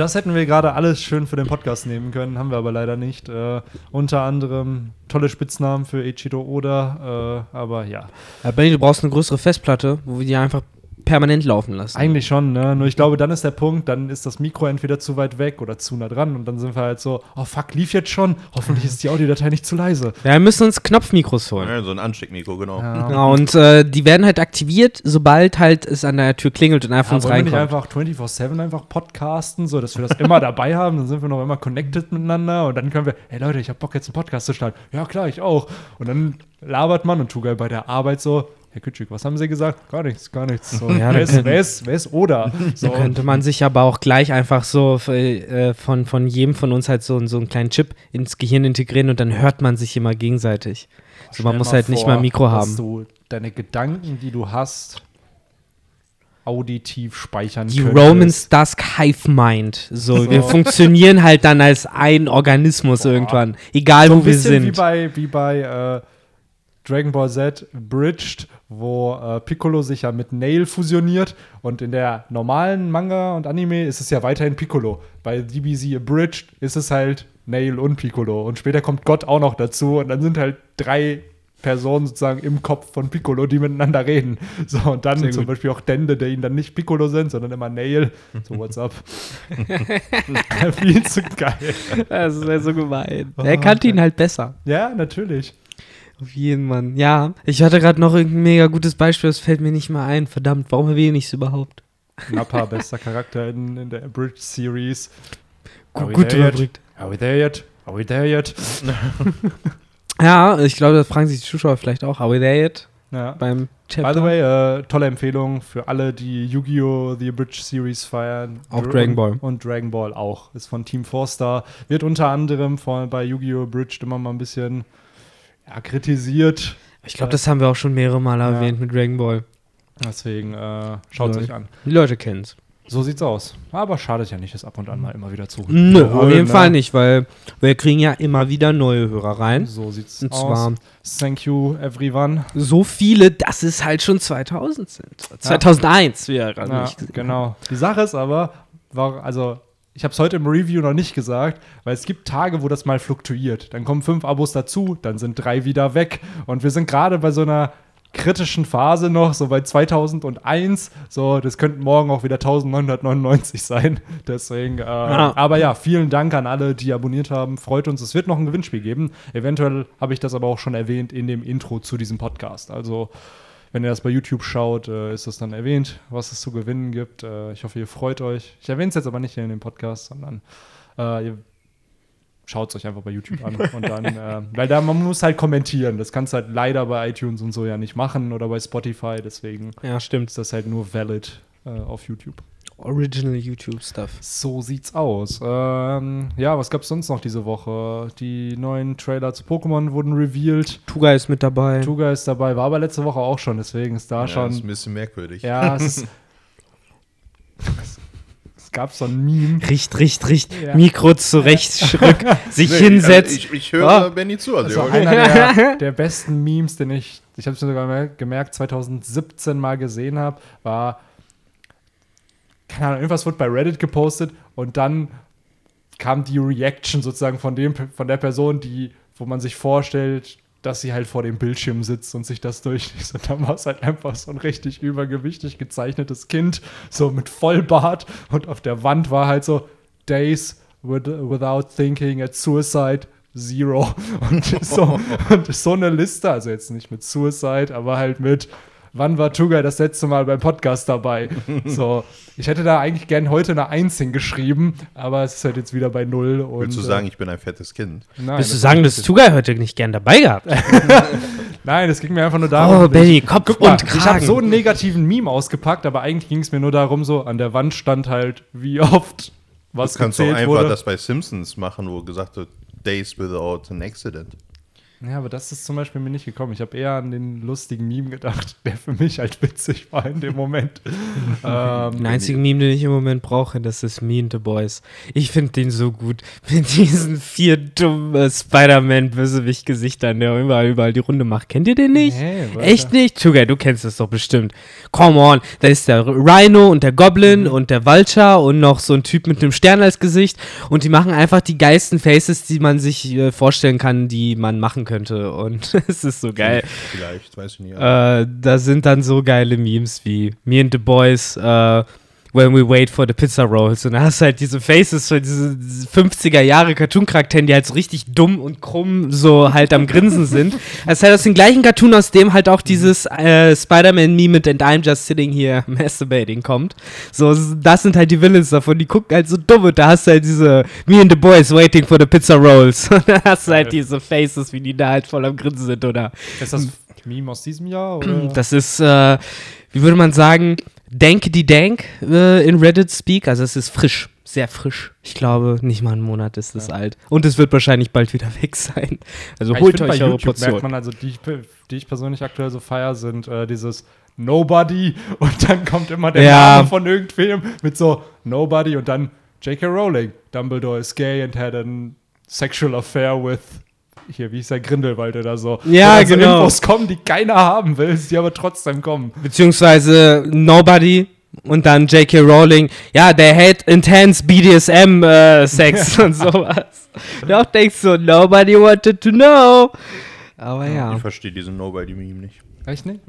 Das hätten wir gerade alles schön für den Podcast nehmen können, haben wir aber leider nicht. Äh, unter anderem tolle Spitznamen für Ichiro Oda, äh, aber ja. Ja, Benny, du brauchst eine größere Festplatte, wo wir die einfach permanent laufen lassen. Eigentlich schon, ne? Nur ich glaube, dann ist der Punkt, dann ist das Mikro entweder zu weit weg oder zu nah dran und dann sind wir halt so, oh fuck, lief jetzt schon. Hoffentlich ist die Audiodatei nicht zu leise. Ja, wir müssen uns Knopfmikros holen. Ja, so ein Ansteckmikro, genau. Ja. Genau, und äh, die werden halt aktiviert, sobald halt es an der Tür klingelt und einer von Ja, uns wollen wir nicht reinkommt. einfach 24-7 einfach podcasten, so dass wir das immer dabei haben, dann sind wir noch immer connected miteinander und dann können wir, hey Leute, ich hab Bock jetzt einen Podcast zu starten. Ja klar, ich auch. Und dann labert man und Tugai bei der Arbeit so, Herr Kütschig, was haben Sie gesagt? Gar nichts, gar nichts. So, Ja, ist, wer, ist, wer ist Oda? So, Da könnte man sich aber auch gleich einfach so äh, von, von jedem von uns halt so, so einen kleinen Chip ins Gehirn integrieren und dann hört man sich immer gegenseitig. So, man muss halt nicht vor, mal ein Mikro dass haben. du deine Gedanken, die du hast, auditiv speichern Die könntest. Romans Dusk Hive Mind. So, So. wir funktionieren halt dann als ein Organismus Boah. irgendwann. Egal so wo ein wir bisschen wie sind. bei, wie bei äh, Dragon Ball Z Bridged, wo äh, Piccolo sich ja mit Nail fusioniert und in der normalen Manga und Anime ist es ja weiterhin Piccolo. Bei DBZ Abridged ist es halt Nail und Piccolo und später kommt Gott auch noch dazu und dann sind halt drei Personen sozusagen im Kopf von Piccolo, die miteinander reden. So, und dann Sehr zum gut. Beispiel auch Dende, der ihn dann nicht Piccolo sind, sondern immer Nail. So, what's up? Viel zu geil. Das ist ja so gemein. Oh, er kannte ihn halt besser. Ja, natürlich. Auf jeden Mann. Ja, ich hatte gerade noch irgendein mega gutes Beispiel, das fällt mir nicht mal ein. Verdammt, warum erwähne ich es überhaupt? Nappa, bester Charakter in, in der Bridge Series. Gut yet? überbrückt. Are we there yet? Are we there yet? Ja, ich glaube, das fragen sich die Zuschauer vielleicht auch. Are we there yet? Ja. Beim Chapter? By the way, äh, tolle Empfehlung für alle, die Yu-Gi-Oh! The Bridge Series feiern. Auch Dr- Dragon Ball. Und, Dragon Ball auch. Ist von Team Four-Star. Wird unter anderem von, bei Yu-Gi-Oh! Bridge immer mal ein bisschen ja, kritisiert. Ich glaube, das haben wir auch schon mehrere Mal Ja. erwähnt mit Dragon Ball. Deswegen äh, schaut es euch an. Die Leute kennen es. So sieht's aus. Aber schadet ja nicht, es ab und an mal immer wieder zu. Nö, auf jeden ne? Fall nicht, weil wir kriegen ja immer wieder neue Hörer rein. So sieht's Und aus. zwar Thank you, everyone. so viele, dass es halt schon 2000 sind. 2001 wäre Ja, nicht. genau. Die Sache ist aber, war, also ich habe es heute im Review noch nicht gesagt, weil es gibt Tage, wo das mal fluktuiert. Dann kommen fünf Abos dazu, dann sind drei wieder weg. Und wir sind gerade bei so einer kritischen Phase noch, so bei 2001. So, das könnten morgen auch wieder 1999 sein. Deswegen, äh, aber ja, vielen Dank an alle, die abonniert haben. Freut uns. Es wird noch ein Gewinnspiel geben. Eventuell habe ich das aber auch schon erwähnt in dem Intro zu diesem Podcast. Also, wenn ihr das bei YouTube schaut, äh, ist das dann erwähnt, was es zu gewinnen gibt. Äh, ich hoffe, ihr freut euch. Ich erwähne es jetzt aber nicht hier in dem Podcast, sondern äh, ihr schaut es euch einfach bei YouTube an. Und dann, äh, weil da man muss halt kommentieren. Das kannst du halt leider bei iTunes und so ja nicht machen oder bei Spotify. Deswegen Ja, stimmt. ist das halt nur valid äh, auf YouTube. Original YouTube-Stuff. So sieht's aus. Ähm, ja, was gab's sonst noch diese Woche? Die neuen Trailer zu Pokémon wurden revealed. Tuga ist mit dabei. Tuga ist dabei, war aber letzte Woche auch schon, deswegen ist da Ja, schon. das ist ein bisschen merkwürdig. Ja, es, ist, es gab so ein Meme. Richt, richt, richt. Ja. Mikro zurecht, schrick, sich Nee, hinsetzt. Also ich, ich höre Ah. Benny zu. Also, Das war ja, einer der, der besten Memes, den ich, ich habe es mir sogar gemerkt- gemerkt, 2017 mal gesehen habe, war, keine Ahnung, irgendwas wurde bei Reddit gepostet und dann kam die Reaction sozusagen von, dem, von der Person, die, wo man sich vorstellt, dass sie halt vor dem Bildschirm sitzt und sich das durchliest. Und dann war es halt einfach so ein richtig übergewichtig gezeichnetes Kind, so mit Vollbart. Und auf der Wand war halt so Days with, without thinking at suicide zero. Und so, und so eine Liste, also jetzt nicht mit Suicide, aber halt mit Wann war Tuga das letzte Mal beim Podcast dabei? So, ich hätte da eigentlich gern heute eine Eins hingeschrieben, aber es ist halt jetzt wieder bei Null. Und, Willst du sagen, ich bin ein fettes Kind? äh, nein, Willst du das- sagen, dass Tuga heute nicht gern dabei gehabt? Nein, es ging mir einfach nur darum. Oh, ich- Benny, Kopf Guck mal, und ich habe Kragen. so einen negativen Meme ausgepackt, aber eigentlich ging es mir nur darum, so an der Wand stand halt, wie oft was Du kannst doch einfach wurde. das bei Simpsons machen, wo gesagt wird, Days without an accident. Ja, aber das ist zum Beispiel mir nicht gekommen. Ich habe eher an den lustigen Meme gedacht, der für mich halt witzig war in dem Moment. ähm, Den einzigen Meme, den ich im Moment brauche, das ist Me and the Boys. Ich finde den so gut. Mit diesen vier dummen äh, Spider-Man-Bösewicht-Gesichtern, der überall, überall die Runde macht. Kennt ihr den nicht? Nee, Echt nicht? Sugar, du kennst das doch bestimmt. Come on. Da ist der Rhino und der Goblin Mhm. und der Vulture und noch so ein Typ mit einem Stern als Gesicht. Und die machen einfach die geilsten Faces, die man sich äh, vorstellen kann, die man machen könnte. Und es ist so geil. Vielleicht, weiß ich nicht. Äh, da sind dann so geile Memes wie Me and the Boys, äh, When we wait for the pizza rolls. Und da hast du halt diese Faces für diese 50er Jahre Cartoon-Charakteren, die halt so richtig dumm und krumm so halt am Grinsen sind. Das ist halt aus dem gleichen Cartoon, aus dem halt auch dieses äh, Spider-Man-Meme mit And I'm just sitting here masturbating kommt. So, das sind halt die Villains davon, die gucken halt so dumm und da hast du halt diese Me and the Boys waiting for the pizza rolls. Und da hast du halt diese Faces, wie die da halt voll am Grinsen sind, oder? Ist das Meme aus diesem Jahr? Oder? Das ist, äh, wie würde man sagen, Denke die Dank äh, in Reddit Speak. Also es ist frisch, sehr frisch. Ich glaube, nicht mal einen Monat ist es Ja. alt. Und es wird wahrscheinlich bald wieder weg sein. Also Ich holt find, euch bei eure YouTube merkt Portion. man also, die, ich die ich persönlich aktuell so feier, sind äh, dieses Nobody und dann kommt immer der Ja. Name von irgendwem mit so Nobody und dann J.K. Rowling. Dumbledore is gay and had a sexual affair with hier, wie hieß der Grindelwald oder so. Ja, Wo dann so genau. Infos kommen, die keiner haben will, die aber trotzdem kommen. Beziehungsweise Nobody und dann J.K. Rowling. Ja, der had intense BDSM-Sex und sowas. Auch denkst so, nobody wanted to know. Aber ja, Ich verstehe diesen Nobody-Meme nicht. Echt nicht?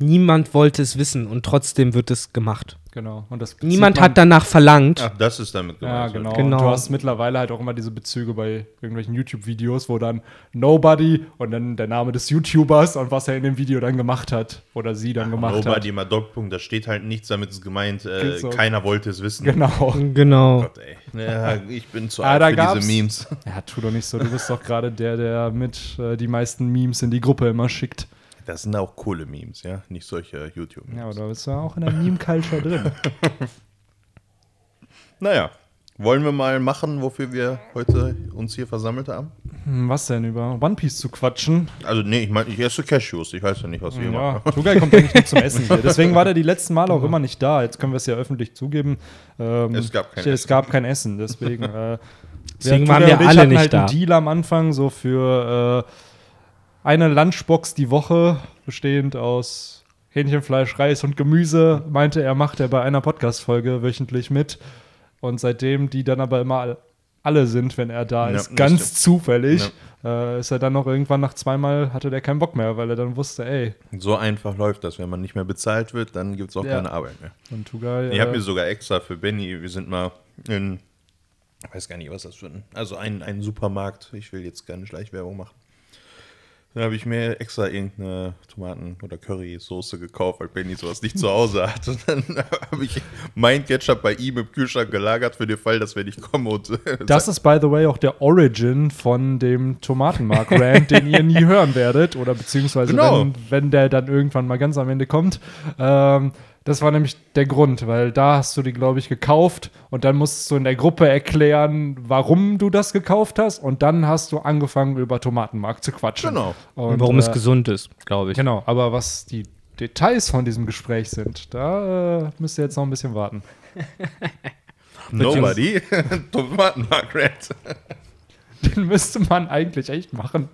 Niemand wollte es wissen und trotzdem wird es gemacht. Genau. Und das Niemand hat danach verlangt. Ach, das ist damit Ja, gemeint. genau. okay. Genau. Und du hast mittlerweile halt auch immer diese Bezüge bei irgendwelchen YouTube-Videos, wo dann Nobody und dann der Name des YouTubers und was er in dem Video dann gemacht hat oder sie dann gemacht Nobody mal Doppelpunkt, da steht halt nichts, damit ist gemeint, äh, So. keiner wollte es wissen. hat. Genau. Genau. Gott, ey. Ja, ich bin zu Ah, alt für diese Memes. Ja, tu doch nicht so. Du bist doch gerade der, der mit äh, die meisten Memes in die Gruppe immer schickt. Das sind auch coole Memes, ja, nicht solche YouTube-Memes. Ja, aber da bist du ja auch in der Meme-Culture drin. Naja, wollen wir mal machen, wofür wir heute uns hier versammelt haben? Hm, Was denn, über One Piece zu quatschen? Also, nee, ich meine, ich esse Cashews, ich weiß ja nicht, was wir Ja, machen. Tugai kommt eigentlich nur zum Essen hier. Deswegen war der die letzten Male auch immer nicht da. Jetzt können wir es ja öffentlich zugeben. Ähm, Es gab kein es Essen. gab kein Essen. Deswegen, äh, Deswegen waren wir alle nicht halt da. einen Deal am Anfang so für äh, eine Lunchbox die Woche, bestehend aus Hähnchenfleisch, Reis und Gemüse, meinte er, macht er bei einer Podcast-Folge wöchentlich mit. Und seitdem die dann aber immer all- alle sind, wenn er da Ja, ist, ganz stimmt. zufällig, äh, ist er dann noch irgendwann nach zweimal, hatte der keinen Bock mehr, weil er dann wusste, ey, So einfach läuft das. Wenn man nicht mehr bezahlt wird, dann gibt es auch Ja. keine Arbeit mehr. und Tugai. Ich habe äh, mir sogar extra für Benny, wir sind mal in, ich weiß gar nicht, was das für ein, also ein, ein Supermarkt, ich will jetzt keine Schleichwerbung machen. Da habe ich mir extra irgendeine Tomaten- oder Currysoße gekauft, weil Benny sowas nicht zu Hause hat. Und dann habe ich mein Ketchup bei ihm im Kühlschrank gelagert für den Fall, dass wir nicht kommen. Und Das ist, by the way, auch der Origin von dem Tomatenmark-Rant, den ihr nie hören werdet. Oder beziehungsweise, Genau. wenn, wenn der dann irgendwann mal ganz am Ende kommt. Ähm, das war nämlich der Grund, weil da hast du die, glaube ich, gekauft und dann musstest du in der Gruppe erklären, warum du das gekauft hast und dann hast du angefangen, über Tomatenmark zu quatschen. Genau. Und, Warum es äh, gesund ist, glaube ich. Genau, aber was die Details von diesem Gespräch sind, da äh, müsst ihr jetzt noch ein bisschen warten. Nobody, Tomatenmarkt. Den müsste man eigentlich echt machen.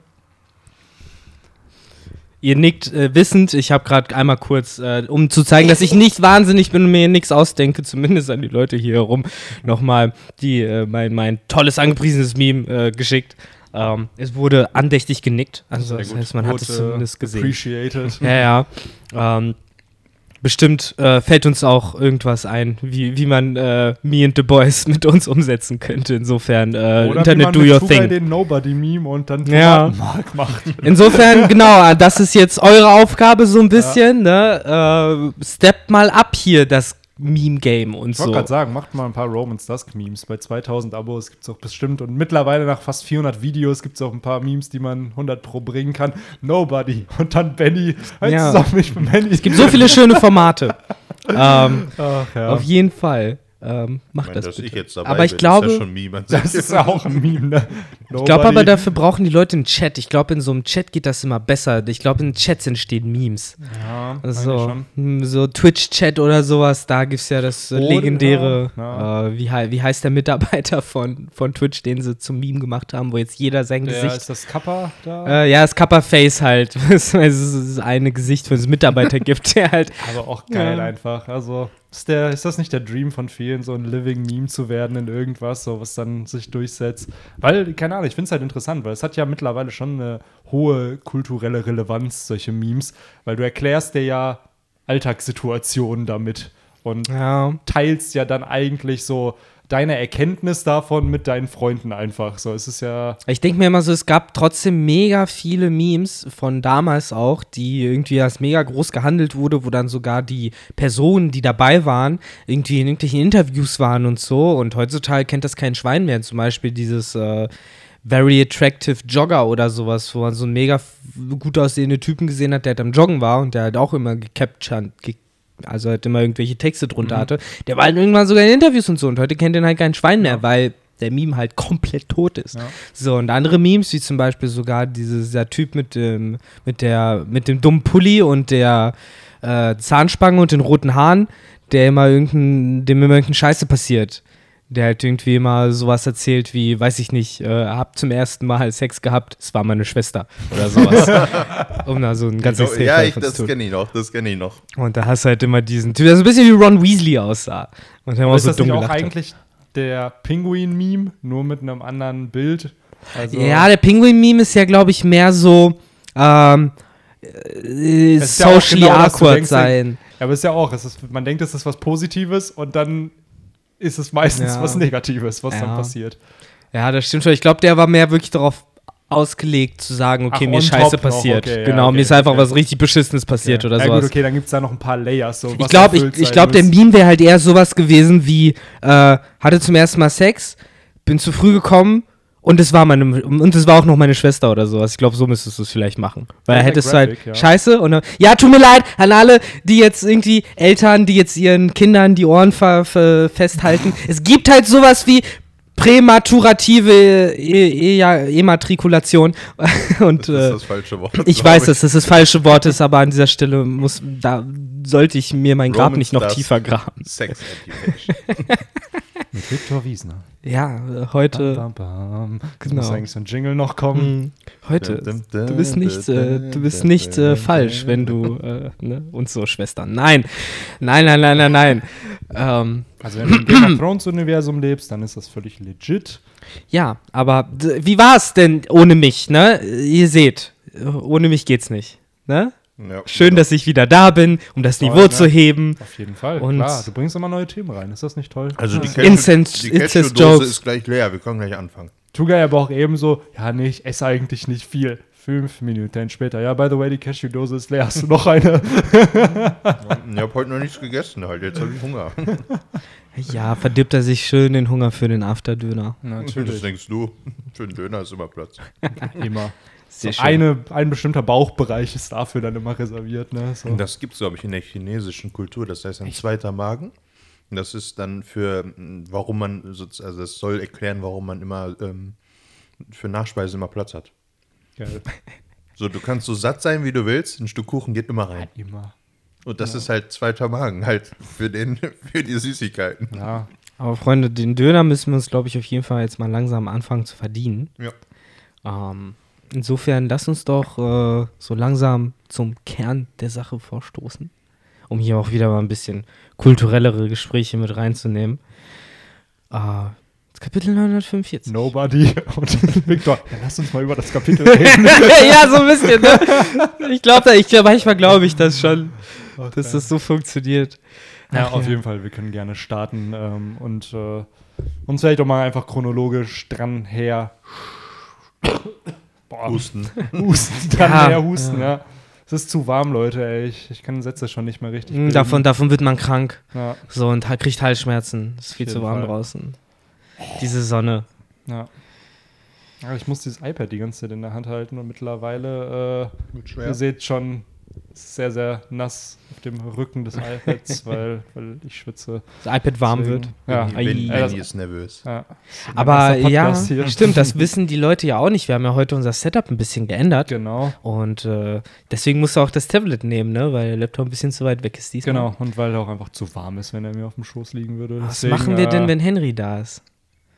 Ihr nickt äh, wissend. Ich habe gerade einmal kurz, äh, um zu zeigen, dass ich nicht wahnsinnig bin und mir nichts ausdenke, zumindest an die Leute hier herum, nochmal die, äh, mein, mein tolles angepriesenes Meme äh, geschickt. Ähm, es wurde andächtig genickt. Also das heißt, man hat es zumindest gesehen. Appreciated. Ja, ja. Ähm, bestimmt äh, fällt uns auch irgendwas ein, wie, wie man äh, Me and the Boys mit uns umsetzen könnte. Insofern, äh, Oder Internet wie man do your thing. den Nobody-Meme und dann Ja. Tomatenmark macht. Insofern, genau, das ist jetzt eure Aufgabe so ein bisschen, ne? Äh, steppt mal ab hier das Meme-Game und Ich wollte so. gerade sagen, macht mal ein paar Romans Dusk Memes. Bei 2000 Abos gibt es auch bestimmt und mittlerweile nach fast 400 Videos gibt es auch ein paar Memes, die man 100 pro bringen kann. Nobody und dann Benny. Halt Ja. zusammen Benny. Es gibt so viele schöne Formate. ähm, Ach ja. Auf jeden Fall. Ähm, macht Ich meine, das dass bitte. ich jetzt dabei Aber ich bin, glaube, ist ja schon Meme an Das sich. ist ja auch ein Meme, ne? Ich glaube aber, dafür brauchen die Leute einen Chat. Ich glaube, in so einem Chat geht das immer besser. Ich glaube, in Chats entstehen Memes. Ja, Also, hm, so Twitch-Chat oder sowas, da gibt es ja das äh, Oder- legendäre, ja. äh, wie, wie heißt der Mitarbeiter von, von Twitch, den sie zum Meme gemacht haben, wo jetzt jeder sein Der, Gesicht ist das Kappa da? Äh, ja, das Kappa-Face halt. es ist eine Gesicht von einem Mitarbeiter gibt, der halt. Aber auch geil Ja. einfach. Also, ist, der, ist das nicht der Dream von vielen, so ein Living Meme zu werden in irgendwas, so was dann sich durchsetzt? Weil, keine Ahnung, ich finde es halt interessant, weil es hat ja mittlerweile schon eine hohe kulturelle Relevanz, solche Memes, weil du erklärst dir ja Alltagssituationen damit und Ja. teilst ja dann eigentlich so deine Erkenntnis davon mit deinen Freunden einfach. So, es ist ja. Ich denke mir immer so, es gab trotzdem mega viele Memes von damals auch, die irgendwie als mega groß gehandelt wurde, wo dann sogar die Personen, die dabei waren, irgendwie in irgendwelchen Interviews waren und so. Und heutzutage kennt das kein Schwein mehr. Zum Beispiel dieses äh, Very Attractive Jogger oder sowas, wo man so einen mega gut aussehenden Typen gesehen hat, der halt am Joggen war und der halt auch immer gecaptured, ge also halt immer irgendwelche Texte drunter hatte. Der war halt irgendwann sogar in Interviews und so und heute kennt den halt kein Schwein mehr, weil der Meme halt komplett tot ist. Ja. So, und andere Memes, wie zum Beispiel sogar dieses, dieser Typ mit dem, mit der, mit dem dummen Pulli und der äh, Zahnspange und den roten Haaren, der immer irgendein, dem immer irgendeine Scheiße passiert. Der halt irgendwie immer sowas erzählt wie, weiß ich nicht, äh, hab zum ersten Mal Sex gehabt, es war meine Schwester oder sowas. um da so ein ganz ja, Extremfall ich, das kenne ich noch, das kenne ich noch. Und da hast du halt immer diesen Typ, der so ein bisschen wie Ron Weasley aussah. Und der immer ist so das dumm auch gelacht hat. eigentlich der Pinguin-Meme, nur mit einem anderen Bild? Also, Ja, der Penguin-Meme ist ja, glaube ich, mehr so ähm, äh, Es ist ja auch socially genau awkward denkst, sein. aber es ist ja auch, es ist, man denkt, es ist was Positives und dann ist es meistens Ja. was Negatives, was dann Ja. passiert. Ja, das stimmt schon. Ich glaube, der war mehr wirklich darauf ausgelegt zu sagen, okay, Ach, mir Scheiße passiert. okay, ja, genau, okay, mir ist einfach okay. was richtig Beschissenes passiert ja. oder ja, sowas. gut, okay, dann gibt es da noch ein paar Layers. So, Ich glaube, ich, ich glaub, der. Meme wäre halt eher sowas gewesen wie, äh, hatte zum ersten Mal Sex, bin zu früh gekommen und es war meine und es war auch noch meine Schwester oder sowas. Ich glaube, so müsstest du es vielleicht machen. Weil wär hättest du halt graphic, ja. Scheiße und dann, ja, tut mir leid an alle, die jetzt irgendwie Eltern, die jetzt ihren Kindern die Ohren ver, ver, festhalten. es gibt halt sowas wie prämaturative e e Ematrikulation und Das ist äh, das falsche Wort. ich weiß, dass das das falsche Wort ist, aber an dieser Stelle muss, da sollte ich mir mein Grab Roman nicht noch tiefer graben. Sex Education. Mit Viktor Wiesner. Ja, heute, Bam, bam, bam. Genau. muss eigentlich so ein Jingle noch kommen. mh, heute, du bist nicht, äh, du bist nicht äh, falsch, wenn du äh, ne, und so Schwestern. Nein, nein, nein, nein, nein, nein. Ähm, Also wenn du im Game of Thrones Universum lebst, dann ist das völlig legit. ja, aber wie war es denn ohne mich? Ne, ihr seht, ohne mich geht's nicht. Ne? Ja, Schön, genau. dass ich wieder da bin, um das Toll, Niveau ne? zu heben. Auf jeden Fall. Und- Klar, du bringst immer neue Themen rein. Ist das nicht toll? Also die Jokes. ist gleich leer, wir können gleich anfangen. Tugay aber auch eben so, ja, nee, ich esse eigentlich nicht viel. Fünf Minuten später. Ja, by the way, die Cashew-Dose ist leer. Hast du noch eine? Ich habe heute noch nichts gegessen halt, jetzt habe ich Hunger. Ja, verdirbt er sich schön den Hunger für den Afterdöner. Das denkst du. Für den Döner ist immer Platz. Immer. So Sehr schön. eine, ein bestimmter Bauchbereich ist dafür dann immer reserviert. Ne? So. Und das gibt es, glaube ich, in der chinesischen Kultur. Das heißt ein zweiter Magen. Das ist dann für, warum man, also das soll erklären, warum man immer ähm, für Nachspeise immer Platz hat. Geil. So, du kannst so satt sein, wie du willst, ein Stück Kuchen geht immer rein. Immer. Und das ist halt zweiter Magen, halt für, den, für die Süßigkeiten. Ja. Aber Freunde, den Döner müssen wir uns, glaube ich, auf jeden Fall jetzt mal langsam anfangen zu verdienen. Ja. Ähm, insofern lass uns doch äh, so langsam zum Kern der Sache vorstoßen, um hier auch wieder mal ein bisschen kulturellere Gespräche mit reinzunehmen. Äh, Kapitel 945. Nobody und Victor. Ja, lass uns mal über das Kapitel reden. ja, so ein bisschen, ne? Ich glaube, ich, manchmal glaube ich das schon, dass das so funktioniert. Ja, Ach auf ja. jeden Fall, wir können gerne starten ähm, und äh, uns vielleicht auch mal einfach chronologisch dran her. Boah, Husten. Husten, dran Ja, her husten, ja. Es ist zu warm, Leute, ey. Ich, ich kann Sätze schon nicht mehr richtig. Bilden. Davon, davon wird man krank. Ja, So, und kriegt Halsschmerzen. Es ist viel zu warm Fall. draußen. Diese Sonne. ja. Ja, ich muss dieses iPad die ganze Zeit in der Hand halten und mittlerweile, äh, ihr seht schon, ist sehr, sehr nass auf dem Rücken des iPads, weil, weil ich schwitze. Das iPad warm Deswegen- wird. Ja, Benny, Ei. Benny ist nervös. ja. Aber ja, hier. stimmt, das wissen die Leute ja auch nicht. Wir haben ja heute unser Setup ein bisschen geändert. Genau, Und äh, deswegen musst du auch das Tablet nehmen, ne? Weil der Laptop ein bisschen zu weit weg ist diesmal. genau. Und weil er auch einfach zu warm ist, wenn er mir auf dem Schoß liegen würde. Was Deswegen, machen wir denn, äh, wenn Henry da ist?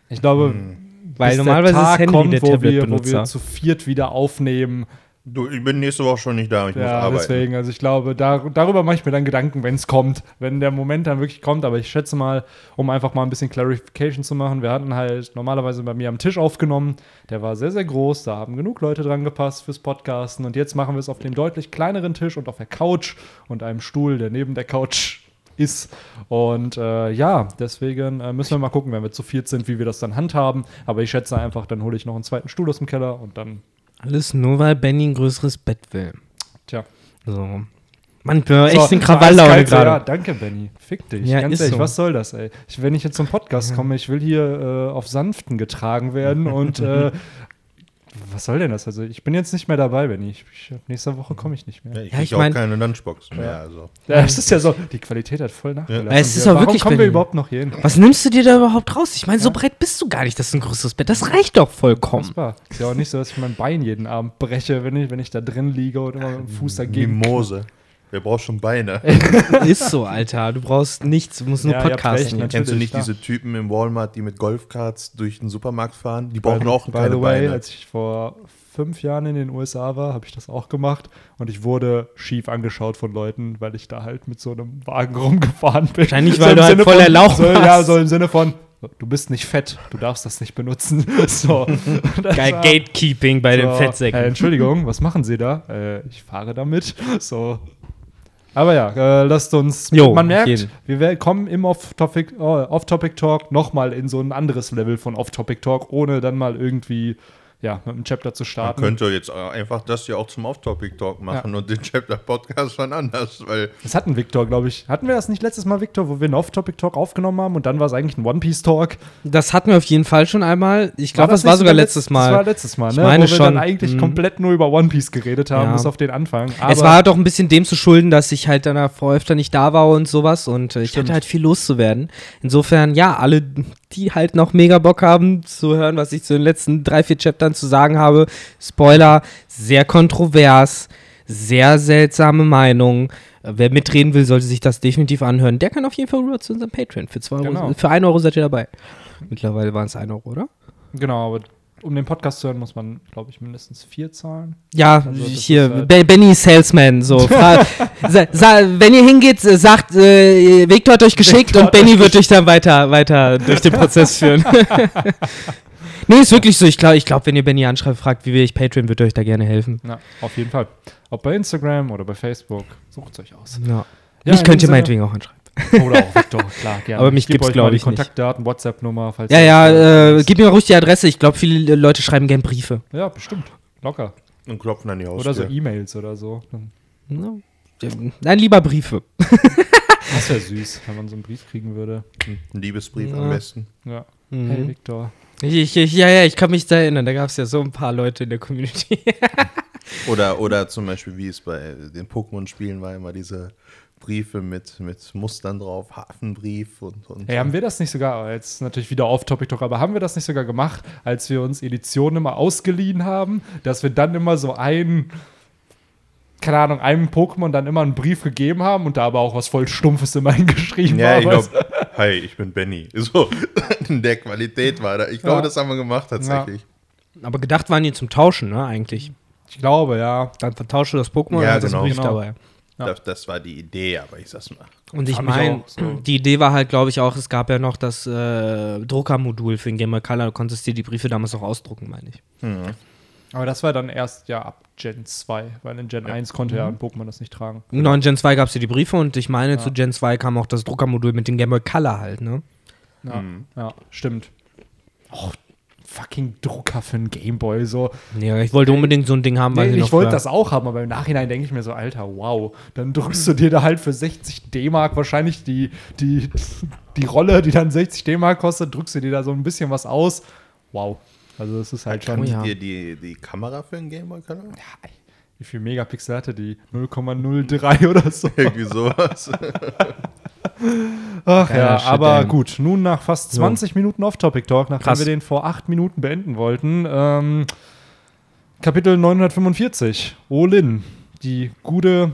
Ich glaube, Hm. Weil bis normalerweise der ist Tag Henry kommt, der wo wir, wo wir zu viert wieder aufnehmen. Du, ich bin nächste Woche schon nicht da, ich muss Ja, arbeiten. deswegen, also ich glaube, da, darüber mache ich mir dann Gedanken, wenn es kommt, wenn der Moment dann wirklich kommt. Aber ich schätze mal, um einfach mal ein bisschen Clarification zu machen, wir hatten halt normalerweise bei mir am Tisch aufgenommen. Der war sehr, sehr groß, da haben genug Leute dran gepasst fürs Podcasten. Und jetzt machen wir es auf dem deutlich kleineren Tisch und auf der Couch und einem Stuhl, der neben der Couch ist. Und äh, ja, deswegen äh, müssen wir mal gucken, wenn wir zu viert sind, wie wir das dann handhaben. Aber ich schätze einfach, dann hole ich noch einen zweiten Stuhl aus dem Keller und dann, Alles nur, weil Benny ein größeres Bett will. tja. So. Mann, ich bin echt So, in so Krawalllaune eiskalt, so, Ja, gerade. danke, Benny. Fick dich. Ja, Ganz ehrlich, so. was soll das, ey? Ich, wenn ich jetzt zum Podcast komme, ich will hier äh, auf Sanften getragen werden und äh, was soll denn das? Also, ich bin jetzt nicht mehr dabei, Benny. Ich, ich, nächste Woche komme ich nicht mehr. Ja, ich Ja, krieg ich auch mein- keine Lunchbox mehr. Also. Ja, es ist ja so, die Qualität hat voll nachgelassen. Ja, es ist Warum wirklich, kommen wir überhaupt noch hier hin? Was nimmst du dir da überhaupt raus? Ich meine, so breit bist du gar nicht, das ist ein größeres Bett. Das reicht doch vollkommen. Unfassbar. Ist ja auch nicht so, dass ich mein Bein jeden Abend breche, wenn ich, wenn ich da drin liege und immer mit dem Fuß dagegen. Mimose. Wer braucht schon Beine? ist so, Alter. Du brauchst nichts, du musst nur Ja, recht, podcasten. ne? Kennst du nicht klar. diese Typen im Walmart, die mit Golfkarts durch den Supermarkt fahren? Die brauchen by, auch by keine the way, Beine. als ich vor fünf Jahren in den USA war, habe ich das auch gemacht und ich wurde schief angeschaut von Leuten, weil ich da halt mit so einem Wagen rumgefahren bin. Wahrscheinlich, So weil im du halt Sinne voll von- erlaucht so, Ja, so im Sinne von, du bist nicht fett, du darfst das nicht benutzen. So. Das Geil, war- Gatekeeping bei den so, Fettsäcken. Äh, Entschuldigung, was machen Sie da? Äh, ich fahre damit. So. Aber ja, äh, lasst uns. Jo, man merkt, jeden. wir kommen im Off-Topic oh, Off-Topic Talk nochmal in so ein anderes Level von Off-Topic Talk, ohne dann mal irgendwie ja, mit einem Chapter zu Man starten. könnte jetzt einfach das ja auch zum Off-Topic-Talk machen und den Chapter-Podcast dann anders, weil Das hatten Victor, glaube ich. Hatten wir das nicht letztes Mal, Victor, wo wir einen Off-Topic Talk aufgenommen haben und dann war es eigentlich ein One-Piece-Talk? Das hatten wir auf jeden Fall schon einmal. Ich glaube, das, nicht war sogar letzt- letztes Mal. Das war letztes Mal, Ich ne? meine wo wir schon. dann eigentlich Mhm. komplett nur über One Piece geredet haben, Ja. bis auf den Anfang. es war halt auch ein bisschen dem zu schulden, dass ich halt dann davor öfter nicht da war und sowas und äh, ich hatte halt viel loszuwerden. Insofern, ja, alle, die halt noch mega Bock haben zu hören, was ich zu den letzten drei, vier Chaptern zu sagen habe. Spoiler, sehr kontrovers, sehr seltsame Meinung. Äh, Wer mitreden will, sollte sich das definitiv anhören. Der kann auf jeden Fall rüber zu unserem Patreon. Für, zwei Euro, Genau. für 1 Euro seid ihr dabei. Mittlerweile waren es 1 Euro, oder? Genau, aber um den Podcast zu hören, muss man, glaube ich, mindestens vier zahlen. Ja, Also hier, halt- Be- Benny Salesman, so. Wenn ihr hingeht, äh, sagt, äh, Victor hat euch geschickt Victor und Benny wird euch dann weiter, weiter durch den Prozess führen. nee, ist wirklich so. Ich glaube, ich glaub, wenn ihr Benny anschreibt, fragt, wie will ich Patreon, wird euch da gerne helfen. Ja, auf jeden Fall. Ob bei Instagram oder bei Facebook, sucht es euch aus. Ja. Ja, mich könnt ihr meinetwegen auch anschreiben. Oder auch Victor, klar, gerne. Aber mich Ich geb gibt's, euch glaub mal die ich, nicht. Kontaktdaten, WhatsApp-Nummer, falls Ja, ihr ja, das- äh, gib mir mal ruhig die Adresse. Ich glaube, viele Leute schreiben gern Briefe. Ja, bestimmt. Locker. und klopfen an die Oder so Haustür. E-Mails oder so. Nein, lieber Briefe. Das wäre süß, wenn man so einen Brief kriegen würde. Ein Liebesbrief Ja. am besten. Ja. Mhm. Hey, Victor. Ich, ich, ja, ja, ich kann mich da erinnern. Da gab es ja so ein paar Leute in der Community. Oder, oder zum Beispiel, wie es bei den Pokémon-Spielen war, immer diese Briefe mit, mit Mustern drauf, Hafenbrief und, und Hey, haben wir das nicht sogar, jetzt natürlich wieder off-topic doch, aber haben wir das nicht sogar gemacht, als wir uns Editionen immer ausgeliehen haben, dass wir dann immer so ein, keine Ahnung, einem Pokémon dann immer einen Brief gegeben haben und da aber auch was voll Stumpfes immer hingeschrieben Ja, war. ich glaube, hi, ich bin Benny. So, in der Qualität war da. Ich glaube, Ja. das haben wir gemacht tatsächlich. Aber gedacht waren die zum Tauschen, ne, eigentlich. ich glaube, ja. Dann vertauscht du das Pokémon Ja, und hast das genau. Brief Genau. dabei. Ja. Das, das war die Idee, aber ich sag's mal. Und ich meine, so. die Idee war halt, glaube ich, auch, es gab ja noch das äh, Druckermodul für den Game Boy Color. Du konntest dir die Briefe damals auch ausdrucken, meine ich. Aber das war dann erst ja ab Gen 2, weil in Gen 1 konnte ja ein Pokémon das nicht tragen. Genau, in Gen 2 gab es ja die Briefe und ich meine, Ja. zu Gen 2 kam auch das Druckermodul mit dem Game Boy Color halt, ne? Ja, ja stimmt. Och, fucking Drucker für einen Gameboy, so. Ja, ich wollte unbedingt so ein Ding haben, weil Nee, ich wollte das auch haben, aber im Nachhinein denke ich mir so, Alter, wow. Dann drückst du dir da halt für 60 D-Mark wahrscheinlich die, die, die Rolle, die dann 60 D-Mark kostet, drückst du dir da so ein bisschen was aus. Wow. Also es ist halt Kann schon. ja. dir die, die Kamera für den Game Boy Color? Wie viel Megapixel hatte die? 0,03 oder so. Irgendwie sowas. Ach Geiler ja, Shit, aber ey. gut. Nun nach fast 20 Minuten Off-Topic-Talk, nachdem Krass. wir den vor acht Minuten beenden wollten. Ähm, Kapitel 945. Olin. Die gute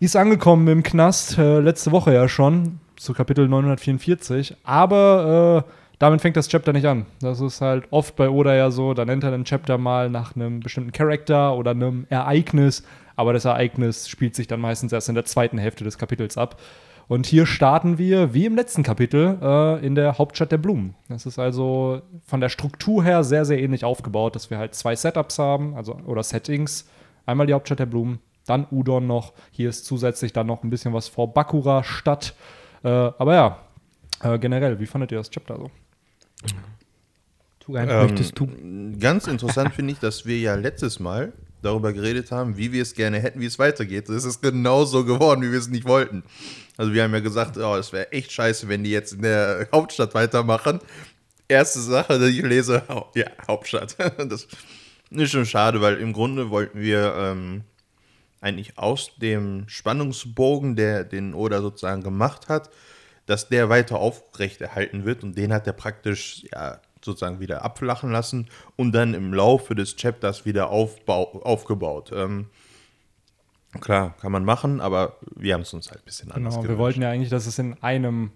ist angekommen im Knast, äh, letzte Woche ja schon, zu Kapitel 944. Aber äh, damit fängt das Chapter nicht an. Das ist halt oft bei Oda ja so, da nennt er den Chapter mal nach einem bestimmten Charakter oder einem Ereignis. Aber das Ereignis spielt sich dann meistens erst in der zweiten Hälfte des Kapitels ab. Und hier starten wir, wie im letzten Kapitel, äh, in der Hauptstadt der Blumen. Das ist also von der Struktur her sehr, sehr ähnlich aufgebaut, dass wir halt zwei Setups haben, also oder Settings. Einmal die Hauptstadt der Blumen, dann Udon noch. Hier ist zusätzlich dann noch ein bisschen was vor Bakura Stadt. Äh, aber ja, äh, generell, wie fandet ihr das Chapter so? Ähm, möchtest du? Ganz interessant finde ich, dass wir ja letztes Mal darüber geredet haben, wie wir es gerne hätten, wie es weitergeht. Es ist genauso geworden, wie wir es nicht wollten. Also wir haben ja gesagt, oh, es wäre echt scheiße, wenn die jetzt in der Hauptstadt weitermachen. Erste Sache, die ich lese, oh, ja, Hauptstadt. Das ist schon schade, weil im Grunde wollten wir ähm, eigentlich aus dem Spannungsbogen, der den Oda sozusagen gemacht hat, dass der weiter aufrechterhalten wird und den hat er praktisch ja, sozusagen wieder abflachen lassen und dann im Laufe des Chapters wieder aufbau aufgebaut. Ähm, klar, kann man machen, aber wir haben es uns halt ein bisschen anders Genau, wir wollten ja eigentlich, dass es in einem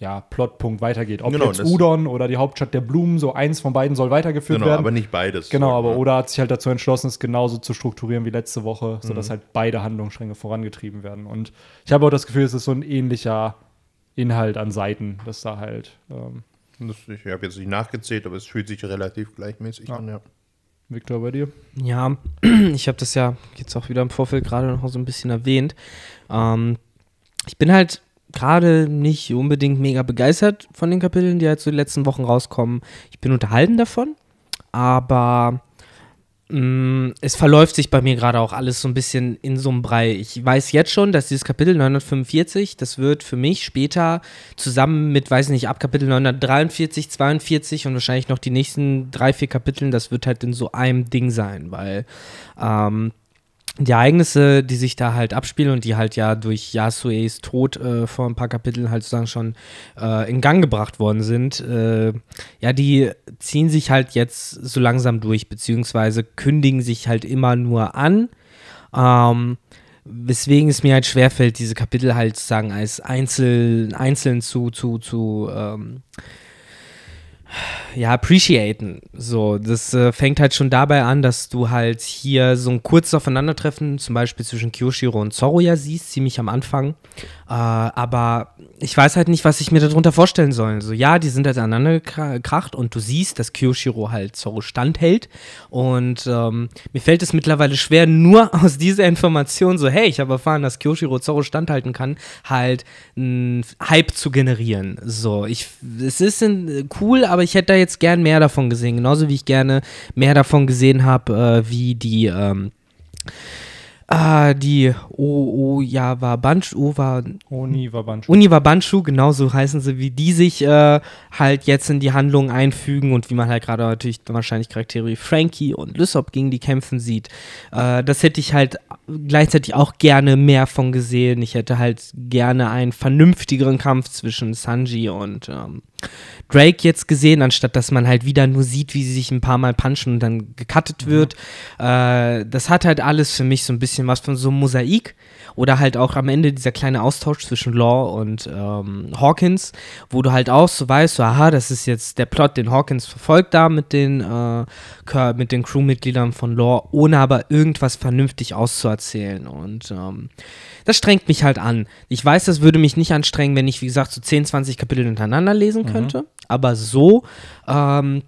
ja, Plotpunkt weitergeht. Ob Genau, jetzt Udon oder die Hauptstadt der Blumen, so eins von beiden soll weitergeführt Genau, werden. aber nicht beides. Genau, aber ne? Oda hat sich halt dazu entschlossen, es genauso zu strukturieren wie letzte Woche, Mhm. sodass halt beide Handlungsstränge vorangetrieben werden. Und ich habe auch das Gefühl, es ist so ein ähnlicher Inhalt an Seiten, dass da halt ähm, Das, ich habe jetzt nicht nachgezählt, aber es fühlt sich relativ gleichmäßig Ja. an, ja. Victor bei dir. Ja, ich habe das ja jetzt auch wieder im Vorfeld gerade noch so ein bisschen erwähnt. Ähm, ich bin halt gerade nicht unbedingt mega begeistert von den Kapiteln, die halt so die letzten Wochen rauskommen. Ich bin unterhalten davon, aber mh, es verläuft sich bei mir gerade auch alles so ein bisschen in so einem Brei. Ich weiß jetzt schon, dass dieses Kapitel 945, das wird für mich später zusammen mit, weiß nicht, ab Kapitel 943, 42 und wahrscheinlich noch die nächsten drei, vier Kapiteln, das wird halt in so einem Ding sein, weil ähm, die Ereignisse, die sich da halt abspielen und die halt ja durch Yasues Tod äh, vor ein paar Kapiteln halt sozusagen schon äh, in Gang gebracht worden sind, äh, ja, die ziehen sich halt jetzt so langsam durch, beziehungsweise kündigen sich halt immer nur an. Ähm, weswegen es mir halt schwerfällt, diese Kapitel halt sozusagen als einzel, einzeln zu, zu, zu ähm, ja, appreciaten. So, das äh, fängt halt schon dabei an, dass du halt hier so ein kurzes Aufeinandertreffen, zum Beispiel zwischen Kyoshiro und Zoro ja siehst, ziemlich am Anfang. Äh, aber ich weiß halt nicht, was ich mir darunter vorstellen soll. So, ja, die sind halt aneinander gekra- gekracht und du siehst, dass Kyoshiro halt Zoro standhält. Und ähm, mir fällt es mittlerweile schwer, nur aus dieser Information, so, hey, ich habe erfahren, dass Kyoshiro Zoro standhalten kann, halt einen Hype zu generieren. So, ich, es ist ein, cool, aber ich hätte da jetzt gern mehr davon gesehen. Genauso wie ich gerne mehr davon gesehen habe, äh, wie die, ähm, Ah, die O, O, ja, war Bunch, O war Oni Wabanchu. Uniwa Banshu, genauso heißen sie, wie die sich äh, halt jetzt in die Handlung einfügen und wie man halt gerade natürlich wahrscheinlich Charaktere wie Frankie und Lysop gegen die kämpfen sieht. Äh, das hätte ich halt gleichzeitig auch gerne mehr von gesehen. Ich hätte halt gerne einen vernünftigeren Kampf zwischen Sanji und ähm, Drake jetzt gesehen, anstatt dass man halt wieder nur sieht, wie sie sich ein paar Mal punchen und dann gecuttet wird. Äh, das hat halt alles für mich so ein bisschen was von so einem Mosaik. Oder halt auch am Ende dieser kleine Austausch zwischen Law und ähm, Hawkins, wo du halt auch so weißt, so, aha, das ist jetzt der Plot, den Hawkins verfolgt da mit den, äh, mit den Crewmitgliedern von Law, ohne aber irgendwas vernünftig auszuerzählen. Und ähm, das strengt mich halt an. Ich weiß, das würde mich nicht anstrengen, wenn ich, wie gesagt, so 10, 20 Kapitel hintereinander lesen könnte. Aber so, ähm,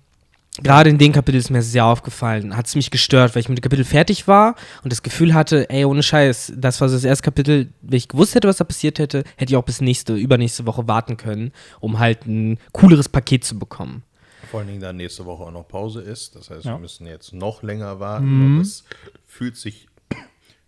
gerade in dem Kapitel ist mir sehr aufgefallen, hat es mich gestört, weil ich mit dem Kapitel fertig war und das Gefühl hatte, ey, ohne Scheiß, das war so das erste Kapitel, wenn ich gewusst hätte, was da passiert hätte, hätte ich auch bis nächste, übernächste Woche warten können, um halt ein cooleres Paket zu bekommen. Vor allen Dingen, da nächste Woche auch noch Pause ist. Das heißt, Ja. wir müssen jetzt noch länger warten. Und das fühlt sich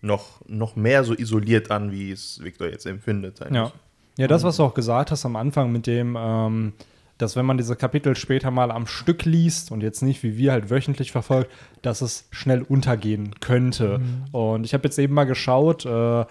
noch, noch mehr so isoliert an, wie es Victor jetzt empfindet. eigentlich. Ja. Ja, das, was du auch gesagt hast am Anfang mit dem, ähm, dass wenn man diese Kapitel später mal am Stück liest und jetzt nicht wie wir halt wöchentlich verfolgt, dass es schnell untergehen könnte. Und ich habe jetzt eben mal geschaut, äh,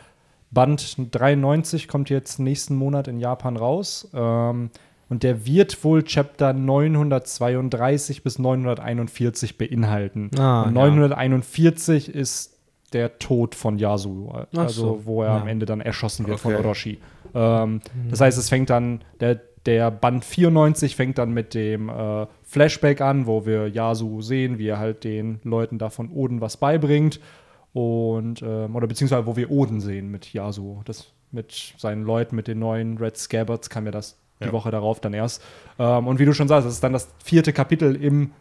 Band 93 kommt jetzt nächsten Monat in Japan raus. Ähm, und der wird wohl Chapter 932 bis 941 beinhalten. Ah, und ja. 941 ist der Tod von Yasu, also so, wo er ja. am Ende dann erschossen wird Okay. von Orochi. Ähm, Das heißt, es fängt dann, der, der Band 94 fängt dann mit dem äh, Flashback an, wo wir Yasu sehen, wie er halt den Leuten da von Oden was beibringt. Und, ähm, oder beziehungsweise wo wir Oden sehen mit Yasu. Das mit seinen Leuten, mit den neuen Red Scabbards kam ja das die Ja. Woche darauf dann erst. Ähm, und wie du schon sagst, das ist dann das vierte Kapitel im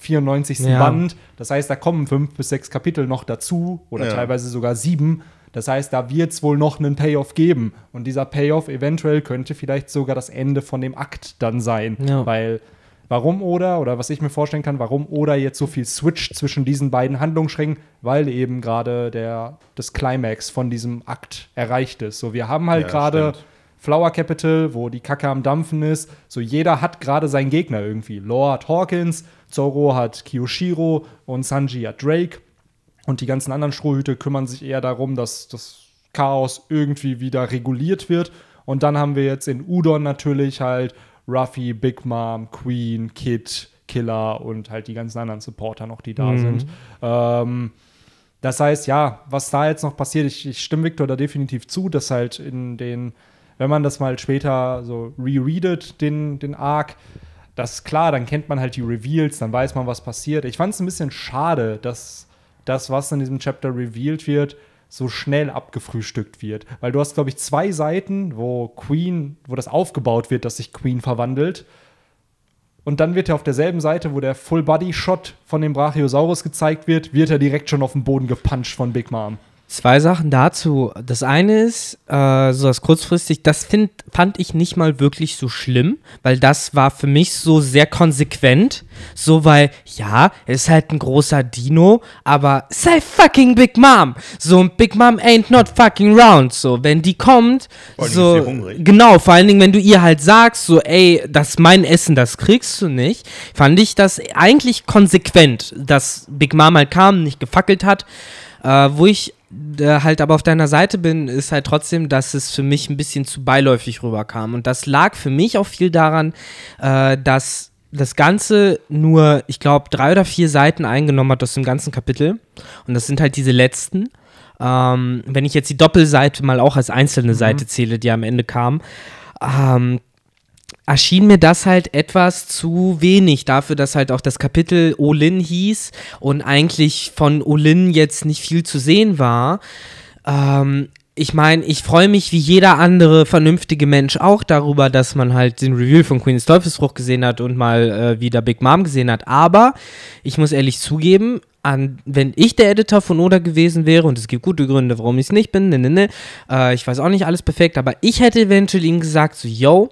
94. Ja. Band. Das heißt, da kommen fünf bis sechs Kapitel noch dazu oder Ja. teilweise sogar sieben. Das heißt, da wird es wohl noch einen Payoff geben. Und dieser Payoff eventuell könnte vielleicht sogar das Ende von dem Akt dann sein. Ja. Weil, warum Oda, oder was ich mir vorstellen kann, warum Oda jetzt so viel switcht zwischen diesen beiden Handlungssträngen, weil eben gerade der das Climax von diesem Akt erreicht ist. So, wir haben halt Ja, gerade stimmt. Flower Capital, wo die Kacke am Dampfen ist. So, jeder hat gerade seinen Gegner irgendwie. Lord Hawkins, Zoro hat Kiyoshiro und Sanji hat Drake. Und die ganzen anderen Strohhüte kümmern sich eher darum, dass das Chaos irgendwie wieder reguliert wird. Und dann haben wir jetzt in Udon natürlich halt Ruffy, Big Mom, Queen, Kid, Killer und halt die ganzen anderen Supporter noch, die da sind. Ähm, das heißt, ja, was da jetzt noch passiert, ich, ich stimme Victor da definitiv zu, dass halt in den, wenn man das mal später so rereadet, den, den Arc, das ist klar, dann kennt man halt die Reveals, dann weiß man, was passiert. Ich fand es ein bisschen schade, dass das, was in diesem Chapter revealed wird, so schnell abgefrühstückt wird. Weil du hast, glaube ich, zwei Seiten, wo Queen, wo das aufgebaut wird, dass sich Queen verwandelt. Und dann wird er auf derselben Seite, wo der Full-Body-Shot von dem Brachiosaurus gezeigt wird, wird er direkt schon auf den Boden gepuncht von Big Mom. Zwei Sachen dazu. Das eine ist, äh, so das kurzfristig, das find, fand ich nicht mal wirklich so schlimm, weil das war für mich so sehr konsequent. So, weil, ja, er ist halt ein großer Dino, aber sei fucking Big Mom. So, und Big Mom ain't not fucking round. So, wenn die kommt, Vor allem so. Genau, vor allen Dingen, wenn du ihr halt sagst, so, ey, das ist mein Essen, das kriegst du nicht, fand ich das eigentlich konsequent, dass Big Mom halt kam, nicht gefackelt hat. Äh, wo ich äh, halt aber auf deiner Seite bin, ist halt trotzdem, dass es für mich ein bisschen zu beiläufig rüberkam. Und das lag für mich auch viel daran, äh, dass das Ganze nur, ich glaube, drei oder vier Seiten eingenommen hat aus dem ganzen Kapitel. Und das sind halt diese letzten. Ähm, wenn ich jetzt die Doppelseite mal auch als einzelne Seite zähle, die am Ende kam, ähm, erschien mir das halt etwas zu wenig dafür, dass halt auch das Kapitel Olin hieß und eigentlich von Olin jetzt nicht viel zu sehen war. Ähm, ich meine, ich freue mich wie jeder andere vernünftige Mensch auch darüber, dass man halt den Review von Queen's Teufelsfrucht gesehen hat und mal äh, wieder Big Mom gesehen hat. Aber ich muss ehrlich zugeben, an, wenn ich der Editor von Oda gewesen wäre, und es gibt gute Gründe, warum ich es nicht bin, ne, ne, ne, äh, ich weiß auch nicht alles perfekt, aber ich hätte eventuell ihm gesagt, so, yo,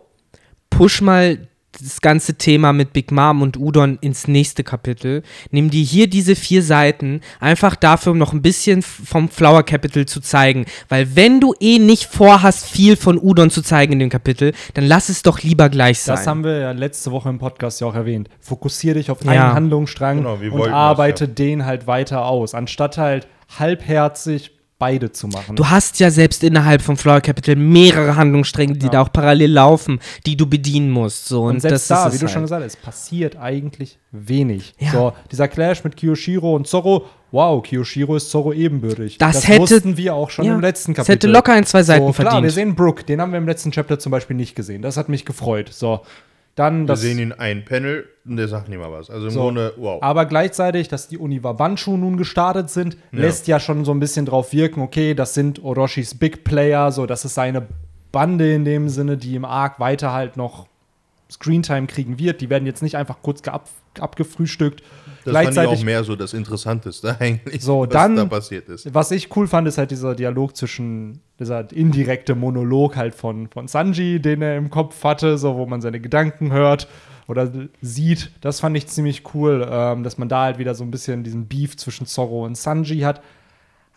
push mal das ganze Thema mit Big Mom und Udon ins nächste Kapitel. Nimm dir hier diese vier Seiten, einfach dafür, um noch ein bisschen vom Flower Capital zu zeigen. Weil wenn du eh nicht vorhast, viel von Udon zu zeigen in dem Kapitel, dann lass es doch lieber gleich sein. Das haben wir ja letzte Woche im Podcast ja auch erwähnt. Fokussiere dich auf Ja. einen Handlungsstrang Genau, und wollten das, arbeite ja. den halt weiter aus, anstatt halt halbherzig beide zu machen. Du hast ja selbst innerhalb vom Flower Capital mehrere Handlungsstränge, die Ja. da auch parallel laufen, die du bedienen musst. So. Und, und selbst das da, wie es du schon halt. gesagt hast, es passiert eigentlich wenig. Ja. So, dieser Clash mit Kiyoshiro und Zorro, wow, Kiyoshiro ist Zorro ebenbürtig. Das hätte- wussten wir auch schon Ja, im letzten es Kapitel. hätte locker ein, zwei Seiten so, klar, verdient. wir sehen Brooke, den haben wir im letzten Chapter zum Beispiel nicht gesehen. Das hat mich gefreut. So, dann Wir sehen ihn ein Panel und der sagt nicht mal was. Also im So. Grunde, wow. Aber gleichzeitig, dass die Uniwabanshu nun gestartet sind, Ja. lässt ja schon so ein bisschen drauf wirken, okay, das sind Orochis Big Player, so, das ist seine Bande in dem Sinne, die im Arc weiter halt noch Screentime kriegen wird. Die werden jetzt nicht einfach kurz geab abgefrühstückt. Das fand ich gleichzeitig auch mehr so das Interessanteste eigentlich, So, was dann- da passiert ist. Was ich cool fand, ist halt dieser Dialog zwischen, dieser indirekte Monolog halt von, von Sanji, den er im Kopf hatte, so wo man seine Gedanken hört oder sieht. Das fand ich ziemlich cool, ähm, dass man da halt wieder so ein bisschen diesen Beef zwischen Zorro und Sanji hat.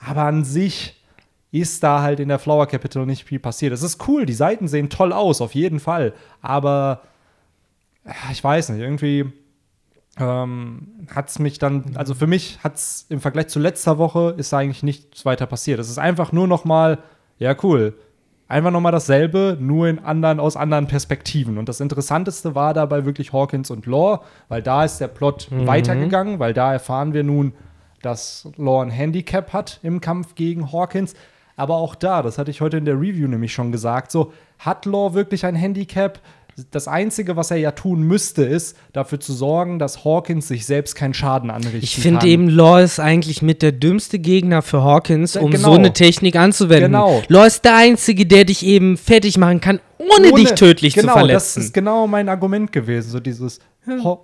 Aber an sich ist da halt in der Flower Capital nicht viel passiert. Es ist cool, die Seiten sehen toll aus, auf jeden Fall. Aber ja, ich weiß nicht, irgendwie ähm, hat es mich dann, also für mich hat es im Vergleich zu letzter Woche ist eigentlich nichts weiter passiert. Es ist einfach nur noch mal, ja cool, einfach noch mal dasselbe, nur in anderen, aus anderen Perspektiven. Und das Interessanteste war dabei wirklich Hawkins und Law, weil da ist der Plot weitergegangen, weil da erfahren wir nun, dass Law ein Handicap hat im Kampf gegen Hawkins. Aber auch da, das hatte ich heute in der Review nämlich schon gesagt, so hat Law wirklich ein Handicap? Das Einzige, was er ja tun müsste, ist dafür zu sorgen, dass Hawkins sich selbst keinen Schaden anrichten Ich finde eben, Law ist eigentlich mit der dümmste Gegner für Hawkins, Ja, um genau. so eine Technik anzuwenden. Genau. Law ist der Einzige, der dich eben fertig machen kann, ohne, dich tödlich genau, zu verletzen. Das ist genau mein Argument gewesen. So dieses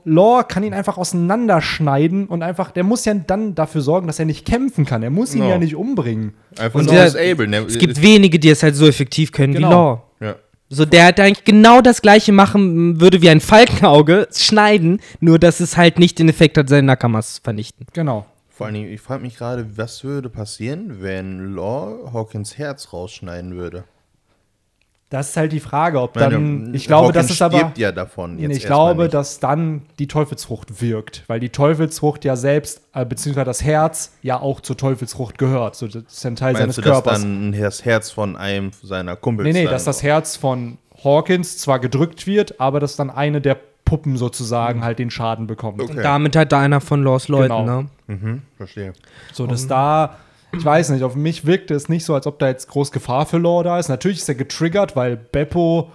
Law kann ihn einfach auseinanderschneiden und einfach, der muss ja dann dafür sorgen, dass er nicht kämpfen kann. Er muss ihn Genau. ja nicht umbringen. Einfach Und nur der- disable. Ne? es gibt wenige, die es halt so effektiv können Genau. wie Law. ja. So, der halt eigentlich genau das gleiche machen würde wie ein Falkenauge, schneiden, nur dass es halt nicht den Effekt hat, seine Nakamas zu vernichten. Genau. Vor allen Dingen, ich frage mich gerade, was würde passieren, wenn Law Hawkins Herz rausschneiden würde? Das ist halt die Frage, ob Meine, dann. Ich glaube, das Hawkins ist aber. ja davon. Jetzt ich glaube, nicht. dass dann die Teufelsfrucht wirkt, weil die Teufelsfrucht ja selbst, äh, beziehungsweise das Herz, ja auch zur Teufelsfrucht gehört. So, das ist ein Teil Meinst seines du, dass Körpers. dann das Herz von einem seiner Kumpels nee, nee, dass das Herz von Hawkins zwar gedrückt wird, aber dass dann eine der Puppen sozusagen halt den Schaden bekommt. Okay. Damit halt da einer von Laws Leuten, Genau. ne? Mhm, verstehe. So, dass da, ich weiß nicht, auf mich wirkte es nicht so, als ob da jetzt groß Gefahr für Law da ist. Natürlich ist er getriggert, weil Beppo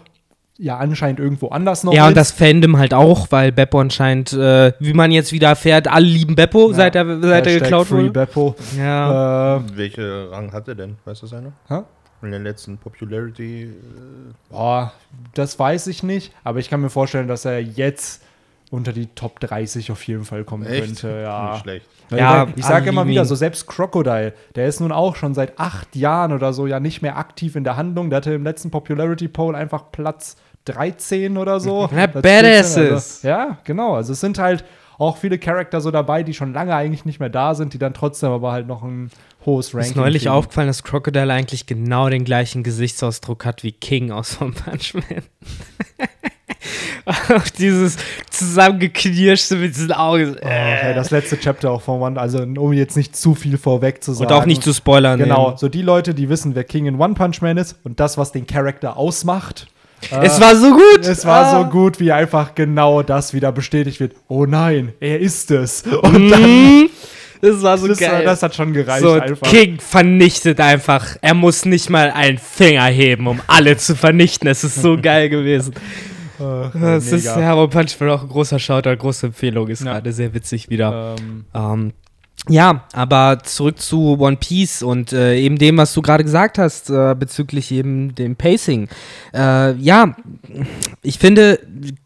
ja anscheinend irgendwo anders noch Ja, und ist. das Fandom halt auch, weil Beppo anscheinend, äh, wie man jetzt wieder erfährt, alle lieben Beppo, seit er, seit er geklaut Free wurde. Beppo. Ja. Äh, Welche Rang hat er denn? Weiß das einer? hä? In der letzten Popularity. äh, Boah, das weiß ich nicht, aber ich kann mir vorstellen, dass er jetzt unter die Top 30 auf jeden Fall kommen Echt? könnte. Ja. Nicht schlecht. Ja, ich sage alle immer wieder, so selbst Crocodile, der ist nun auch schon seit acht Jahren oder so ja nicht mehr aktiv in der Handlung. Der hatte im letzten Popularity Poll einfach Platz 13 oder so. Badasses. 14, also, ja, genau. Also es sind halt auch viele Charakter so dabei, die schon lange eigentlich nicht mehr da sind, die dann trotzdem aber halt noch ein hohes Mir Ranking ist neulich kriegen. aufgefallen, dass Crocodile eigentlich genau den gleichen Gesichtsausdruck hat wie King aus One Punch Man. auch dieses zusammengeknirschte mit diesen Augen. Oh, okay, das letzte Chapter auch von One, also um jetzt nicht zu viel vorweg zu sagen. Und auch nicht zu spoilern. Genau, so die Leute, die wissen, wer King in One Punch Man ist und das, was den Charakter ausmacht. Es war so gut. Es war Ah. so gut, wie einfach genau das wieder bestätigt wird. Oh nein, er ist es. Und dann, Das war so das, geil. das hat schon gereicht so, einfach. King vernichtet einfach. Er muss nicht mal einen Finger heben, um alle zu vernichten. Es ist so geil gewesen. Äh, Das ist mega. ja, One Punch Man auch ein großer Shoutout, große Empfehlung. Ist Ja. gerade sehr witzig wieder. Ähm, Ähm, ja, aber zurück zu One Piece und äh, eben dem, was du gerade gesagt hast äh, bezüglich eben dem Pacing. Äh, ja, ich finde,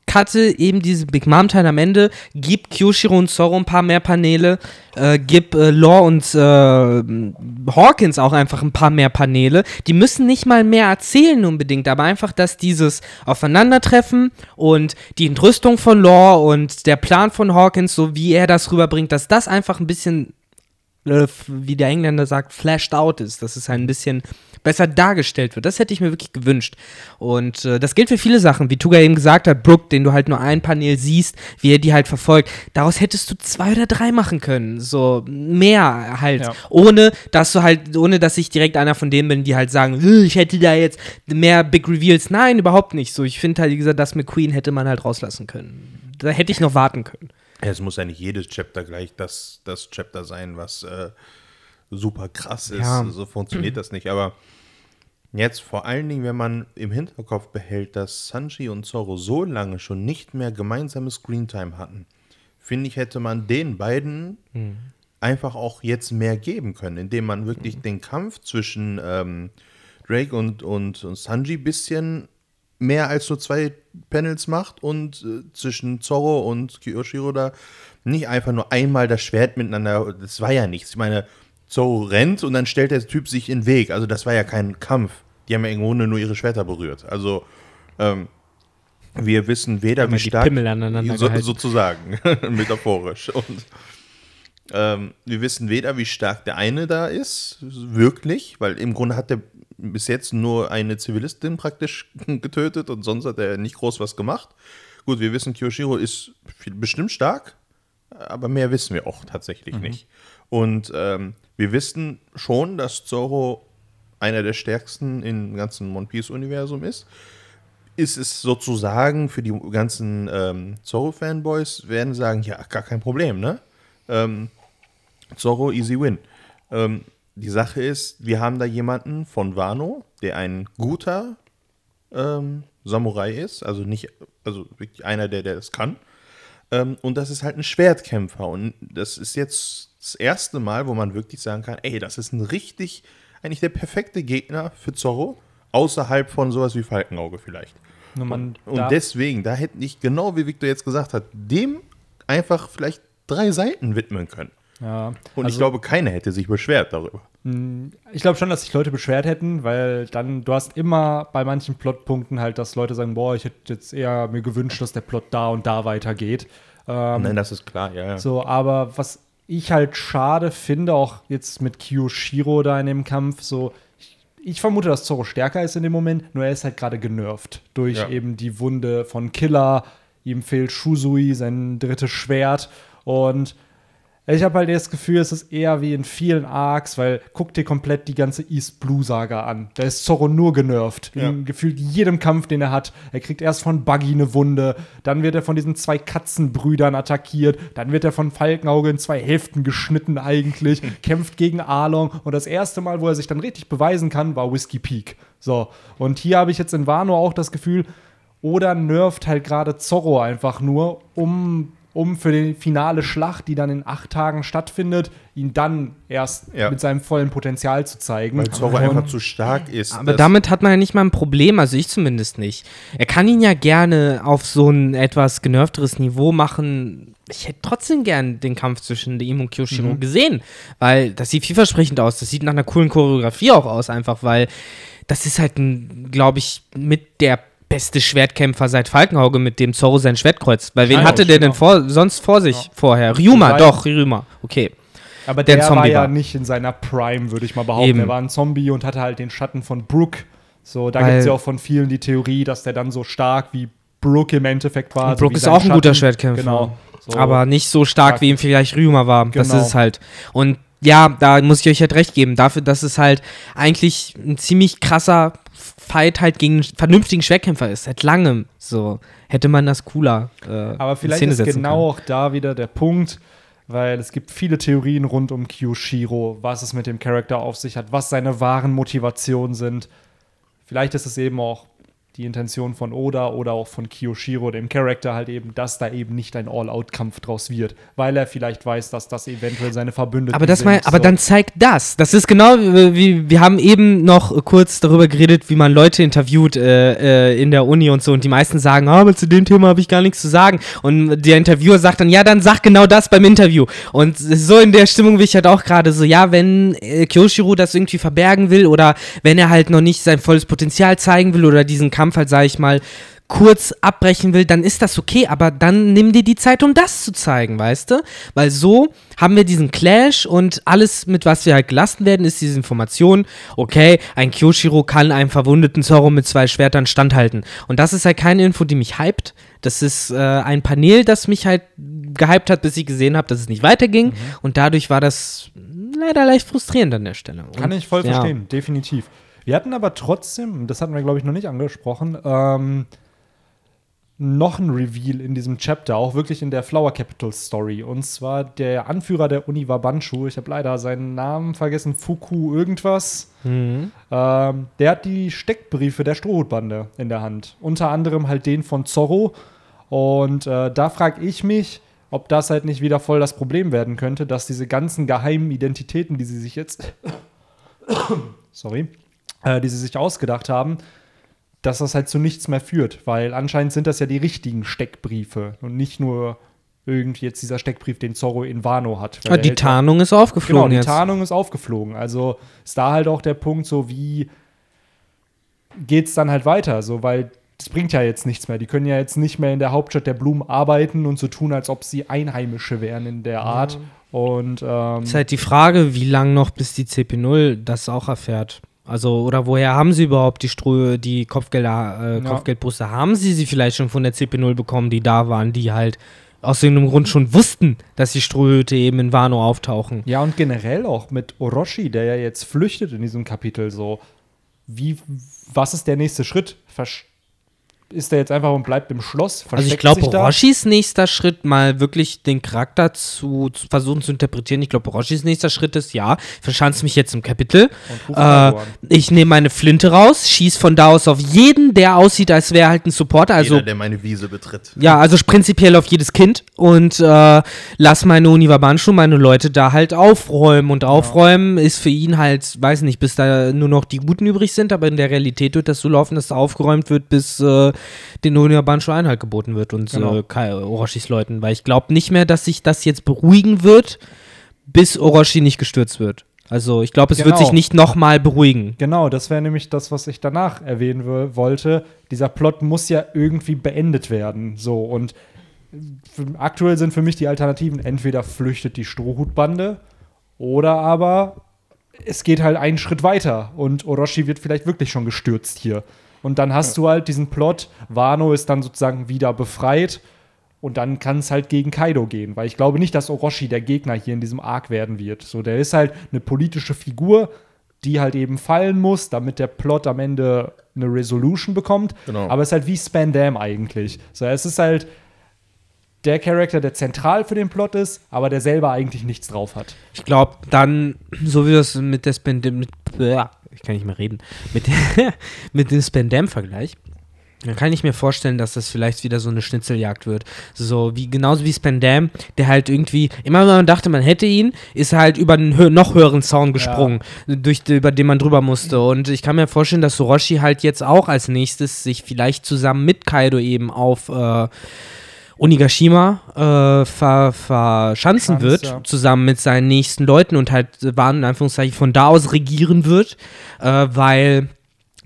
cutte eben diese Big Mom Teil am Ende, gib Kyoshiro und Zoro ein paar mehr Paneele, äh, gib äh, Law und äh, Hawkins auch einfach ein paar mehr Paneele. Die müssen nicht mal mehr erzählen unbedingt, aber einfach, dass dieses Aufeinandertreffen und die Entrüstung von Law und der Plan von Hawkins, so wie er das rüberbringt, dass das einfach ein bisschen wie der Engländer sagt, flashed out ist, dass es ein bisschen besser dargestellt wird. Das hätte ich mir wirklich gewünscht. Und äh, das gilt für viele Sachen, wie Tuga eben gesagt hat, Brooke, den du halt nur ein Panel siehst, wie er die halt verfolgt. Daraus hättest du zwei oder drei machen können. So mehr halt. Ja. Ohne, dass du halt, ohne dass ich direkt einer von denen bin, die halt sagen, "Äh, ich hätte da jetzt mehr Big Reveals. Nein, überhaupt nicht. So, ich finde halt, wie gesagt, das mit Queen hätte man halt rauslassen können. Da hätte ich noch warten können. Es muss ja nicht jedes Chapter gleich das, das Chapter sein, was äh, super krass ist. Ja. So funktioniert das nicht. Aber jetzt vor allen Dingen, wenn man im Hinterkopf behält, dass Sanji und Zoro so lange schon nicht mehr gemeinsame Screentime hatten, finde ich, hätte man den beiden einfach auch jetzt mehr geben können, indem man wirklich den Kampf zwischen ähm, Drake und, und, und Sanji bisschen mehr als nur zwei Panels macht und äh, zwischen Zorro und Kyoshiro da nicht einfach nur einmal das Schwert miteinander, das war ja nichts. Ich meine, Zorro rennt und dann stellt der Typ sich in den Weg. Also das war ja kein Kampf. Die haben ja im Grunde nur ihre Schwerter berührt. Also ähm, wir wissen weder, wie die stark, Pimmel aneinander so, sozusagen, metaphorisch. Und ähm, wir wissen weder, wie stark der eine da ist, wirklich, weil im Grunde hat er bis jetzt nur eine Zivilistin praktisch getötet und sonst hat er nicht groß was gemacht. Gut, wir wissen, Kyoshiro ist bestimmt stark, aber mehr wissen wir auch tatsächlich nicht. Und ähm, wir wissen schon, dass Zoro einer der stärksten im ganzen One Piece-Universum ist. Ist es sozusagen für die ganzen ähm, Zorro-Fanboys, werden sagen, ja, gar kein Problem, ne? Ähm, Zorro, easy win. Ähm, die Sache ist, wir haben da jemanden von Wano, der ein guter ähm, Samurai ist, also nicht, also wirklich einer, der, der das kann. Ähm, und das ist halt ein Schwertkämpfer. Und das ist jetzt das erste Mal, wo man wirklich sagen kann, ey, das ist ein richtig, eigentlich der perfekte Gegner für Zorro, außerhalb von sowas wie Falkenauge vielleicht. Und darf- deswegen, da hätte ich, genau wie Victor jetzt gesagt hat, dem einfach vielleicht drei Seiten widmen können. Ja, Und ich also- glaube, keiner hätte sich beschwert darüber. Ich glaube schon, dass sich Leute beschwert hätten, weil dann, du hast immer bei manchen Plotpunkten halt, dass Leute sagen, boah, ich hätte jetzt eher mir gewünscht, dass der Plot da und da weitergeht. Ähm, Nein, das ist klar, ja. ja. so, aber was ich halt schade finde, auch jetzt mit Kyoshiro da in dem Kampf, so, ich, ich vermute, dass Zoro stärker ist in dem Moment, nur er ist halt gerade genervt durch Ja. eben die Wunde von Killer, ihm fehlt Shusui, sein drittes Schwert und ich habe halt das Gefühl, es ist eher wie in vielen Arcs, weil guck dir komplett die ganze East Blue Saga an. Da ist Zorro nur genervt. Ja. In gefühlt jedem Kampf, den er hat. Er kriegt erst von Buggy eine Wunde, dann wird er von diesen zwei Katzenbrüdern attackiert, dann wird er von Falkenauge in zwei Hälften geschnitten eigentlich, kämpft gegen Arlong und das erste Mal, wo er sich dann richtig beweisen kann, war Whiskey Peak. So, und hier habe ich jetzt in Wano auch das Gefühl, oder nervt halt gerade Zorro einfach nur, um, um für die finale Schlacht, die dann in acht Tagen stattfindet, ihn dann erst Ja. mit seinem vollen Potenzial zu zeigen. Weil Zorro einfach zu stark ist. Aber damit hat man ja nicht mal ein Problem, also ich zumindest nicht. Er kann ihn ja gerne auf so ein etwas genervteres Niveau machen. Ich hätte trotzdem gern den Kampf zwischen ihm und Kyoshiro Mhm. gesehen, weil das sieht vielversprechend aus. Das sieht nach einer coolen Choreografie auch aus, einfach weil das ist halt, glaube ich, mit der beste Schwertkämpfer seit Falkenauge, mit dem Zorro sein Schwert kreuzt. Weil wen Ja, hatte der genau. denn vor, sonst vor sich vorher? Ryuma, doch, Ryuma. Okay. Aber der der, war ja war. nicht in seiner Prime, würde ich mal behaupten. Eben. Er war ein Zombie und hatte halt den Schatten von Brooke. So, da gibt es ja auch von vielen die Theorie, dass der dann so stark wie Brooke im Endeffekt war. So Brooke ist auch ein guter Schatten. Schwertkämpfer. Genau. So. aber nicht so stark, stark. wie ihm vielleicht Ryuma war. Das Genau. ist es halt. Und ja, da muss ich euch halt recht geben, dafür, dass es halt eigentlich ein ziemlich krasser Fight halt gegen einen vernünftigen Schwertkämpfer ist. Seit langem. So hätte man das cooler. Äh, Aber vielleicht ist genau auch da wieder der Punkt, weil es gibt viele Theorien rund um Kyoshiro, was es mit dem Charakter auf sich hat, was seine wahren Motivationen sind. Vielleicht ist es eben auch die Intention von Oda oder auch von Kyoshiro, dem Charakter, halt eben, dass da eben nicht ein All-Out-Kampf draus wird, weil er vielleicht weiß, dass das eventuell seine Verbündeten Aber, das sind. mal, aber so. dann zeigt das. Das ist genau wie, wie wir haben eben noch kurz darüber geredet, wie man Leute interviewt äh, äh, in der Uni und so. Und die meisten sagen, ah, aber zu dem Thema habe ich gar nichts zu sagen. Und der Interviewer sagt dann, ja, dann sag genau das beim Interview. Und so in der Stimmung bin ich halt auch gerade so, ja, wenn äh, Kyoshiro das irgendwie verbergen will oder wenn er halt noch nicht sein volles Potenzial zeigen will oder diesen Kampf halt, sage ich mal, kurz abbrechen will, dann ist das okay, aber dann nimm dir die Zeit, um das zu zeigen, weißt du? Weil so haben wir diesen Clash und alles, mit was wir halt gelassen werden, ist diese Information, okay, ein Kyoshiro kann einem verwundeten Zorro mit zwei Schwertern standhalten. Und das ist halt keine Info, die mich hypt. Das ist äh, ein Panel, das mich halt gehypt hat, bis ich gesehen habe, dass es nicht weiterging. Und dadurch war das leider leicht frustrierend an der Stelle. Kann Und, ich voll ja. verstehen, definitiv. Wir hatten aber trotzdem, das hatten wir glaube ich noch nicht angesprochen, ähm, noch ein Reveal in diesem Chapter, auch wirklich in der Flower Capital Story. Und zwar der Anführer der Uni Wabanshu, ich habe leider seinen Namen vergessen, Fuku irgendwas. Mhm. Ähm, der hat die Steckbriefe der Strohhutbande in der Hand. Unter anderem halt den von Zorro. Und äh, da frage ich mich, ob das halt nicht wieder voll das Problem werden könnte, dass diese ganzen geheimen Identitäten, die sie sich jetzt, sorry, äh, die sie sich ausgedacht haben, dass das halt zu nichts mehr führt, weil anscheinend sind das ja die richtigen Steckbriefe und nicht nur irgendwie jetzt dieser Steckbrief, den Zorro in Wano hat. Ah, der die ja- Tarnung ist Genau, aufgeflogen die jetzt. Tarnung ist aufgeflogen. Also ist da halt auch der Punkt, so wie geht es dann halt weiter, so weil das bringt ja jetzt nichts mehr. Die können ja jetzt nicht mehr in der Hauptstadt der Blumen arbeiten und so tun, als ob sie Einheimische wären in der Art. Und ähm, Ist halt die Frage, wie lang noch bis die CP0 das auch erfährt. Also, oder woher haben sie überhaupt die, Stru die Kopfgelder, äh, Ja. Kopfgeldbrüste? Haben sie sie vielleicht schon von der CP0 bekommen, die da waren, die halt aus irgendeinem Grund schon wussten, dass die Strohhüte eben in Wano auftauchen? Ja, und generell auch mit Orochi, der ja jetzt flüchtet in diesem Kapitel, so, wie, was ist der nächste Schritt? Versch ist der jetzt einfach und bleibt im Schloss? Also ich glaube? Orochis nächster Schritt, mal wirklich den Charakter zu, zu versuchen zu interpretieren. Ich glaube, Orochis nächster Schritt ist, ja, ich verschanze mich jetzt im Kapitel. Äh, ich nehme meine Flinte raus, schieß von da aus auf jeden, der aussieht, als wäre halt ein Supporter. Also Jeder, der meine Wiese betritt. Ja, also prinzipiell auf jedes Kind und äh, lass meine Uniwabanshu, meine Leute da halt aufräumen. Und aufräumen ist für ihn halt, weiß nicht, bis da nur noch die Guten übrig sind, aber in der Realität wird das so laufen, dass da aufgeräumt wird, bis äh, den Uniwabanshu Einhalt geboten wird und Genau. äh, Orochis Leuten. Weil ich glaube nicht mehr, dass sich das jetzt beruhigen wird, bis Orochi nicht gestürzt wird. Also ich glaube, es wird Genau. sich nicht nochmal beruhigen. Genau, das wäre nämlich das, was ich danach erwähnen wo- wollte. Dieser Plot muss ja irgendwie beendet werden. So, und f- aktuell sind für mich die Alternativen: entweder flüchtet die Strohhutbande oder aber es geht halt einen Schritt weiter und Orochi wird vielleicht wirklich schon gestürzt hier. Und dann hast du halt diesen Plot, Wano ist dann sozusagen wieder befreit und dann kann es halt gegen Kaido gehen, weil ich glaube nicht, dass Orochi der Gegner hier in diesem Arc werden wird. So, der ist halt eine politische Figur, die halt eben fallen muss, damit der Plot am Ende eine Resolution bekommt. Genau. Aber es ist halt wie Spandam eigentlich. So, es ist halt der Charakter, der zentral für den Plot ist, aber der selber eigentlich nichts drauf hat. Ich glaube, dann, so wie das mit der Spendam, mit, ja, ich kann nicht mehr reden, mit, mit dem Spendam-Vergleich, dann kann ich mir vorstellen, dass das vielleicht wieder so eine Schnitzeljagd wird. So wie genauso wie Spendam, der halt irgendwie, immer wenn man dachte, man hätte ihn, ist er halt über einen hö noch höheren Zaun gesprungen, durch, über den man drüber musste. Und ich kann mir vorstellen, dass Soroshi halt jetzt auch als nächstes sich vielleicht zusammen mit Kaido eben auf äh, Onigashima äh, ver, verschanzen Schanz, wird, ja. zusammen mit seinen nächsten Leuten und halt, waren in Anführungszeichen, von da aus regieren wird, äh, weil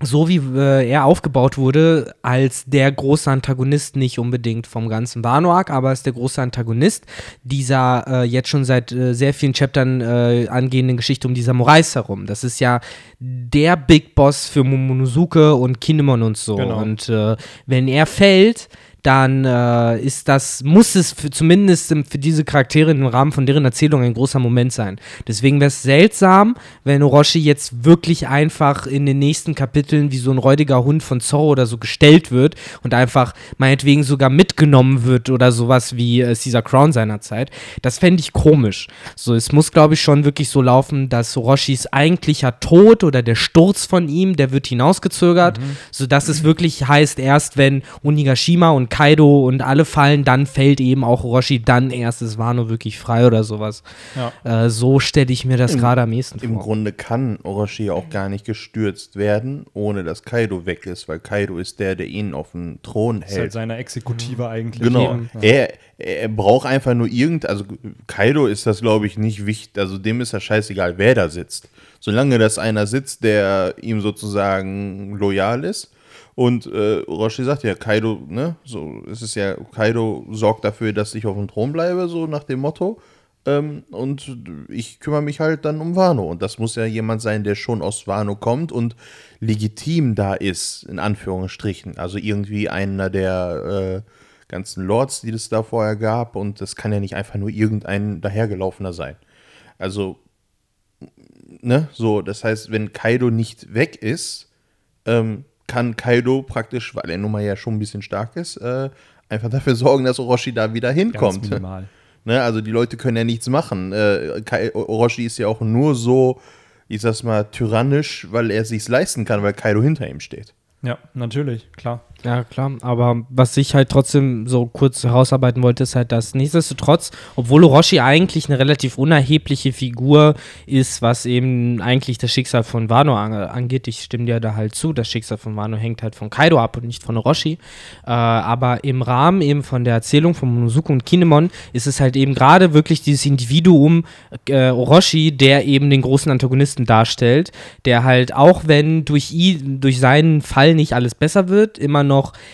so wie äh, er aufgebaut wurde, als der große Antagonist, nicht unbedingt vom ganzen Wano-Arc, aber als der große Antagonist dieser äh, jetzt schon seit äh, sehr vielen Chaptern äh, angehenden Geschichte um die Samurais herum. Das ist ja der Big Boss für Momonosuke und Kinemon und so. Genau. Und äh, wenn er fällt, dann äh, ist das, muss es für, zumindest für diese Charaktere im Rahmen von deren Erzählung ein großer Moment sein. Deswegen wäre es seltsam, wenn Orochi jetzt wirklich einfach in den nächsten Kapiteln wie so ein räudiger Hund von Zorro oder so gestellt wird und einfach meinetwegen sogar mitgenommen wird oder sowas wie äh, Caesar Crown seinerzeit. Das fände ich komisch. So, es muss, glaube ich, schon wirklich so laufen, dass Orochis eigentlicher Tod oder der Sturz von ihm, der wird hinausgezögert, sodass es wirklich heißt, erst wenn Onigashima und Kaido und alle fallen, dann fällt eben auch Orochi, dann erst ist Wano wirklich frei oder sowas. Ja. Äh, so stelle ich mir das Im- gerade am ehesten Im vor. Grunde kann Orochi auch gar nicht gestürzt werden, ohne dass Kaido weg ist, weil Kaido ist der, der ihn auf dem Thron Ist halt hält. seine Exekutive eigentlich. Genau. Eben. Er, er braucht einfach nur irgend, also Kaido ist das, glaube ich, nicht wichtig. Also dem ist ja scheißegal, wer da sitzt. Solange das einer sitzt, der ihm sozusagen loyal ist. Und äh, Orochi sagt ja, Kaido, ne, so es ist ja, Kaido sorgt dafür, dass ich auf dem Thron bleibe, so nach dem Motto. Ähm, und ich kümmere mich halt dann um Wano. Und das muss ja jemand sein, der schon aus Wano kommt und legitim da ist, in Anführungsstrichen. Also irgendwie einer der äh, ganzen Lords, die es da vorher gab. Und das kann ja nicht einfach nur irgendein dahergelaufener sein. Also, ne, so, das heißt, wenn Kaido nicht weg ist, ähm, kann Kaido praktisch, weil er nun mal ja schon ein bisschen stark ist, äh, einfach dafür sorgen, dass Orochi da wieder hinkommt. Ne, also die Leute können ja nichts machen. Äh, Kai, Orochi ist ja auch nur so, ich sag's mal, tyrannisch, weil er sich's leisten kann, weil Kaido hinter ihm steht. Ja, natürlich, klar. Ja, klar, aber was ich halt trotzdem so kurz herausarbeiten wollte, ist halt, dass nichtsdestotrotz, obwohl Orochi eigentlich eine relativ unerhebliche Figur ist, was eben eigentlich das Schicksal von Wano an, angeht, ich stimme dir da halt zu, das Schicksal von Wano hängt halt von Kaido ab und nicht von Orochi, äh, aber im Rahmen eben von der Erzählung von Monosuke und Kinemon ist es halt eben gerade wirklich dieses Individuum äh, Orochi, der eben den großen Antagonisten darstellt, der halt auch wenn durch durch seinen Fall nicht alles besser wird, immer noch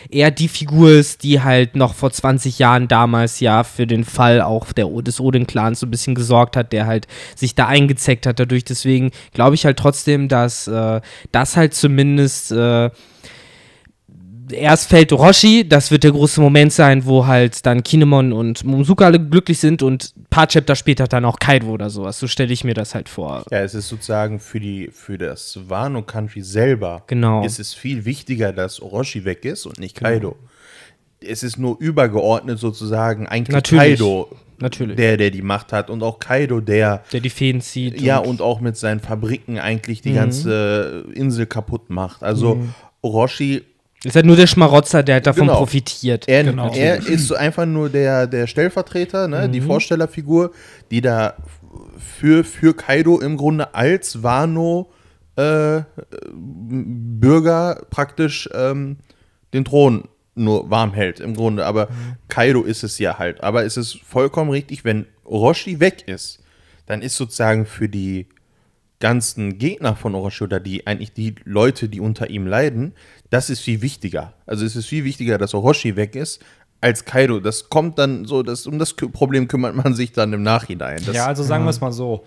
eher die Figur ist, die halt noch vor 20 Jahren damals ja für den Fall auch der, des Odin-Clans so ein bisschen gesorgt hat, der halt sich da eingezeckt hat dadurch. Deswegen glaube ich halt trotzdem, dass äh, das halt zumindest äh, erst fällt Orochi, das wird der große Moment sein, wo halt dann Kinemon und Momosuke alle glücklich sind und ein paar Chapter später dann auch Kaido oder sowas. So stelle ich mir das halt vor. Ja, es ist sozusagen für, die, für das Wano Country selber. Genau. Es ist viel wichtiger, dass Orochi weg ist und nicht Kaido. Es ist nur übergeordnet sozusagen eigentlich Natürlich. Kaido, Natürlich. der, der die Macht hat und auch Kaido, der Der die Fäden zieht. ja und auch mit seinen Fabriken eigentlich die ganze Insel kaputt macht. Also Orochi Ist halt nur der Schmarotzer, der halt davon Genau. profitiert. Er, Genau. er ist so einfach nur der, der Stellvertreter, ne? die Vorstellerfigur, die da für, für Kaido im Grunde als Wano äh, Bürger praktisch ähm, den Thron nur warm hält im Grunde. Aber Kaido ist es ja halt. Aber es ist vollkommen richtig, wenn Orochi weg ist, dann ist sozusagen für die ganzen Gegner von Orochi oder die eigentlich die Leute, die unter ihm leiden, das ist viel wichtiger. Also es ist viel wichtiger, dass Orochi weg ist, als Kaido. Das kommt dann so, das, um das Problem kümmert man sich dann im Nachhinein. Das, ja, also sagen wir es mal so.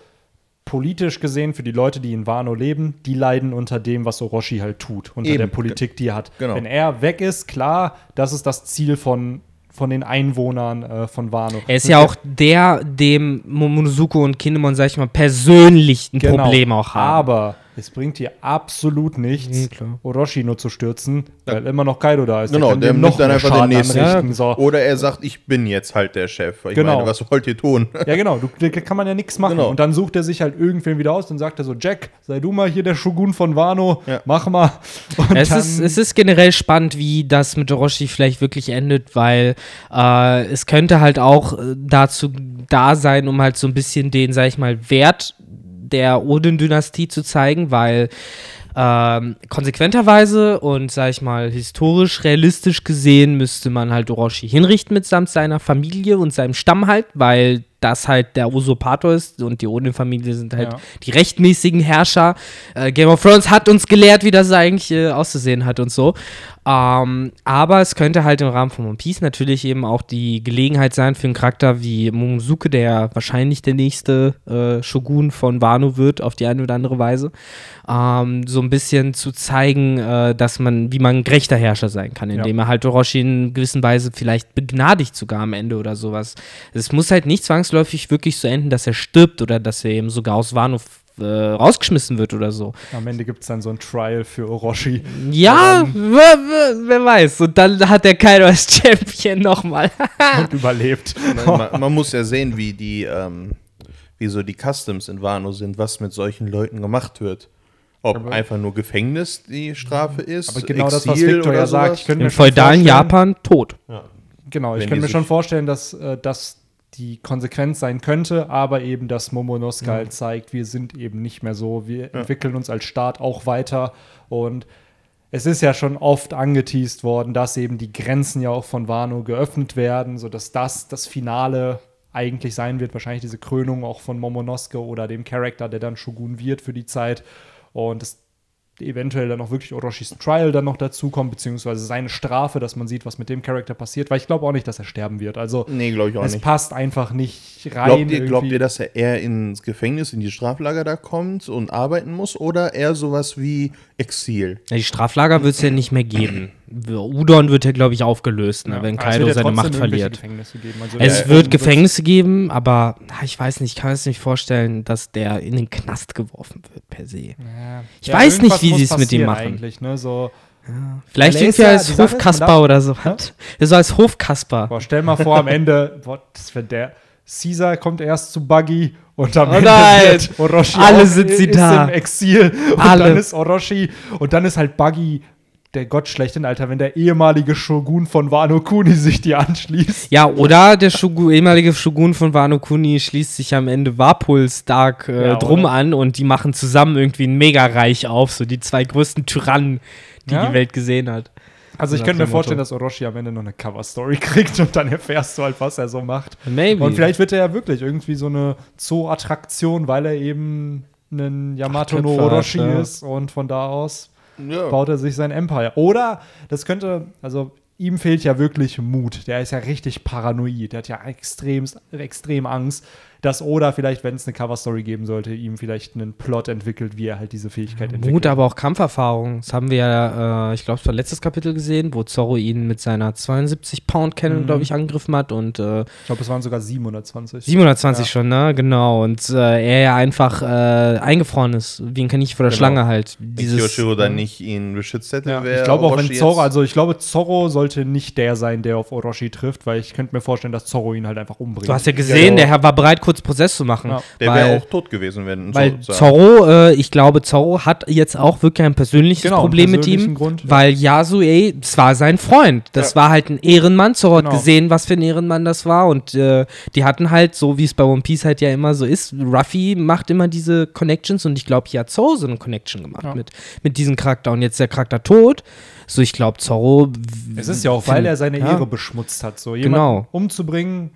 Politisch gesehen, für die Leute, die in Wano leben, die leiden unter dem, was Orochi halt tut, unter Eben. der Politik, die er hat. Genau. Wenn er weg ist, klar, das ist das Ziel von, von den Einwohnern äh, von Wano. Er ist ja auch der, dem Momonosuke und Kinemon, sag ich mal, persönlich ein Genau. Problem auch haben. Aber es bringt dir absolut nichts, Nee. Orochi nur zu stürzen, weil immer noch Kaido da ist. Genau, der dem nimmt dann einfach den Schaden nächsten. anrichten, so. Oder er sagt, ich bin jetzt halt der Chef. Ich Genau. meine, was wollt ihr tun? Ja, genau, du, da kann man ja nichts machen. Genau. Und dann sucht er sich halt irgendwen wieder aus und sagt er so: Jack, sei du mal hier der Shogun von Wano, Ja. mach mal. Und Es dann, ist, es ist generell spannend, wie das mit Orochi vielleicht wirklich endet, weil äh, es könnte halt auch äh, dazu da sein, um halt so ein bisschen den, sag ich mal, Wert der Odin-Dynastie zu zeigen, weil ähm, konsequenterweise und, sag ich mal, historisch, realistisch gesehen müsste man halt Orochi hinrichten mitsamt seiner Familie und seinem Stamm halt, weil das halt der Usurpator ist und die Odin-Familie sind halt Ja. die rechtmäßigen Herrscher. Äh, Game of Thrones hat uns gelehrt, wie das eigentlich äh, auszusehen hat und so. Ähm, aber es könnte halt im Rahmen von One Piece natürlich eben auch die Gelegenheit sein für einen Charakter wie Momosuke, der wahrscheinlich der nächste äh, Shogun von Wano wird, auf die eine oder andere Weise. Ähm, so ein bisschen zu zeigen, äh, dass man, wie man ein gerechter Herrscher sein kann, indem er halt Orochi in gewisser Weise vielleicht begnadigt sogar am Ende oder sowas. Es muss halt nicht zwangsläufig wirklich so enden, dass er stirbt oder dass er eben sogar aus Wano äh, rausgeschmissen wird oder so. am Ende gibt es dann so ein Trial für Orochi. Ja, wer, wer, wer weiß. Und dann hat der Kaido als Champion nochmal. und überlebt. man, man muss ja sehen, wie die, ähm, wie so die Customs in Wano sind, was mit solchen Leuten gemacht wird. Ob einfach nur Gefängnis die Strafe ist, Aber genau das, was Exil Victor oder ja sagt, ich könnte Im feudalen Japan tot. Genau, ich könnte mir schon vorstellen, dass äh, das die Konsequenz sein könnte, aber eben, dass Momonosuke halt zeigt, wir sind eben nicht mehr so, wir entwickeln uns als Staat auch weiter. Und es ist ja schon oft angeteased worden, dass eben die Grenzen ja auch von Wano geöffnet werden, sodass das das Finale eigentlich sein wird, wahrscheinlich diese Krönung auch von Momonosuke oder dem Charakter, der dann Shogun wird für die Zeit. Und das eventuell dann auch wirklich Orochis Trial dann noch dazukommt, beziehungsweise seine Strafe, dass man sieht, was mit dem Charakter passiert, weil ich glaube auch nicht, dass er sterben wird. Also Nee, glaube ich auch es nicht. passt einfach nicht rein. Glaubt ihr, glaubt ihr, dass er eher ins Gefängnis, in die Straflager da kommt und arbeiten muss oder eher sowas wie Exil? Ja, die Straflager wird es ja nicht mehr geben. Udon wird ja, glaube ich, aufgelöst, ne, wenn Aber es Kaido ja seine Macht verliert. Gefängnisse geben. Also Es wird Gefängnisse geben, aber ich weiß nicht, ich kann es nicht vorstellen, dass der in den Knast geworfen wird per se. Ja. Ich Ja, weiß nicht, wie sie es mit ihm machen. Ne? so, Vielleicht er ist irgendwie ja- als Hofkasper oder so. hat. So als Hofkasper. boah, stell mal vor, am Ende, boah, das der. Caesar kommt erst zu Buggy und am Oh Ende wird Orochi Alle sind sie da. im Exil und Alle. dann ist Orochi und dann ist halt Buggy der Gott schlechthin, Alter, wenn der ehemalige Shogun von Wano Kuni sich dir anschließt. Ja, oder der Shogun, ehemalige Shogun von Wano Kuni schließt sich am Ende Warpuls Dark äh, Ja, drum oder? an und die machen zusammen irgendwie ein Megareich auf, so die zwei größten Tyrannen, die Ja? die Welt gesehen hat. Also ich könnte mir vorstellen, Motto. dass Orochi am Ende noch eine Cover-Story kriegt und dann erfährst du halt, was er so macht. Maybe. Und vielleicht wird er ja wirklich irgendwie so eine Zoo-Attraktion, weil er eben ein Yamato no Köpfe hat, Orochi ja. ist und von da aus. Ja. baut er sich sein Empire. Oder das könnte, also ihm fehlt ja wirklich Mut. Der ist ja richtig paranoid. Der hat ja extrem, extrem Angst, dass Oda vielleicht, wenn es eine Coverstory geben sollte, ihm vielleicht einen Plot entwickelt, wie er halt diese Fähigkeit entwickelt. Mut, aber auch Kampferfahrung. Das haben wir ja, äh, ich glaube, es war letztes Kapitel gesehen, wo Zorro ihn mit seiner 72-Pound-Cannon, Mhm. glaube ich, angegriffen hat und äh, Ich glaube, es waren sogar 720. 720 Ja. schon, ne? Genau. Und äh, er ja einfach äh, eingefroren ist, wie ein Kaninchen vor der Genau. Schlange halt. Wenn Dieses, Kyoshiro dann nicht ihn beschützt hätte, Ja, wäre ich glaube auch, wenn Zorro, also ich glaube, Zorro sollte nicht der sein, der auf Orochi trifft, weil ich könnte mir vorstellen, dass Zorro ihn halt einfach umbringt. du hast ja gesehen, Ja. der Herr war bereit, kurz Prozess zu machen. Ja. Der weil- wäre auch tot gewesen, wenn Weil so- Zorro, äh, ich glaube, Zorro hat jetzt auch wirklich ein persönliches Genau, Problem mit ihm, Grund, ja. weil Yasue, das war sein Freund. Das Ja. war halt ein Ehrenmann. Zorro Genau. hat gesehen, was für ein Ehrenmann das war und äh, die hatten halt, so wie es bei One Piece halt ja immer so ist, Ruffy macht immer diese Connections und ich glaube, hier hat Zorro so eine Connection gemacht Ja. mit, mit diesem Charakter und jetzt ist der Charakter tot. So, ich glaube, Zorro. Es ist ja auch, weil er seine Ja. Ehre beschmutzt hat. So jemanden Genau. umzubringen,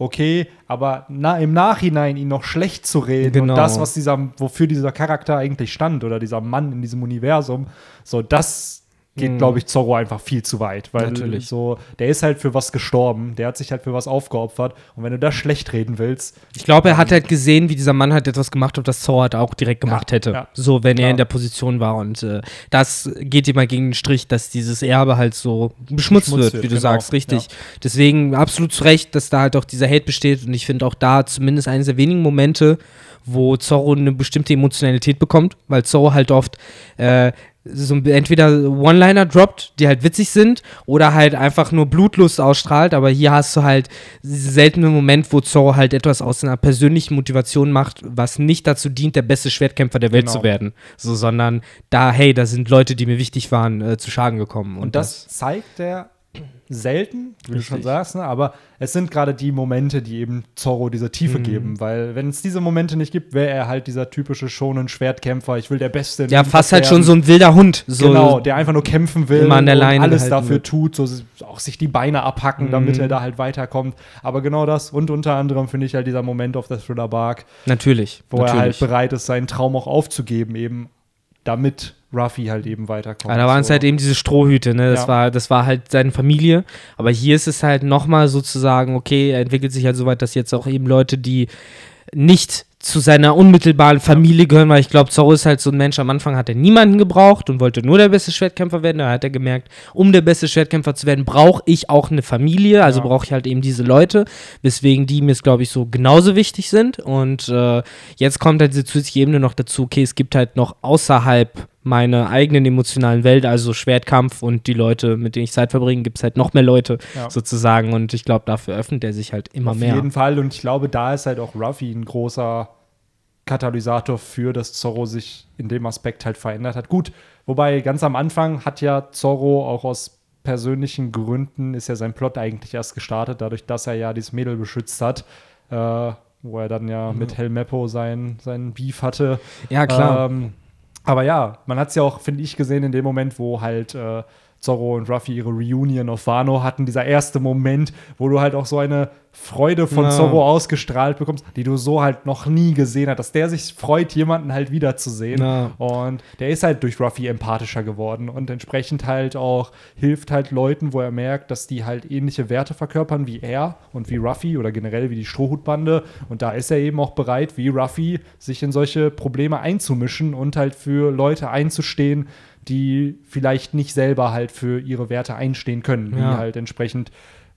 okay, aber na, im Nachhinein ihn noch schlecht zu reden Genau. und das, was dieser, wofür dieser Charakter eigentlich stand oder dieser Mann in diesem Universum, so das geht, Mhm. glaube ich, Zorro einfach viel zu weit. Weil Natürlich. so, der ist halt für was gestorben, der hat sich halt für was aufgeopfert. Und wenn du das schlecht reden willst, Ich glaube, er hat halt gesehen, wie dieser Mann halt etwas gemacht hat, das Zorro halt auch direkt gemacht Ja, hätte. ja. So, wenn er Klar. in der Position war. Und äh, das geht immer gegen den Strich, dass dieses Erbe halt so beschmutzt, Beschmutzt wird, wird, wie du genau. sagst, richtig. Deswegen absolut zu Recht, dass da halt auch dieser Hate besteht. Und ich finde auch da zumindest eines der wenigen Momente, wo Zorro eine bestimmte Emotionalität bekommt, weil Zorro halt oft äh, so entweder One-Liner droppt, die halt witzig sind, oder halt einfach nur Blutlust ausstrahlt. Aber hier hast du halt seltenen Moment, wo Zorro halt etwas aus einer persönlichen Motivation macht, was nicht dazu dient, der beste Schwertkämpfer der Welt Genau. zu werden. So, sondern da, hey, da sind Leute, die mir wichtig waren, äh, zu Schaden gekommen. Und, das, zeigt er selten, wie du schon Richtig. sagst, ne? aber es sind gerade die Momente, die eben Zorro diese Tiefe Mhm. geben, weil wenn es diese Momente nicht gibt, wäre er halt dieser typische schonen Schwertkämpfer, ich will der Beste. ja, fast halt schon so ein wilder Hund. So, genau, der einfach nur kämpfen will immer an der und alles dafür wird. tut, so auch sich die Beine abhacken, damit Mhm. er da halt weiterkommt. Aber genau das und unter anderem finde ich halt dieser Moment auf der Thriller Bark, Natürlich. wo er halt natürlich. bereit ist, seinen Traum auch aufzugeben, eben damit Ruffy halt eben weiterkommt. Ja, da waren es So. halt eben diese Strohhüte, ne? Das, Ja. war, das war halt seine Familie. Aber hier ist es halt nochmal sozusagen, okay, er entwickelt sich halt so weit, dass jetzt auch eben Leute, die nicht zu seiner unmittelbaren Familie gehören, weil ich glaube, Zorro ist halt so ein Mensch, am Anfang hat er niemanden gebraucht und wollte nur der beste Schwertkämpfer werden. Da hat er gemerkt, um der beste Schwertkämpfer zu werden, brauche ich auch eine Familie, also Ja. brauche ich halt eben diese Leute, weswegen die mir, glaube ich, so genauso wichtig sind. Und äh, jetzt kommt halt diese zusätzliche Ebene noch dazu, okay, es gibt halt noch außerhalb meiner eigenen emotionalen Welt, also Schwertkampf und die Leute, mit denen ich Zeit verbringe, gibt es halt noch mehr Leute Ja. sozusagen. Und ich glaube, dafür öffnet er sich halt immer Auf mehr. jeden Fall. Und ich glaube, da ist halt auch Ruffy ein großer Katalysator für, dass Zorro sich in dem Aspekt halt verändert hat. Gut, wobei ganz am Anfang hat ja Zorro auch aus persönlichen Gründen ist ja sein Plot eigentlich erst gestartet, dadurch, dass er ja dieses Mädel beschützt hat, äh, wo er dann ja mit Helmeppo sein, seinen Beef hatte. Ja, klar. Ähm, aber ja, man hat es ja auch, finde ich, gesehen in dem Moment, wo halt äh, Zorro und Ruffy ihre Reunion auf Wano hatten. Dieser erste Moment, wo du halt auch so eine Freude von Ja. Zorro ausgestrahlt bekommst, die du so halt noch nie gesehen hast, dass der sich freut, jemanden halt wiederzusehen. Ja. Und der ist halt durch Ruffy empathischer geworden und entsprechend halt auch hilft halt Leuten, wo er merkt, dass die halt ähnliche Werte verkörpern wie er und wie Ruffy oder generell wie die Strohhutbande. Und da ist er eben auch bereit, wie Ruffy, sich in solche Probleme einzumischen und halt für Leute einzustehen, die vielleicht nicht selber halt für ihre Werte einstehen können, Ja. halt entsprechend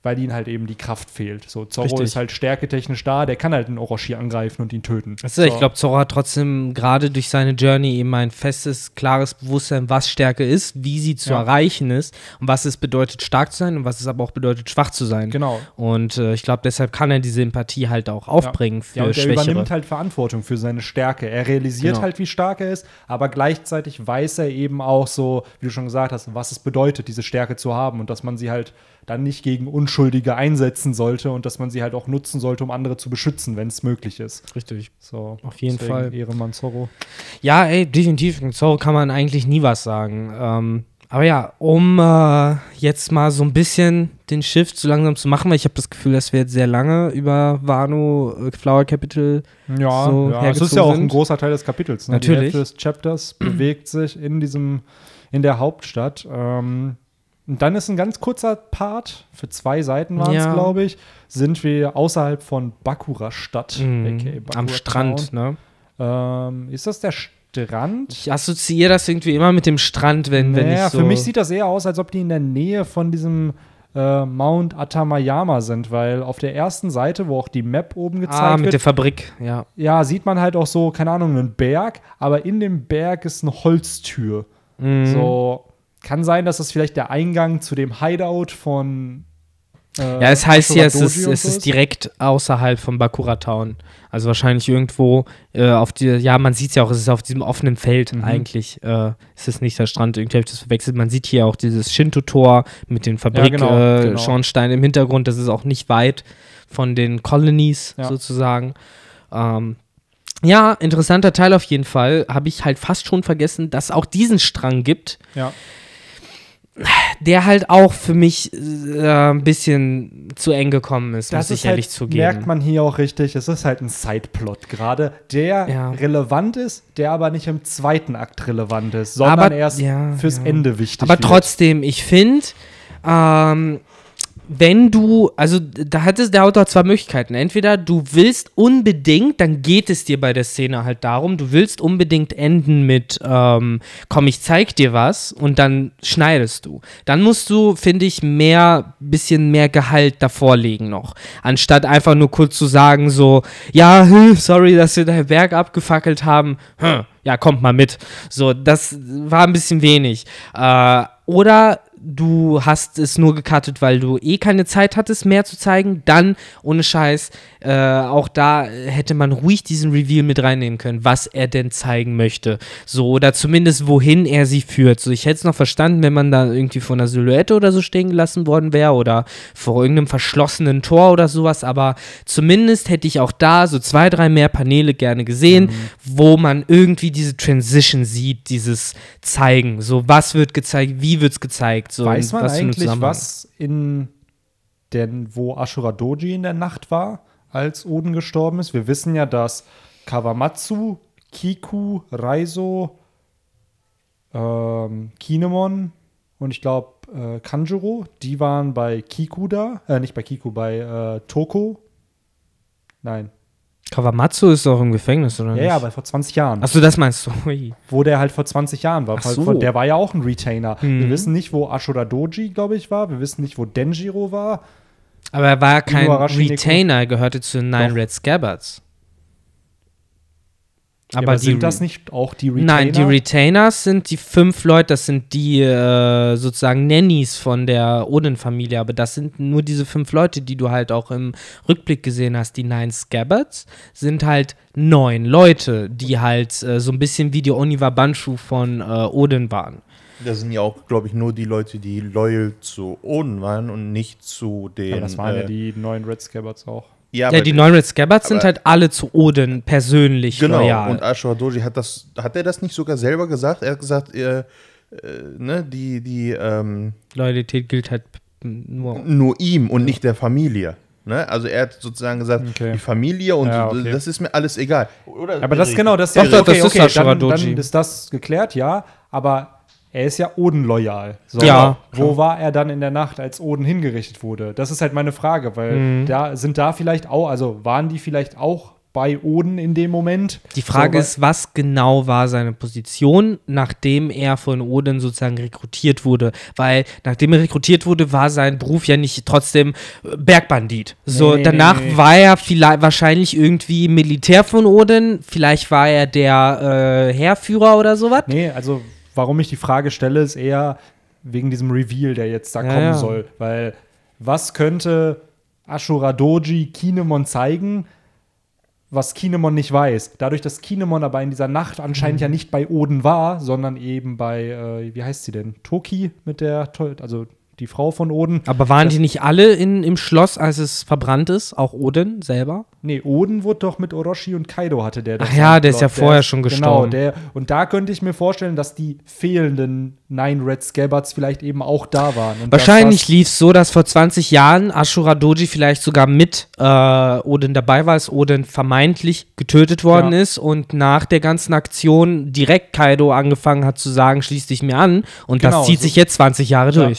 weil ihnen halt eben die Kraft fehlt. So, Zorro Richtig. ist halt stärketechnisch da, der kann halt einen Orochi angreifen und ihn töten. Also, Ich glaube, Zorro hat trotzdem gerade durch seine Journey eben ein festes, klares Bewusstsein, was Stärke ist, wie sie zu Ja. erreichen ist und was es bedeutet, stark zu sein und was es aber auch bedeutet, schwach zu sein. Genau. Und äh, ich glaube, deshalb kann er diese Empathie halt auch aufbringen für Ja, und er übernimmt halt Verantwortung für seine Stärke. Er realisiert Genau. halt, wie stark er ist, aber gleichzeitig weiß er eben auch so, wie du schon gesagt hast, was es bedeutet, diese Stärke zu haben und dass man sie halt dann nicht gegen Unschuldige einsetzen sollte und dass man sie halt auch nutzen sollte, um andere zu beschützen, wenn es möglich ist. Richtig. So, Auf jeden Fall. Ehrenmann Zorro. Ja, ey, definitiv. Mit Zorro kann man eigentlich nie was sagen. Ähm, Aber ja, um äh, jetzt mal so ein bisschen den Shift so langsam zu machen, weil ich habe das Gefühl, dass wir jetzt sehr lange über Wano äh, Flower Capital Ja, so ja es ist ja auch ein großer Teil des Kapitels. Ne? Natürlich. Die Hälfte des Chapters bewegt sich in diesem, in der Hauptstadt. Ähm, und dann ist ein ganz kurzer Part, für zwei Seiten waren es, Ja. glaube ich, sind wir außerhalb von Bakura-Stadt, Mhm. aka Bakura am Strand, Town. ne? Ähm, ist das der Strand? Ich assoziiere das irgendwie immer mit dem Strand, wenn, wenn naja, ich so. für mich sieht das eher aus, als ob die in der Nähe von diesem äh, Mount Atamayama sind, weil auf der ersten Seite, wo auch die Map oben gezeigt ah, mit wird, der Fabrik, ja. ja, sieht man halt auch so, keine Ahnung, einen Berg, aber in dem Berg ist eine Holztür. Mhm. So, kann sein, dass das vielleicht der Eingang zu dem Hideout von. Äh, Ja, es heißt hier, es ist, es ist direkt außerhalb von Bakura Town. Also wahrscheinlich irgendwo äh, auf die, ja, man sieht es ja auch, es ist auf diesem offenen Feld Mhm. eigentlich. Äh, es ist nicht der Strand, irgendwie habe ich das verwechselt. Man sieht hier auch dieses Shinto-Tor mit den Fabrik, genau, äh, genau. Im Hintergrund. Das ist auch nicht weit von den Colonies Ja. sozusagen. Ähm, ja, interessanter Teil auf jeden Fall. Habe ich halt fast schon vergessen, dass auch diesen Strang gibt Ja. Der halt auch für mich äh, ein bisschen zu eng gekommen ist, muss ich ist ehrlich halt, zugeben. merkt man hier auch richtig, es ist halt ein Sideplot gerade, der Ja. relevant ist, der aber nicht im zweiten Akt relevant ist, sondern Aber- erst ja, fürs ja. Ende wichtig Aber wird. trotzdem, ich finde, ähm, wenn du, also da hat es der Autor zwei Möglichkeiten. Entweder du willst unbedingt, dann geht es dir bei der Szene halt darum, du willst unbedingt enden mit, ähm, komm, ich zeig dir was und dann schneidest du. Dann musst du, finde ich, mehr, bisschen mehr Gehalt davor legen noch. Anstatt einfach nur kurz zu sagen, so, ja, hm, sorry, dass wir dein Berg abgefackelt haben. Hm, ja, kommt mal mit. So, das war ein bisschen wenig. Äh, oder du hast es nur gecuttet, weil du eh keine Zeit hattest, mehr zu zeigen, dann, ohne Scheiß, äh, auch da hätte man ruhig diesen Reveal mit reinnehmen können, was er denn zeigen möchte. So, oder zumindest wohin er sie führt. So, ich hätte es noch verstanden, wenn man da irgendwie vor einer Silhouette oder so stehen gelassen worden wäre oder vor irgendeinem verschlossenen Tor oder sowas, aber zumindest hätte ich auch da so zwei, drei mehr Paneele gerne gesehen, wo man irgendwie diese Transition sieht, dieses Zeigen. So, was wird gezeigt, wie wird es gezeigt. So, Weiß man was eigentlich, was in denn wo Ashura Doji in der Nacht war, als Oden gestorben ist? Wir wissen ja, dass Kawamatsu, Kiku, Raizo, ähm, Kinemon und ich glaube äh, Kanjuro, die waren bei Kiku da, äh, nicht bei Kiku, bei äh, Toko. Nein. Kawamatsu ist doch im Gefängnis, oder Ja, nicht? ja, aber vor 20 Jahren. Achso, das meinst du. Ui. wo der halt vor 20 Jahren war. Ach so. Der war ja auch ein Retainer. Wir Mhm. wissen nicht, wo Ashura Doji, glaube ich, war. Wir wissen nicht, wo Denjiro war. Aber er war kein. Retainer, er gehörte zu den Nine Doch. Red Scabbards. Ja, Aber, die sind das nicht auch die Retainer? Nein, die Retainers sind die fünf Leute, das sind die äh, sozusagen Nannies von der Odin-Familie, aber das sind nur diese fünf Leute, die du halt auch im Rückblick gesehen hast. Die Nine Scabbards sind halt neun Leute, die halt äh, so ein bisschen wie die Oniwa Banshu von äh, Odin waren. Da sind ja auch, glaube ich, nur die Leute, die loyal zu Oden waren und nicht zu den. Aber das waren ja äh, die neuen Red Scabbards auch. Ja, ja, aber die neun Red Scabbards sind halt alle zu Odin persönlich Genau, loyal. und Ashura Doji hat das, hat er das nicht sogar selber gesagt? Er hat gesagt, äh, äh, ne, die, die, ähm, Loyalität gilt halt nur. nur ihm und nicht der Familie. Ne? Also er hat sozusagen gesagt, Okay. die Familie und Ja, okay. das ist mir alles egal. Oder Aber das Erik? genau, das Doch, doch, okay, das ist okay, Ashura dann, dann ist das geklärt, ja. Aber er ist ja Oden loyal. So, Ja, Wo war er dann in der Nacht, als Oden hingerichtet wurde? Das ist halt meine Frage, weil Mhm. da sind da vielleicht auch, also waren die vielleicht auch bei Oden in dem Moment? Die Frage So, ist, was genau war seine Position, nachdem er von Odin sozusagen rekrutiert wurde? Weil nachdem er rekrutiert wurde, war sein Beruf ja nicht trotzdem äh, Bergbandit. So, Nee, danach nee, nee. war er vielleicht wahrscheinlich irgendwie Militär von Odin, vielleicht war er der äh, Heerführer oder sowas. Nee, also warum ich die Frage stelle, ist eher wegen diesem Reveal, der jetzt da Ja, kommen ja. soll. Weil was könnte Ashura Doji Kinemon zeigen, was Kinemon nicht weiß? Dadurch, dass Kinemon aber in dieser Nacht anscheinend Mhm. ja nicht bei Oden war, sondern eben bei, äh, wie heißt sie denn? Toki mit der, also die Frau von Oden. Aber waren Das- die nicht alle in, im Schloss, als es verbrannt ist? Auch Odin selber? Nee, Oden wurde doch mit Orochi und Kaido hatte der. doch Ach ja, der ist ja vorher schon gestorben. Genau, der, und da könnte ich mir vorstellen, dass die fehlenden Nine Red Scabbards vielleicht eben auch da waren. Und Wahrscheinlich lief es so, dass vor 20 Jahren Ashura Doji vielleicht sogar mit äh, Odin dabei war, als Odin vermeintlich getötet worden Ja. ist und nach der ganzen Aktion direkt Kaido angefangen hat zu sagen, schließ dich mir an. Und Genau, das zieht so- sich jetzt 20 Jahre Ja.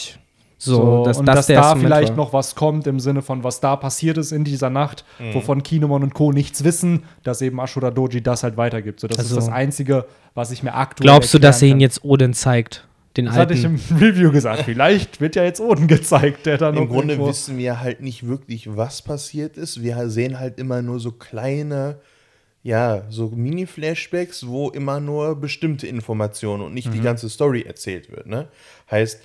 So, So, dass und das dass der da vielleicht war. noch was kommt im Sinne von, was da passiert ist in dieser Nacht, Mhm. wovon Kinemon und Co. nichts wissen, dass eben Ashura Doji das halt weitergibt. So, das Also- ist das Einzige, was ich mir aktuell Glaubst du, dass er ihn jetzt Odin zeigt? Den Das hatte ich alten. im Review gesagt. Vielleicht wird ja jetzt Oden gezeigt, der dann Im Grunde irgendwo- wissen wir halt nicht wirklich, was passiert ist. Wir sehen halt immer nur so kleine, ja, so Mini-Flashbacks, wo immer nur bestimmte Informationen und nicht die ganze Story erzählt wird. Ne? Heißt,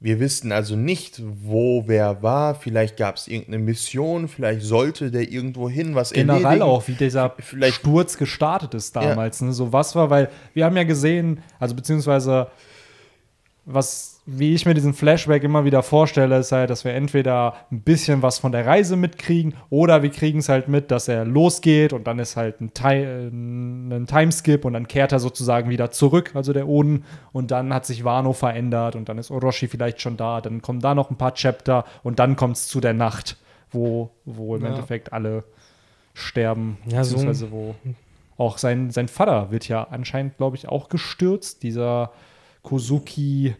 wir wissen also nicht, wo wer war. Vielleicht gab es irgendeine Mission, vielleicht sollte der irgendwo hin, was generell erledigen. auch, wie dieser Vielleicht- Sturz gestartet ist damals. Ne? So was war, weil wir haben ja gesehen, also beziehungsweise was, wie ich mir diesen Flashback immer wieder vorstelle, ist halt, dass wir entweder ein bisschen was von der Reise mitkriegen oder wir kriegen es halt mit, dass er losgeht und dann ist halt ein, Ti äh, ein Timeskip und dann kehrt er sozusagen wieder zurück, also der Oden, und dann hat sich Wano verändert und dann ist Orochi vielleicht schon da, dann kommen da noch ein paar Chapter und dann kommt es zu der Nacht, wo, wo im Ja. Endeffekt alle sterben, Ja, so- beziehungsweise wo auch sein, sein Vater wird ja anscheinend, glaube ich, auch gestürzt, dieser Kozuki,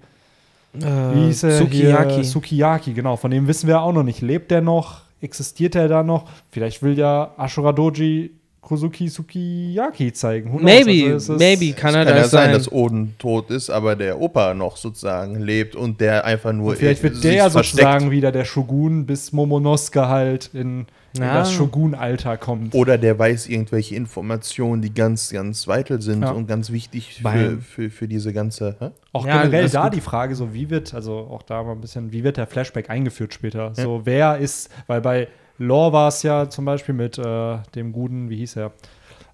wie Äh, hieß er Sukiyaki. Hier? Sukiyaki, genau. Von dem wissen wir auch noch nicht. Lebt der noch? Existiert er da noch? Vielleicht will ja Ashura Doji Kozuki Sukiyaki zeigen. Who maybe, Also maybe kann er Kann ja das sein, sein. dass Oden tot ist, aber der Opa noch sozusagen lebt und der einfach nur Vielleicht wird der ja versteckt. sozusagen wieder der Shogun, bis Momonosuke halt in, in Ja. das Shogun-Alter kommt. Oder der weiß irgendwelche Informationen, die ganz, ganz vital sind Ja. und ganz wichtig für, für, für diese ganze. Hä? Auch Ja, generell da gut. die Frage, so wie wird, also auch da mal ein bisschen, wie wird der Flashback eingeführt später? So, wer ist, weil bei Lore war es ja zum Beispiel mit äh, dem guten, wie hieß er,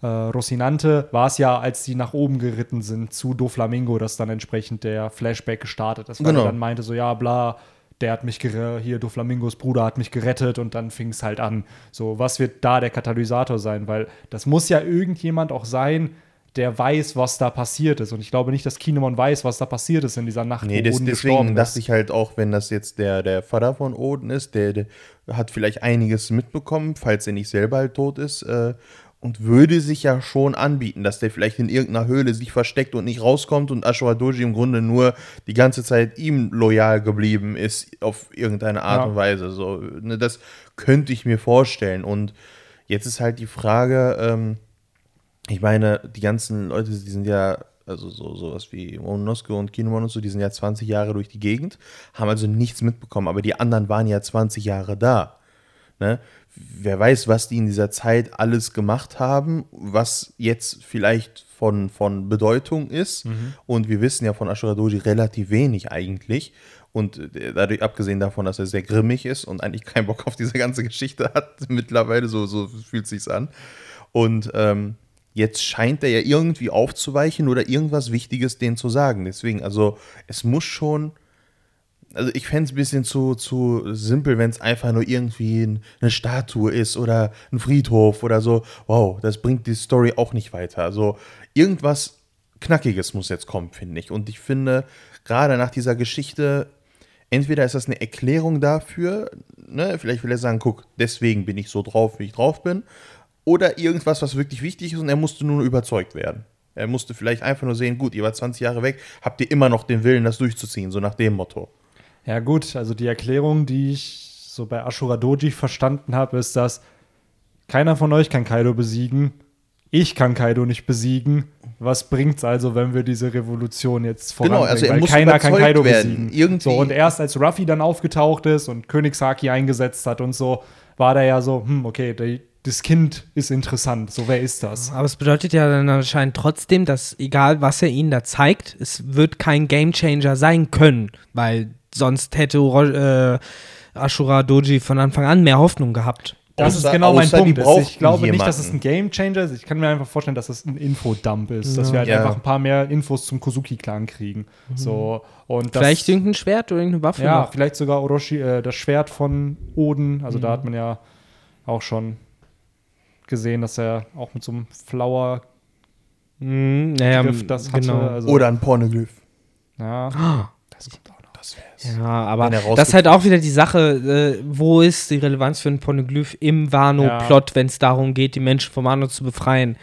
äh, Rocinante, war es ja, als die nach oben geritten sind zu Doflamingo, dass dann entsprechend der Flashback gestartet ist, weil Genau. er dann meinte, so, ja, bla, der hat mich hier Doflamingos Bruder hat mich gerettet und dann fing es halt an. So, was wird da der Katalysator sein? Weil das muss ja irgendjemand auch sein, der weiß, was da passiert ist. Und ich glaube nicht, dass Kinemon weiß, was da passiert ist in dieser Nacht, Nee, wo des, Oden deswegen dachte ich halt auch, wenn das jetzt der, der Vater von Oden ist, der, der hat vielleicht einiges mitbekommen, falls er nicht selber halt tot ist. Äh, und würde sich ja schon anbieten, dass der vielleicht in irgendeiner Höhle sich versteckt und nicht rauskommt und Ashura Doji im Grunde nur die ganze Zeit ihm loyal geblieben ist auf irgendeine Art Ja. und Weise. So, ne, das könnte ich mir vorstellen. Und jetzt ist halt die Frage, ähm, ich meine, die ganzen Leute, die sind ja, also so sowas wie Mononosuke und Kinemon und so, die sind ja 20 Jahre durch die Gegend, haben also nichts mitbekommen, aber die anderen waren ja 20 Jahre da. Ne? Wer weiß, was die in dieser Zeit alles gemacht haben, was jetzt vielleicht von, von Bedeutung ist. Und wir wissen ja von Ashura Doji relativ wenig eigentlich. Und äh, dadurch, abgesehen davon, dass er sehr grimmig ist und eigentlich keinen Bock auf diese ganze Geschichte hat, mittlerweile, so, so fühlt sich's an. Und ähm, jetzt scheint er ja irgendwie aufzuweichen oder irgendwas Wichtiges denen zu sagen. Deswegen, also es muss schon, also ich fände es ein bisschen zu, zu simpel, wenn es einfach nur irgendwie ein, eine Statue ist oder ein Friedhof oder so. Wow, das bringt die Story auch nicht weiter. Also irgendwas Knackiges muss jetzt kommen, finde ich. Und ich finde, gerade nach dieser Geschichte, entweder ist das eine Erklärung dafür, ne, vielleicht will er sagen, guck, deswegen bin ich so drauf, wie ich drauf bin, oder irgendwas, was wirklich wichtig ist und er musste nur überzeugt werden. Er musste vielleicht einfach nur sehen, gut, ihr wart 20 Jahre weg, habt ihr immer noch den Willen, das durchzuziehen, so nach dem Motto. Ja, gut, also die Erklärung, die ich so bei Ashura Doji verstanden habe, ist, dass keiner von euch kann Kaido besiegen. Ich kann Kaido nicht besiegen. Was bringt's also, wenn wir diese Revolution jetzt Genau, voranbringen? also er Weil muss keiner kann Kaido werden. besiegen. Irgendwie- So, und erst als Ruffy dann aufgetaucht ist und König Saki eingesetzt hat und so, war der ja so, hm, okay, der, das Kind ist interessant. So, wer ist das? Aber es bedeutet ja dann anscheinend trotzdem, dass egal was er ihnen da zeigt, es wird kein Gamechanger sein können, weil sonst hätte äh, Ashura Doji von Anfang an mehr Hoffnung gehabt. Das ist Außer- genau mein Punkt. Es- Ich glaube nicht, dass es jemanden. ein Game Changer ist. Ich kann mir einfach vorstellen, dass es ein Infodump ist. Dass wir halt Ja. einfach ein paar mehr Infos zum Kozuki-Clan kriegen. So, und das, Vielleicht irgendein Schwert oder irgendeine Waffe Ja, noch. vielleicht sogar Orochi, äh, das Schwert von Oden. Also da hat man ja auch schon gesehen, dass er auch mit so einem Flower Mhm, naja, Griff das hatte. genau. Also, Oder ein Pornoglyph. ja, Ah. das kommt Das wär's. Ja, aber er das ist halt auch wieder die Sache, äh, wo ist die Relevanz für einen Pornoglyph im Wano-Plot, wenn es darum geht, die Menschen vom Wano zu befreien.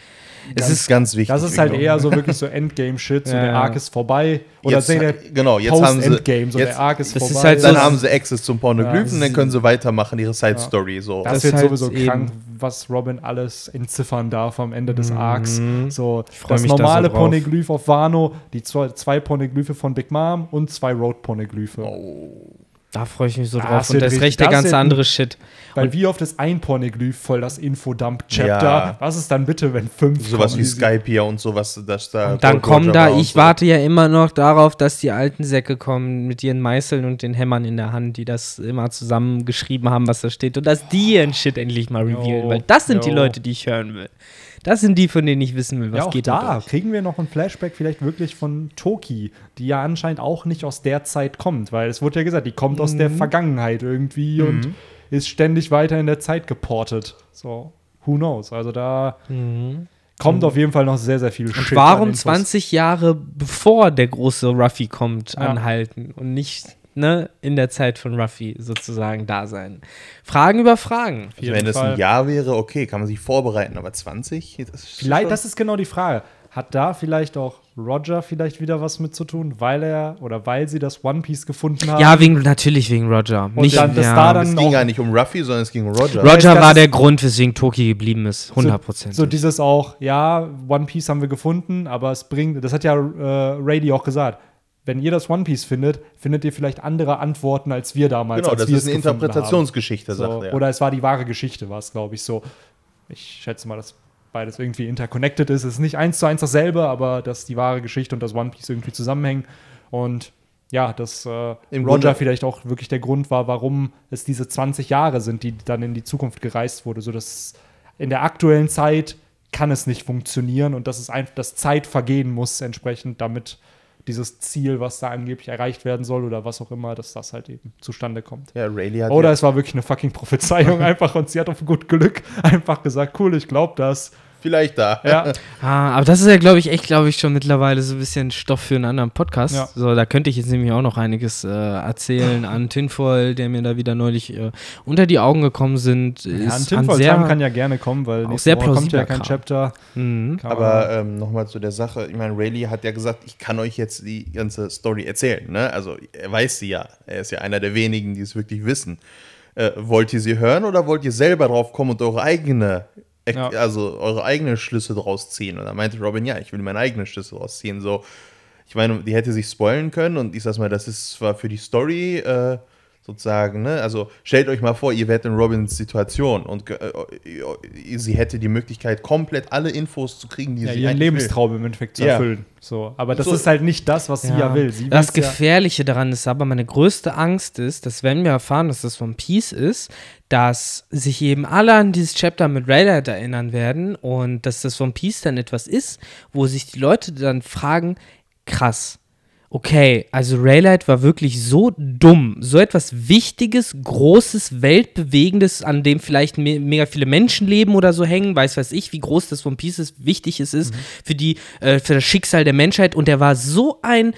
Es Ganz, ist ganz wichtig. Das ist halt Victor. eher so wirklich so Endgame-Shit, so Ja, der ja. Arc ist vorbei. Oder Jetzt- sehen der genau, jetzt haben sie- Post-Endgame, so jetzt- der Arc ist Das ist vorbei. halt so- Dann haben sie Access zum Pornoglyphen Ja, und dann können sie weitermachen, ihre Side-Story. So. Das, Das wird ist halt sowieso eben- krank, was Robin alles entziffern darf am Ende des Arcs. So, freu das mich da so normale. Poneglyph auf Wano, die zwei, zwei Poneglyphe von Big Mom und zwei Road-Poneglyphe. Da freue ich mich so drauf. das Und wird da ist recht der das ganze andere Shit. Weil wie oft ist ein Poneglyph voll das Infodump-Chapter? Ja. Was ist dann bitte, wenn fünf Sowas kommen, wie die- Skype hier und sowas. Das da Und dann kommen da, und ich so. warte ja immer noch darauf, dass die alten Säcke kommen mit ihren Meißeln und den Hämmern in der Hand, die das immer zusammengeschrieben haben, was da steht. Und dass die ihren Shit endlich mal revealen. Jo, Weil das sind die jo. Leute, die ich hören will. Das sind die, von denen ich wissen will, was ja, auch geht da kriegen wir noch ein Flashback vielleicht wirklich von Toki, die ja anscheinend auch nicht aus der Zeit kommt, weil es wurde ja gesagt, die kommt aus Mhm. der Vergangenheit irgendwie und ist ständig weiter in der Zeit geportet. So, who knows? Also da kommt auf jeden Fall noch sehr, sehr viel Mhm. Und Shit warum Infos. 20 Jahre bevor der große Ruffy kommt, Ja. anhalten und nicht ne, in der Zeit von Ruffy sozusagen da sein? Fragen über Fragen. Jeden Wenn es Fall. ein Jahr wäre, okay, kann man sich vorbereiten, aber 20? Das ist Vielleicht, schon- das ist genau die Frage. Hat da vielleicht auch Roger vielleicht wieder was mit zu tun, weil er oder weil sie das One Piece gefunden haben? Ja, wegen, natürlich wegen Roger. Und dann, dass ja. da dann Es ging gar nicht um Ruffy, sondern es ging um Roger. Roger das war der Grund, weswegen Toki geblieben ist. 100 Prozent. So, so dieses auch, ja, One Piece haben wir gefunden, aber es bringt, das hat ja äh, Rady auch gesagt. Wenn ihr das One Piece findet, findet ihr vielleicht andere Antworten als wir damals. Genau, das ist eine Interpretationsgeschichte. So, sagt er. Oder es war die wahre Geschichte, war es, glaube ich, so. Ich schätze mal, dass beides irgendwie interconnected ist. Es ist nicht eins zu eins dasselbe, aber dass die wahre Geschichte und das One Piece irgendwie zusammenhängen. Und ja, dass äh, Im Roger Grunde- vielleicht auch wirklich der Grund war, warum es diese 20 Jahre sind, die dann in die Zukunft gereist wurde. So dass in der aktuellen Zeit kann es nicht funktionieren und dass es einfach das Zeit vergehen muss entsprechend, damit dieses Ziel, was da angeblich erreicht werden soll oder was auch immer, dass das halt eben zustande kommt. Ja, Rayleigh hat Oder ja, es war wirklich eine fucking Prophezeiung einfach und sie hat auf gut Glück einfach gesagt, cool, ich glaube das. Vielleicht da. Ja, Ah, aber das ist ja, glaube ich, echt, glaube ich, schon mittlerweile so ein bisschen Stoff für einen anderen Podcast. Ja. So, da könnte ich jetzt nämlich auch noch einiges äh, erzählen an Tinfoil, der mir da wieder neulich äh, unter die Augen gekommen sind. ja Ist an Tinfoil sehr, Time kann ja gerne kommen, weil auch sehr Woche kommt ja kein Kram. Chapter. Mhm. Aber ähm, nochmal zu der Sache, ich meine, Rayleigh hat ja gesagt, ich kann euch jetzt die ganze Story erzählen. Ne? Also er weiß sie ja. Er ist ja einer der wenigen, die es wirklich wissen. Äh, wollt ihr sie hören oder wollt ihr selber drauf kommen und eure eigene, Ja. also eure eigenen Schlüsse draus ziehen? Und da meinte Robin, ja, ich will meine eigenen Schlüsse draus ziehen. So, ich meine, die hätte sich spoilen können und ich sag mal, das ist zwar für die Story äh, sozusagen, ne? Also stellt euch mal vor, ihr wärt in Robins Situation und ge- äh, sie hätte die Möglichkeit, komplett alle Infos zu kriegen, die ja, sie ihren Lebenstraum im Endeffekt zu Ja. erfüllen. So, aber das So- ist halt nicht das, was sie ja will. Sie das ja, Gefährliche daran ist aber, meine größte Angst ist, dass wenn wir erfahren, dass das One Piece ist, dass sich eben alle an dieses Chapter mit Raylight erinnern werden und dass das One Piece dann etwas ist, wo sich die Leute dann fragen, krass, okay, also Raylight war wirklich so dumm, so etwas Wichtiges, Großes, Weltbewegendes, an dem vielleicht me mega viele Menschen leben oder so hängen, weiß weiß ich, wie groß das One Piece ist, wichtig es ist für, die, äh, für das Schicksal der Menschheit. Und er war so ein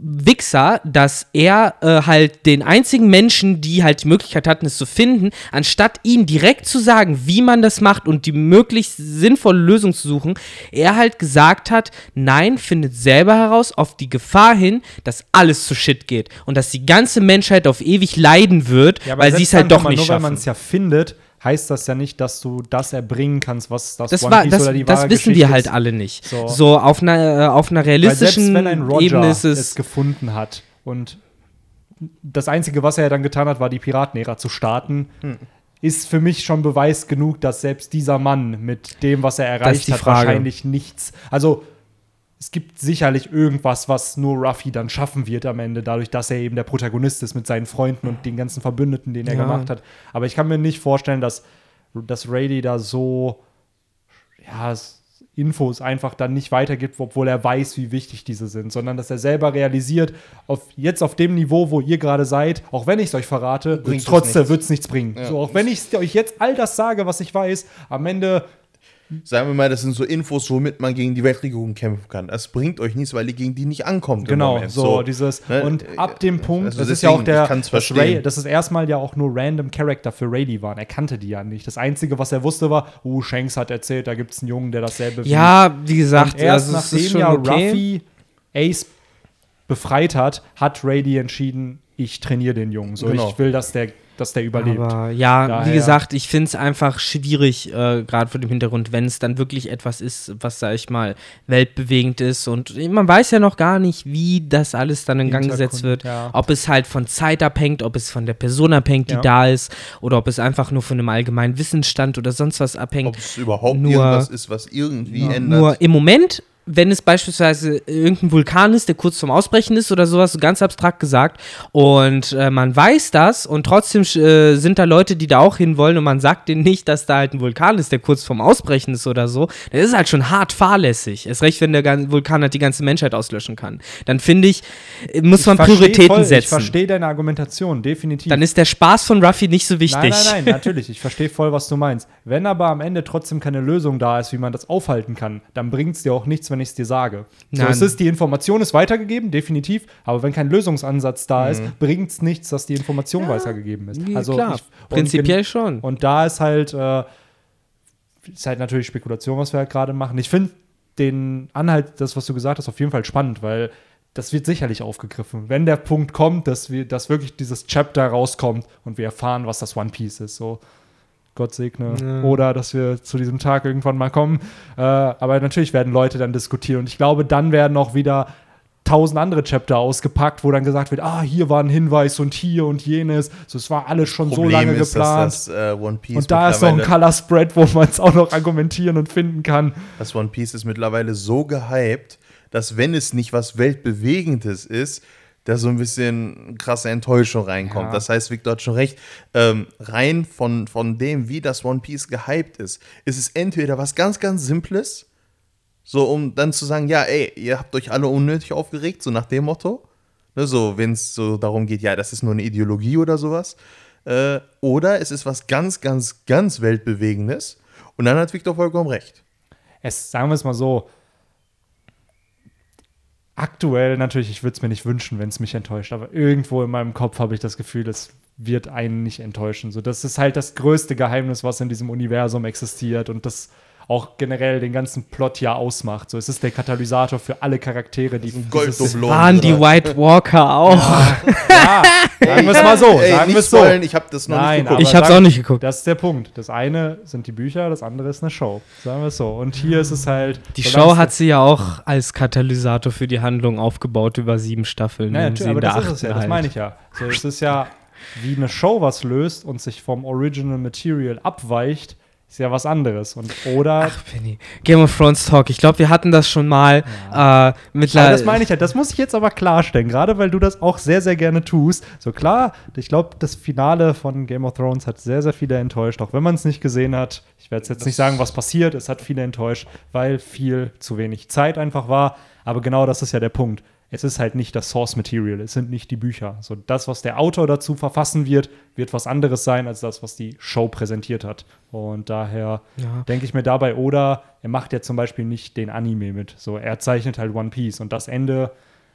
Wichser, dass er äh, halt den einzigen Menschen, die halt die Möglichkeit hatten, es zu finden, anstatt ihm direkt zu sagen, wie man das macht und die möglichst sinnvolle Lösung zu suchen, er halt gesagt hat, nein, findet selber heraus auf die Gefahr hin, dass alles zu Shit geht und dass die ganze Menschheit auf ewig leiden wird, Ja, weil sie es halt doch nicht Nur weil man schaffen. es ja findet, heißt das ja nicht, dass du das erbringen kannst, was das, Das, One war, Piece das, oder die das wahre wissen Geschichte wir halt ist. alle nicht. So. So, auf, einer, äh, auf einer Weil selbst realistischen wenn ein Roger Ebene ist es es. gefunden hat und das Einzige, was er ja dann getan hat, war die Piratenära zu starten, Hm. ist für mich schon Beweis genug, dass selbst dieser Mann mit dem, was er erreicht hat, Frage. wahrscheinlich nichts. Also es gibt sicherlich irgendwas, was nur Ruffy dann schaffen wird am Ende, dadurch, dass er eben der Protagonist ist mit seinen Freunden und den ganzen Verbündeten, den er Ja. gemacht hat. Aber ich kann mir nicht vorstellen, dass dass Rayleigh da so, ja, Infos einfach dann nicht weitergibt, obwohl er weiß, wie wichtig diese sind, sondern dass er selber realisiert, auf, jetzt auf dem Niveau, wo ihr gerade seid, auch wenn ich es euch verrate, Bringt trotzdem wird es nichts bringen. Ja. So, auch wenn ich euch jetzt all das sage, was ich weiß, am Ende Sagen wir mal, das sind so Infos, womit man gegen die Weltregierung kämpfen kann. Das bringt euch nichts, weil ihr gegen die nicht ankommt. Genau, Moment. so, dieses ne, und ab dem äh, Punkt, also das ist ja auch deswegen, der, verstehen. Ray, das ist erstmal ja auch nur random Character für Rayleigh waren. Er kannte die ja nicht. Das Einzige, was er wusste, war, oh, Shanks hat erzählt, da gibt es einen Jungen, der dasselbe wie Ja, wie gesagt, Und erst also nachdem ist schon ja okay. Ruffy Ace befreit hat, hat Rayleigh entschieden, ich trainiere den Jungen. So, Genau. ich will, dass der, dass der überlebt. Aber ja, Daher- wie gesagt, ich finde es einfach schwierig, äh, gerade vor dem Hintergrund, wenn es dann wirklich etwas ist, was, sag ich mal, weltbewegend ist. Und man weiß ja noch gar nicht, wie das alles dann in Gang gesetzt wird. Ja. Ob es halt von Zeit abhängt, ob es von der Person abhängt, die Ja. da ist, oder ob es einfach nur von einem allgemeinen Wissensstand oder sonst was abhängt. Ob es überhaupt Nur- irgendwas ist, was irgendwie Ja. ändert. Nur im Moment, wenn es beispielsweise irgendein Vulkan ist, der kurz vorm Ausbrechen ist oder sowas, so ganz abstrakt gesagt, und äh, man weiß das und trotzdem äh, sind da Leute, die da auch hinwollen und man sagt denen nicht, dass da halt ein Vulkan ist, der kurz vorm Ausbrechen ist oder so, dann ist es halt schon hart fahrlässig. Erst recht, wenn der Vulkan halt die ganze Menschheit auslöschen kann. Dann finde ich, äh, muss man Ich versteh Prioritäten voll, Ich setzen. verstehe deine Argumentation, definitiv. Dann ist der Spaß von Ruffy nicht so wichtig. Nein, nein, nein, natürlich. Ich verstehe voll, was du meinst. Wenn aber am Ende trotzdem keine Lösung da ist, wie man das aufhalten kann, dann bringt es dir auch nichts, wenn ich es dir sage. So, es ist, die Information ist weitergegeben, definitiv, aber wenn kein Lösungsansatz da Mhm. ist, bringt es nichts, dass die Information weitergegeben ist. Ja, Also klar, ich- prinzipiell gen- schon. Und da ist halt, äh, ist halt natürlich Spekulation, was wir halt gerade machen. Ich finde den Anhalt, das, was du gesagt hast, auf jeden Fall spannend, weil das wird sicherlich aufgegriffen. Wenn der Punkt kommt, dass, wir, dass wirklich dieses Chapter rauskommt und wir erfahren, was das One Piece ist. So, Gott segne. Ja. Oder dass wir zu diesem Tag irgendwann mal kommen. Äh, aber natürlich werden Leute dann diskutieren. Und ich glaube, dann werden auch wieder tausend andere Chapter ausgepackt, wo dann gesagt wird, ah, hier war ein Hinweis und hier und jenes. So, es war alles schon so lange ist, geplant. dass das äh, One Piece Und da ist noch ein Color Spread, wo man es auch noch argumentieren und finden kann. Das One Piece ist mittlerweile so gehypt, dass wenn es nicht was Weltbewegendes ist, da so ein bisschen krasse Enttäuschung reinkommt. Ja. Das heißt, Victor hat schon recht, ähm, rein von, von dem, wie das One Piece gehypt ist, ist es entweder was ganz, ganz Simples, so um dann zu sagen, ja, ey, ihr habt euch alle unnötig aufgeregt, so nach dem Motto. Ne, so, wenn es so darum geht, ja, das ist nur eine Ideologie oder sowas. Äh, oder es ist was ganz, ganz, ganz Weltbewegendes. Und dann hat Victor vollkommen recht. Es, sagen wir es mal so, aktuell natürlich, ich würde es mir nicht wünschen, wenn es mich enttäuscht, aber irgendwo in meinem Kopf habe ich das Gefühl, es wird einen nicht enttäuschen. So, das ist halt das größte Geheimnis, was in diesem Universum existiert und das auch generell den ganzen Plot ja ausmacht. So, es ist der Katalysator für alle Charaktere, die dieses- Golddublon. Waren die White Walker auch? Ja, sagen wir es mal so, Ey, sagen wir nicht es so. ich habe das noch Nein, nicht geguckt. Ich hab's auch nicht geguckt. Das ist der Punkt. Das eine sind die Bücher, das andere ist eine Show. Sagen wir es so. Und hier ist es halt. Die Show hat sie ja auch als Katalysator für die Handlung aufgebaut über sieben Staffeln. Ja, natürlich, aber der das ist es ja, das halt. meine ich ja. So, es ist ja, wie eine Show was löst und sich vom Original Material abweicht, ist ja was anderes. Und oder. Ach, Penny. Game of Thrones Talk. Ich glaube, wir hatten das schon mal. Äh, aber mittlerweile. das meine ich ja, das muss ich jetzt aber klarstellen, gerade weil du das auch sehr, sehr gerne tust. So klar, ich glaube, das Finale von Game of Thrones hat sehr, sehr viele enttäuscht, auch wenn man es nicht gesehen hat. Ich werde jetzt nicht sagen, was passiert, es hat viele enttäuscht, weil viel zu wenig Zeit einfach war. Aber genau das ist ja der Punkt. Es ist halt nicht das Source Material, es sind nicht die Bücher. So das, was der Autor dazu verfassen wird, wird was anderes sein als das, was die Show präsentiert hat. Und daher Ja. denke ich mir dabei, oder er macht ja zum Beispiel nicht den Anime mit. So, er zeichnet halt One Piece und das Ende,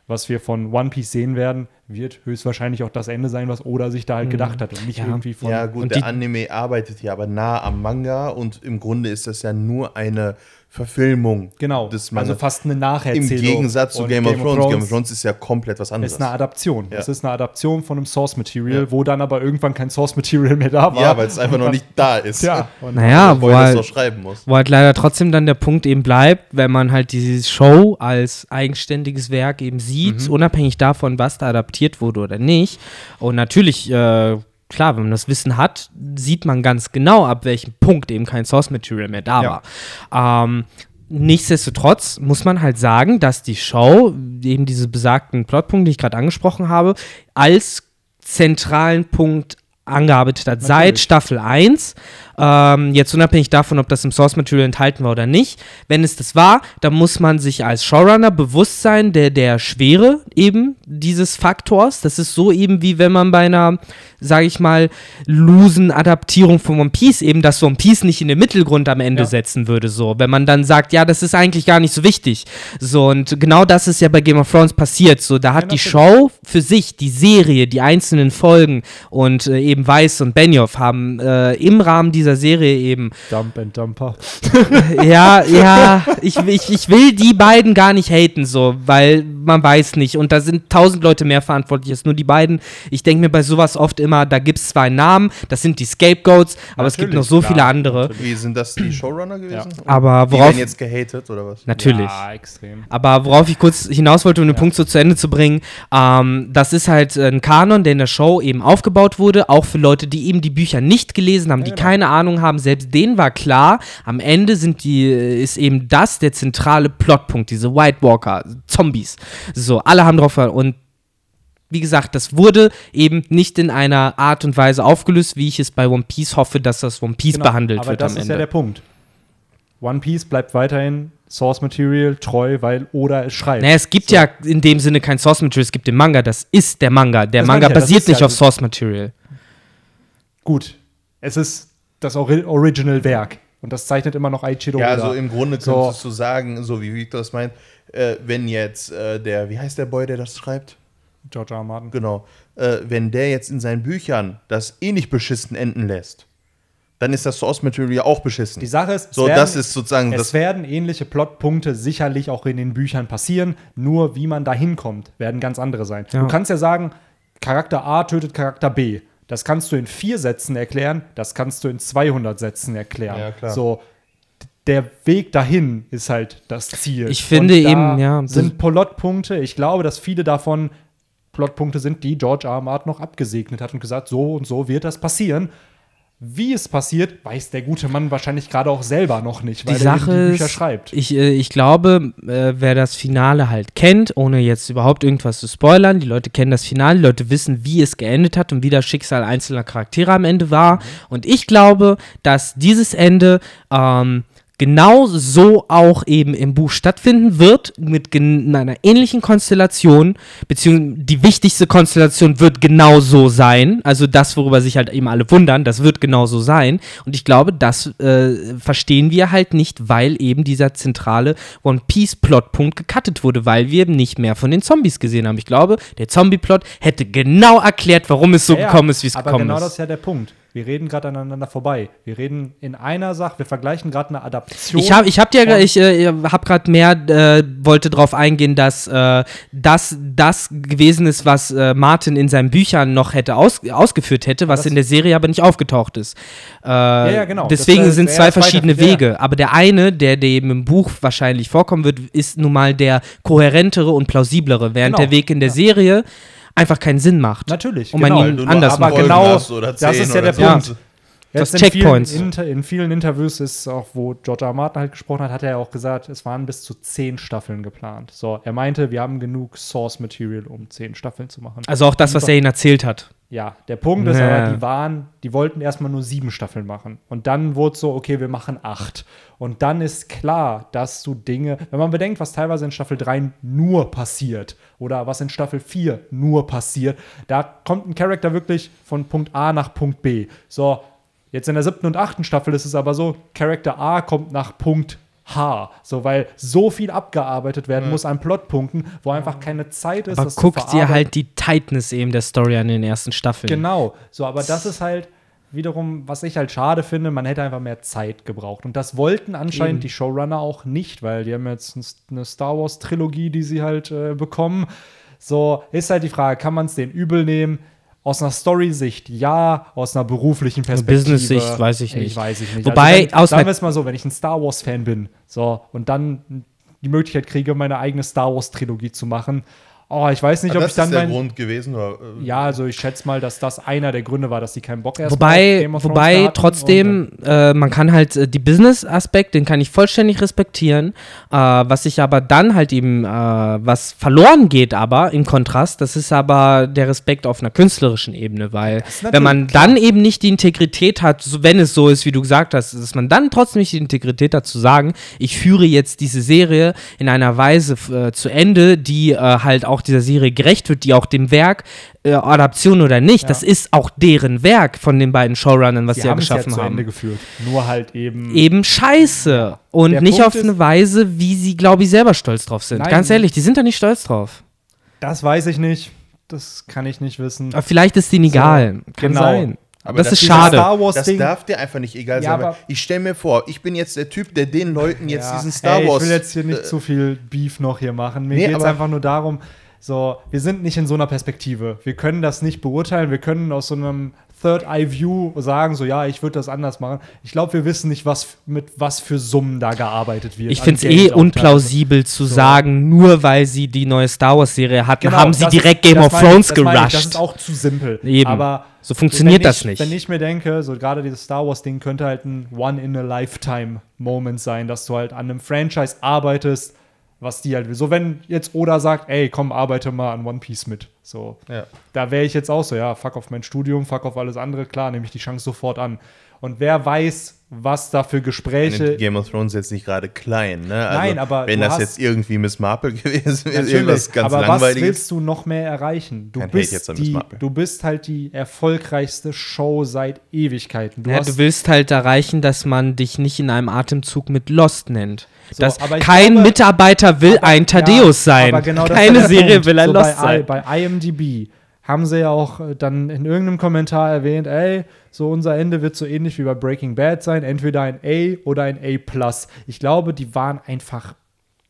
was wir von One Piece sehen werden, wird höchstwahrscheinlich auch das Ende sein, was Oda sich da halt gedacht hat und nicht Ja. irgendwie von. Ja, gut, Und der die- Anime arbeitet ja aber nah am Manga und im Grunde ist das ja nur eine Verfilmung Genau, des also fast eine Im Nacherzählung. Gegensatz zu Und Game, of Thrones. Game of Thrones ist ja komplett was anderes. ist eine Adaption. Ja. Es ist eine Adaption von einem Source Material, Ja. wo dann aber irgendwann kein Source Material mehr da war. ja, weil es einfach noch nicht da ist. Ja, und Naja, Wo halt, schreiben muss. wo halt leider trotzdem dann der Punkt eben bleibt, wenn man halt diese Show als eigenständiges Werk eben sieht, Mhm. unabhängig davon, was da adaptiert wurde oder nicht. Und natürlich, äh, klar, wenn man das Wissen hat, sieht man ganz genau, ab welchem Punkt eben kein Source Material mehr da Ja. war. Ähm, Nichtsdestotrotz muss man halt sagen, dass die Show eben diese besagten Plotpunkte, die ich gerade angesprochen habe, als zentralen Punkt angearbeitet hat. Seit Natürlich. Staffel 1. ähm, jetzt unabhängig davon, ob das im Source Material enthalten war oder nicht. Wenn es das war, dann muss man sich als Showrunner bewusst sein der, der Schwere eben dieses Faktors. Das ist so eben wie wenn man bei einer, sage ich mal, losen Adaptierung von One Piece eben das One Piece nicht in den Mittelgrund am Ende Ja. setzen würde. So, wenn man dann sagt, ja, das ist eigentlich gar nicht so wichtig. So, und genau das ist ja bei Game of Thrones passiert. So, da hat die natürlich. Show für sich, die Serie, die einzelnen Folgen und äh, eben Weiss und Benioff haben äh, im Rahmen dieser Serie eben Dump and Dumper. ja, ja, ich, ich, ich will die beiden gar nicht haten, so, weil man weiß nicht. Und da sind tausend Leute mehr verantwortlich als nur die beiden. Ich denke mir bei sowas oft immer, da gibt es zwei Namen, das sind die Scapegoats, aber es gibt noch Natürlich, so klar, viele andere. Wie sind das die Showrunner gewesen? Aber Die worauf. werden jetzt gehatet oder was? Natürlich. Ja, extrem. Aber worauf ich kurz hinaus wollte, um den Punkt so zu Ende zu bringen, ähm, das ist halt ein Kanon, der in der Show eben aufgebaut wurde, auch für Leute, die eben die Bücher nicht gelesen haben, die genau. keine Ahnung haben, selbst denen war klar, am Ende sind die, ist eben das der zentrale Plotpunkt, diese White Walker, Zombies. So, alle haben drauf und wie gesagt, das wurde eben nicht in einer Art und Weise aufgelöst, wie ich es bei One Piece hoffe, dass das One Piece Genau, behandelt aber wird das am ist Ende. ja der Punkt. One Piece bleibt weiterhin Source Material treu, weil Oda es schreibt. Naja, es gibt So. ja in dem Sinne kein Source Material, es gibt den Manga, das ist der Manga. Der Das Manga ja, das basiert ist nicht ja auf so- Source Material. Gut, es ist das Ori Original-Werk und das zeichnet immer noch Aichido Ja, also im Grunde So. könntest du sagen, so wie Victor es meint, äh, wenn jetzt äh, der, wie heißt der Boy, der das schreibt? George R. R. Martin. Genau. Äh, wenn der jetzt in seinen Büchern das eh nicht beschissen enden lässt, dann ist das Source Material auch beschissen. Die Sache ist, es so, werden- das ist sozusagen Es das. werden ähnliche Plotpunkte sicherlich auch in den Büchern passieren, nur wie man da hinkommt, werden ganz andere sein. Ja. Du kannst ja sagen, Charakter A tötet Charakter B. Das kannst du in vier Sätzen erklären, das kannst du in 200 Sätzen erklären. Ja, klar. So, der Weg dahin ist halt das Ziel. Ich finde eben, ja, das- Sind Plotpunkte, ich glaube, dass viele davon Plotpunkte sind, die George R. R. Martin noch abgesegnet hat und gesagt, so und so wird das passieren. Wie es passiert, weiß der gute Mann wahrscheinlich gerade auch selber noch nicht, weil Die er die Bücher ist, schreibt. ich, äh, ich glaube, äh, wer das Finale halt kennt, ohne jetzt überhaupt irgendwas zu spoilern, die Leute kennen das Finale, die Leute wissen, wie es geendet hat und wie das Schicksal einzelner Charaktere am Ende war. Und ich glaube, dass dieses Ende ähm, genau so auch eben im Buch stattfinden wird, mit einer ähnlichen Konstellation, beziehungsweise die wichtigste Konstellation wird genau so sein. Also das, worüber sich halt eben alle wundern, das wird genau so sein. Und ich glaube, das äh, verstehen wir halt nicht, weil eben dieser zentrale One Piece-Plotpunkt gecuttet wurde, weil wir eben nicht mehr von den Zombies gesehen haben. Ich glaube, der Zombie-Plot hätte genau erklärt, warum es so Ja, gekommen ist, wie es gekommen genau ist. das ist ja der Punkt. Wir reden gerade aneinander vorbei. Wir reden in einer Sache, wir vergleichen gerade eine Adaption. Ich habe ich hab dir, ich äh, habe gerade mehr, äh, wollte darauf eingehen, dass äh, das das gewesen ist, was äh, Martin in seinen Büchern noch hätte aus, ausgeführt hätte, was das- in der Serie aber nicht aufgetaucht ist. Äh, ja, genau. Deswegen Das, äh, sind zwei das weiter- verschiedene ja. Wege. Aber der eine, der dem im Buch wahrscheinlich vorkommen wird, ist nun mal der kohärentere und plausiblere, während Genau, der Weg in der ja. Serie einfach keinen Sinn macht. Natürlich, Und man genau. ihn anders acht aber macht. Folgen genau das ist ja oder der so. Das Checkpoints. Vielen, Inter, in vielen Interviews ist auch, wo George R. Martin halt gesprochen hat, hat er ja auch gesagt, es waren bis zu zehn Staffeln geplant. So, er meinte, wir haben genug Source Material, um zehn Staffeln zu machen. Also auch das, was er ihnen erzählt hat. Ja, der Punkt ist Ja. aber, die waren, die wollten erstmal nur sieben Staffeln machen. Und dann wurde es so, okay, wir machen acht. Und dann ist klar, dass du Dinge, wenn man bedenkt, was teilweise in Staffel 3 nur passiert oder was in Staffel 4 nur passiert, da kommt ein Charakter wirklich von Punkt A nach Punkt B. So, jetzt in der siebten und achten Staffel ist es aber so, Charakter A kommt nach Punkt H. So, weil so viel abgearbeitet werden muss an Plotpunkten, wo einfach keine Zeit ist. Aber das zu guck dir verarbeiten. halt die Tightness eben der Story an den ersten Staffeln. Genau, so, aber das ist halt wiederum, was ich halt schade finde, man hätte einfach mehr Zeit gebraucht. Und das wollten anscheinend Eben. die Showrunner auch nicht, weil die haben jetzt eine Star Wars-Trilogie, die sie halt äh, bekommen. So, ist halt die Frage, kann man es denen übel nehmen? Aus einer Story-Sicht ja, aus einer beruflichen Perspektive. Business-Sicht weiß ich nicht. Ich weiß ich nicht. Wobei, also aus sagen wir es mal so, wenn ich ein Star Wars-Fan bin, so, und dann die Möglichkeit kriege, meine eigene Star Wars-Trilogie zu machen, Oh, ich weiß nicht, ob das ich dann ist der mein, Grund gewesen. Oder, äh, Ja, also ich schätze mal, dass das einer der Gründe war, dass sie keinen Bock erst Wobei, Game of Thrones wobei und trotzdem, äh, man kann halt äh, die Business-Aspekt, den kann ich vollständig respektieren. Äh, was ich aber dann halt eben, äh, was verloren geht aber im Kontrast, das ist aber der Respekt auf einer künstlerischen Ebene, weil wenn man dann eben nicht die Integrität hat, so, wenn es so ist, wie du gesagt hast, dass man dann trotzdem nicht die Integrität hat zu sagen, ich führe jetzt diese Serie in einer Weise äh, zu Ende, die äh, halt auch dieser Serie gerecht wird, die auch dem Werk, äh, Adaption oder nicht, Ja. das ist auch deren Werk von den beiden Showrunnern, was sie ja geschaffen zu haben. Ende geführt. Nur halt eben. Eben scheiße. Und Der nicht Punkt auf eine Weise, wie sie, glaube ich, selber stolz drauf sind. Nein. Ganz ehrlich, die sind da nicht stolz drauf. Das weiß ich nicht. Das kann ich nicht wissen. Aber vielleicht ist denen egal. Kann genau. sein. Aber das, das ist schade. Star Wars Das Ding. darf dir einfach nicht egal Ja, sein. ich stelle mir vor, ich bin jetzt der Typ, der den Leuten jetzt Ja, diesen Star ey, Wars. Ich will jetzt hier nicht äh, zu viel Beef noch hier machen. Mir Nee, geht es einfach nur darum, so, wir sind nicht in so einer Perspektive. Wir können das nicht beurteilen. Wir können aus so einem Third Eye View sagen, so, ja, ich würde das anders machen. Ich glaube, wir wissen nicht, was mit was für Summen da gearbeitet wird. Ich finde es eh unplausibel zu sagen, nur weil sie die neue Star Wars-Serie hatten, Genau, haben sie direkt ist- Game of ich- Thrones das meine ich, Das gerusht. ist auch zu simpel. Eben. Aber So funktioniert wenn das ich, nicht. Wenn ich mir denke, so gerade dieses Star Wars-Ding könnte halt ein One-in-a-Lifetime-Moment sein, dass du halt an einem Franchise arbeitest, was die halt will. So, wenn jetzt Oda sagt, ey, komm, arbeite mal an One Piece mit. So, Ja. da wäre ich jetzt auch so, ja, fuck auf mein Studium, fuck auf alles andere, klar, nehme ich die Chance sofort an. Und wer weiß, was da für Gespräche. Game of Thrones jetzt nicht gerade klein, ne? Also, Nein, aber wenn du das hast- jetzt irgendwie Miss Marple gewesen wäre, irgendwas ganz aber was willst du noch mehr erreichen? Du Kein bist, jetzt an Miss die, Marple. du bist halt die erfolgreichste Show seit Ewigkeiten. Du ja, hast du willst halt erreichen, dass man dich nicht in einem Atemzug mit Lost nennt. So, dass kein glaube- Mitarbeiter will Aber- ein Thaddeus ja, sein. genau das Keine Serie Punkt. will ein so Lost bei, sein. bei IMDb haben sie ja auch äh, dann in irgendeinem Kommentar erwähnt, ey, so unser Ende wird so ähnlich wie bei Breaking Bad sein, entweder ein A oder ein A+. Ich glaube, die waren einfach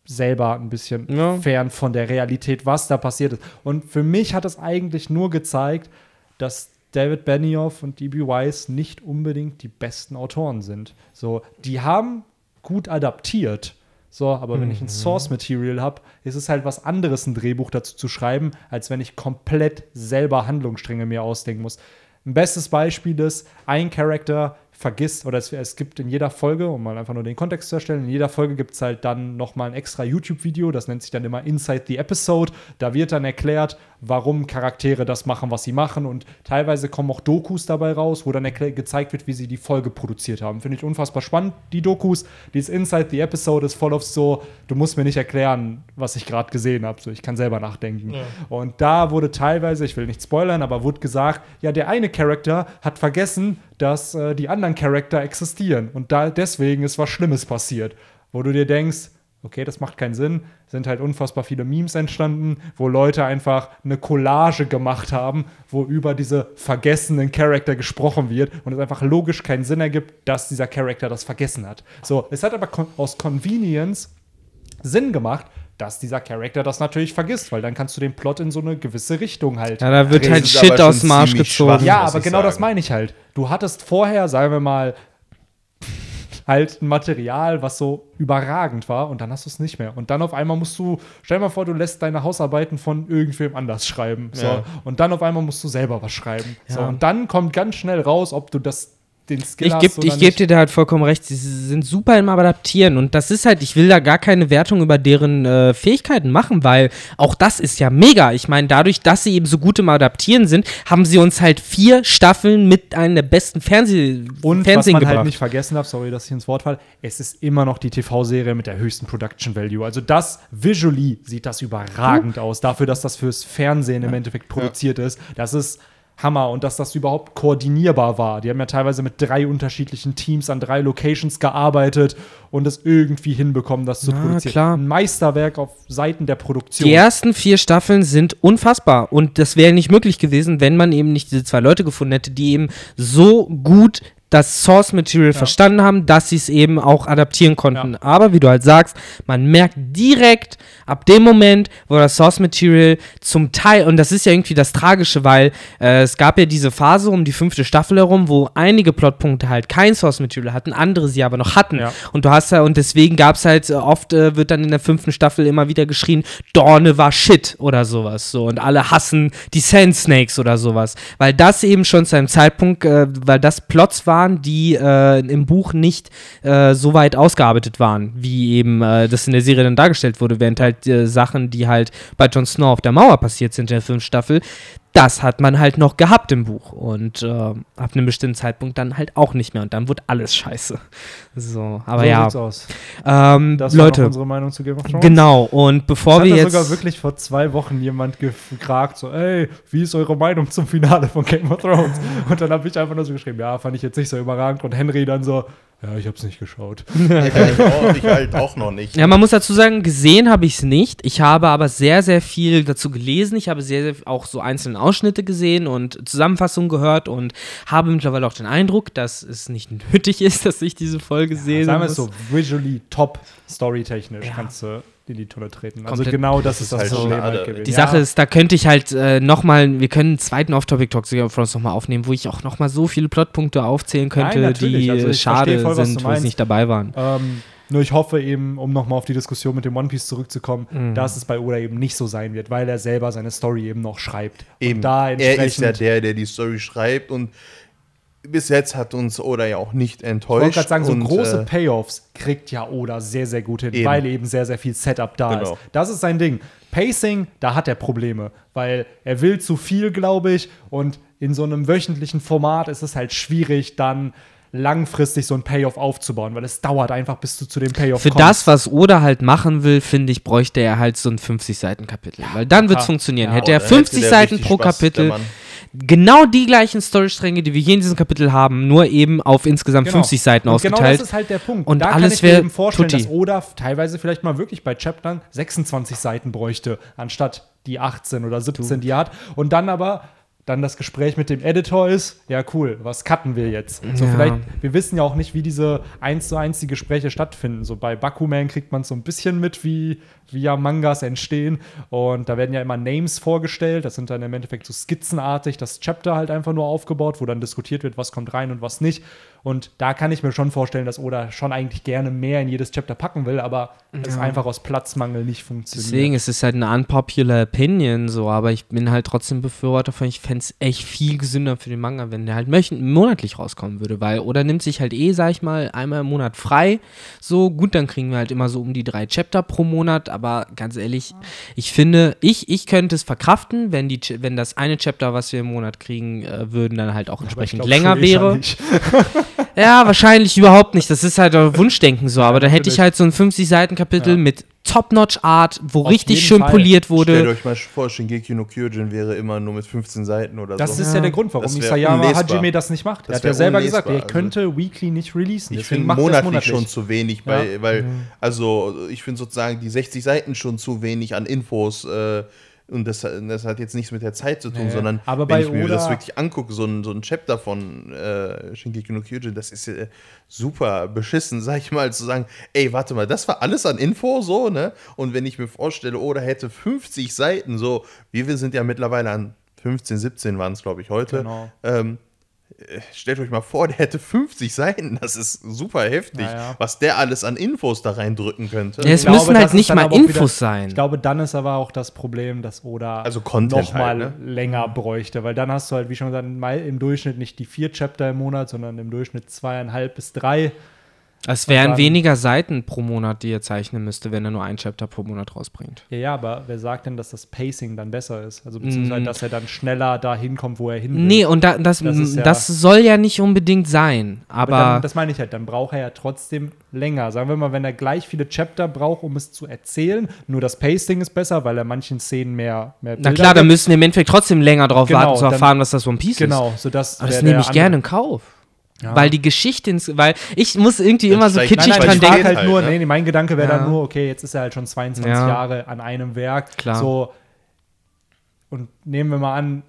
selber ein bisschen Ja. fern von der Realität, was da passiert ist. Und für mich hat es eigentlich nur gezeigt, dass David Benioff und D.B. Weiss nicht unbedingt die besten Autoren sind. So, die haben gut adaptiert. So, aber wenn ich ein Source Material habe, ist es halt was anderes, ein Drehbuch dazu zu schreiben, als wenn ich komplett selber Handlungsstränge mir ausdenken muss. Ein bestes Beispiel ist, ein Charakter vergisst, oder es, es gibt in jeder Folge, um mal einfach nur den Kontext zu erstellen, in jeder Folge gibt es halt dann nochmal ein extra YouTube-Video, das nennt sich dann immer Inside the Episode. Da wird dann erklärt, warum Charaktere das machen, was sie machen. Und teilweise kommen auch Dokus dabei raus, wo dann gezeigt wird, wie sie die Folge produziert haben. Finde ich unfassbar spannend, die Dokus. Dieses Inside the Episode ist voll auf so, du musst mir nicht erklären, was ich gerade gesehen habe. So, ich kann selber nachdenken. Und da wurde teilweise, ich will nicht spoilern, aber wurde gesagt, ja, der eine Charakter hat vergessen, dass äh, die anderen Charakter existieren. Und da deswegen ist was Schlimmes passiert. Wo du dir denkst, okay, das macht keinen Sinn. Sind halt unfassbar viele Memes entstanden, wo Leute einfach eine Collage gemacht haben, wo über diese vergessenen Charakter gesprochen wird und es einfach logisch keinen Sinn ergibt, dass dieser Charakter das vergessen hat. So, es hat aber aus Convenience Sinn gemacht, dass dieser Charakter das natürlich vergisst, weil dann kannst du den Plot in so eine gewisse Richtung halt. Ja, da wird Das halt Shit aus dem Arsch gezogen. schwach. Ja, aber genau das sagen. meine ich halt. Du hattest vorher, sagen wir mal, halt ein Material, was so überragend war und dann hast du es nicht mehr. Und dann auf einmal musst du, stell dir mal vor, du lässt deine Hausarbeiten von irgendwem anders schreiben. So. Ja. Und dann auf einmal musst du selber was schreiben. So. Ja. Und dann kommt ganz schnell raus, ob du das den Skill Ich hast gebe oder ich geb nicht. dir da halt vollkommen recht. Sie sind super im Adaptieren und das ist halt, ich will da gar keine Wertung über deren äh, Fähigkeiten machen, weil auch das ist ja mega. Ich meine, dadurch, dass sie eben so gut im Adaptieren sind, haben sie uns halt vier Staffeln mit einem der besten Fernseh Und Fernsehen was man gebracht. halt nicht vergessen darf, sorry, dass ich ins Wort falle, es ist immer noch die TV-Serie mit der höchsten Production Value. Also das, visually sieht das überragend aus. Dafür, dass das fürs Fernsehen im Endeffekt produziert ist. Das ist Hammer. Und dass das überhaupt koordinierbar war. Die haben ja teilweise mit drei unterschiedlichen Teams an drei Locations gearbeitet und es irgendwie hinbekommen, das zu Na, produzieren. klar. Ein Meisterwerk auf Seiten der Produktion. Die ersten vier Staffeln sind unfassbar und das wäre nicht möglich gewesen, wenn man eben nicht diese zwei Leute gefunden hätte, die eben so gut das Source Material verstanden haben, dass sie es eben auch adaptieren konnten. Ja. Aber wie du halt sagst, man merkt direkt ab dem Moment, wo das Source Material zum Teil, und das ist ja irgendwie das Tragische, weil äh, es gab ja diese Phase um die fünfte Staffel herum, wo einige Plotpunkte halt kein Source Material hatten, andere sie aber noch hatten. Ja. Und du hast ja, und deswegen gab es halt, äh, oft äh, wird dann in der fünften Staffel immer wieder geschrien, Dorne war Shit oder sowas. So, und alle hassen die Sand Snakes oder sowas. Weil das eben schon zu einem Zeitpunkt, äh, weil das Plots waren, die äh, im Buch nicht äh, so weit ausgearbeitet waren, wie eben äh, das in der Serie dann dargestellt wurde, während halt äh, Sachen, die halt bei Jon Snow auf der Mauer passiert sind in der fünften Staffel, das hat man halt noch gehabt im Buch und äh, ab einem bestimmten Zeitpunkt dann halt auch nicht mehr und dann wird alles scheiße. So, aber so ja, sieht's aus. ähm, Das war Leute, unsere Meinung zu Game of Thrones. genau und bevor Hat wir da jetzt sogar wirklich vor zwei Wochen jemand gefragt, so, ey, wie ist eure Meinung zum Finale von Game of Thrones? Und dann habe ich einfach nur so geschrieben, ja, fand ich jetzt nicht so überragend. Und Henry dann so, ja, ich hab's nicht geschaut. Ich halt, auch, ich halt auch noch nicht. Ja, man muss dazu sagen, gesehen habe ich es nicht. Ich habe aber sehr, sehr viel dazu gelesen. Ich habe sehr, sehr auch so einzelne Ausschnitte gesehen und Zusammenfassungen gehört und habe mittlerweile auch den Eindruck, dass es nicht nötig ist, dass ich diese Folge sehe. Sagen wir es so, visually top, storytechnisch Ja. kannst du in die Tonne treten. Also Komplett. genau das, ist das halt Problem halt gewesen. Die Ja. Sache ist, da könnte ich halt äh, nochmal, wir können einen zweiten Off-Topic-Talk of Thrones nochmal aufnehmen, wo ich auch nochmal so viele Plotpunkte aufzählen könnte, Nein, die Also äh, schade voll, sind, wo sie nicht dabei waren. Ähm, nur ich hoffe eben, um nochmal auf die Diskussion mit dem One Piece zurückzukommen, Mhm. dass es bei Oda eben nicht so sein wird, weil er selber seine Story eben noch schreibt. Eben. Und da er ist ja entsprechend der, der die Story schreibt und bis jetzt hat uns Oda ja auch nicht Ich enttäuscht. wollte gerade sagen, so und, große äh, Payoffs kriegt ja Oda sehr, sehr gut hin, Eben. weil eben sehr, sehr viel Setup da Genau. ist. Das ist sein Ding. Pacing, da hat er Probleme, weil er will zu viel, glaube ich, und in so einem wöchentlichen Format ist es halt schwierig, dann langfristig so ein Payoff aufzubauen, weil es dauert einfach, bis du zu dem Payoff Für kommst. das, was Oda halt machen will, finde ich, bräuchte er halt so ein 50-Seiten-Kapitel. Weil dann wird es funktionieren. Ja, Hätte er oh, da hätte 50 der Seiten pro Spaß, Kapitel, genau die gleichen Storystränge, die wir hier in diesem Kapitel haben, nur eben auf insgesamt 50 Seiten und ausgeteilt. Genau das ist halt der Punkt. Und da alles kann ich mir eben vorstellen, tutti. dass Oda teilweise vielleicht mal wirklich bei Chaptern 26 Seiten bräuchte, anstatt die 18 oder 17, die er hat. Und dann aber dann das Gespräch mit dem Editor ist, ja cool, was cutten wir jetzt? So Ja. vielleicht, wir wissen ja auch nicht, wie diese eins zu eins die Gespräche stattfinden. So bei Bakuman kriegt man so ein bisschen mit, wie, wie ja Mangas entstehen. Und da werden ja immer Names vorgestellt. Das sind dann im Endeffekt so skizzenartig das Chapter halt einfach nur aufgebaut, wo dann diskutiert wird, was kommt rein und was nicht. Und da kann ich mir schon vorstellen, dass Oda schon eigentlich gerne mehr in jedes Chapter packen will, aber es einfach aus Platzmangel nicht funktioniert. Deswegen ist es halt eine unpopular Opinion so, aber ich bin halt trotzdem Befürworter von, ich fände es echt viel gesünder für den Manga, wenn der halt monatlich rauskommen würde, weil, oder nimmt sich halt eh, sag ich mal, einmal im Monat frei, so, gut, dann kriegen wir halt immer so um die drei Chapter pro Monat, aber ganz ehrlich, ich finde, ich, ich könnte es verkraften, wenn die, wenn das eine Chapter, was wir im Monat kriegen äh, würden, dann halt auch Aber ich entsprechend glaub, länger wäre. Ja, wahrscheinlich überhaupt nicht. Das ist halt Wunschdenken so. Aber dann hätte ich halt so ein 50-Seiten-Kapitel Ja. mit Top-Notch-Art, wo Auf richtig schön Fall. poliert Stellt wurde. euch mal vor, Shingeki no Kyojin wäre immer nur mit 15 Seiten oder Das so. ist ja der Grund, warum Das Isayama. Hajime das nicht macht. Er Das hat ja selber gesagt, unlesbar, er könnte Weekly nicht releasen. Ich finde er es monatlich, schon zu wenig, bei, Ja. weil, also ich finde sozusagen die 60 Seiten schon zu wenig an Infos. Äh, und das, das hat jetzt nichts mit der Zeit zu tun, Nee. sondern Aber wenn bei ich mir das Oda- wirklich angucke, so ein, so ein Chapter von äh, Shingeki no Kyojin, das ist äh, super beschissen, sag ich mal, zu sagen, ey, warte mal, das war alles an Info, so, ne? Und wenn ich mir vorstelle, Oda hätte 50 Seiten, so, wie wir sind ja mittlerweile an 15, 17 waren es, glaube ich, heute. Genau. Ähm, äh, stellt euch mal vor, der hätte 50 Seiten. Das ist super heftig, Ja, ja. was der alles an Infos da reindrücken könnte. Ja, es glaube, müssen halt nicht mal Infos wieder- sein. Ich glaube, dann ist aber auch das Problem, dass Oda Also noch mal halt, ne? länger bräuchte, weil dann hast du halt, wie schon gesagt, im Durchschnitt nicht die vier Chapter im Monat, sondern im Durchschnitt zweieinhalb bis drei. Es wären dann- weniger Seiten pro Monat, die er zeichnen müsste, wenn er nur ein Chapter pro Monat rausbringt. Ja, ja, aber wer sagt denn, dass das Pacing dann besser ist? Also beziehungsweise, Mm. dass er dann schneller da hinkommt, wo er hin will. Nee, und da, das, Das ja- das soll ja nicht unbedingt sein. Aber Aber, dann, das meine ich halt, dann braucht er ja trotzdem länger. Sagen wir mal, wenn er gleich viele Chapter braucht, um es zu erzählen, nur das Pacing ist besser, weil er manchen Szenen mehr, mehr na Bilder klar, dann müssen wir im Endeffekt trotzdem länger drauf Genau, warten, zu dann- erfahren, was das One Piece ist. Genau, sodass Aber das nehme ich gerne in Kauf. Ja. Weil die Geschichte, ins, weil ich muss irgendwie Das immer so kitschig Nein, nein, dran ich denken. halt halt, nur, ne? nee, mein Gedanke wäre Ja. dann nur, okay, jetzt ist er halt schon 22 Ja. Jahre an einem Werk. Klar. So, und nehmen wir mal an,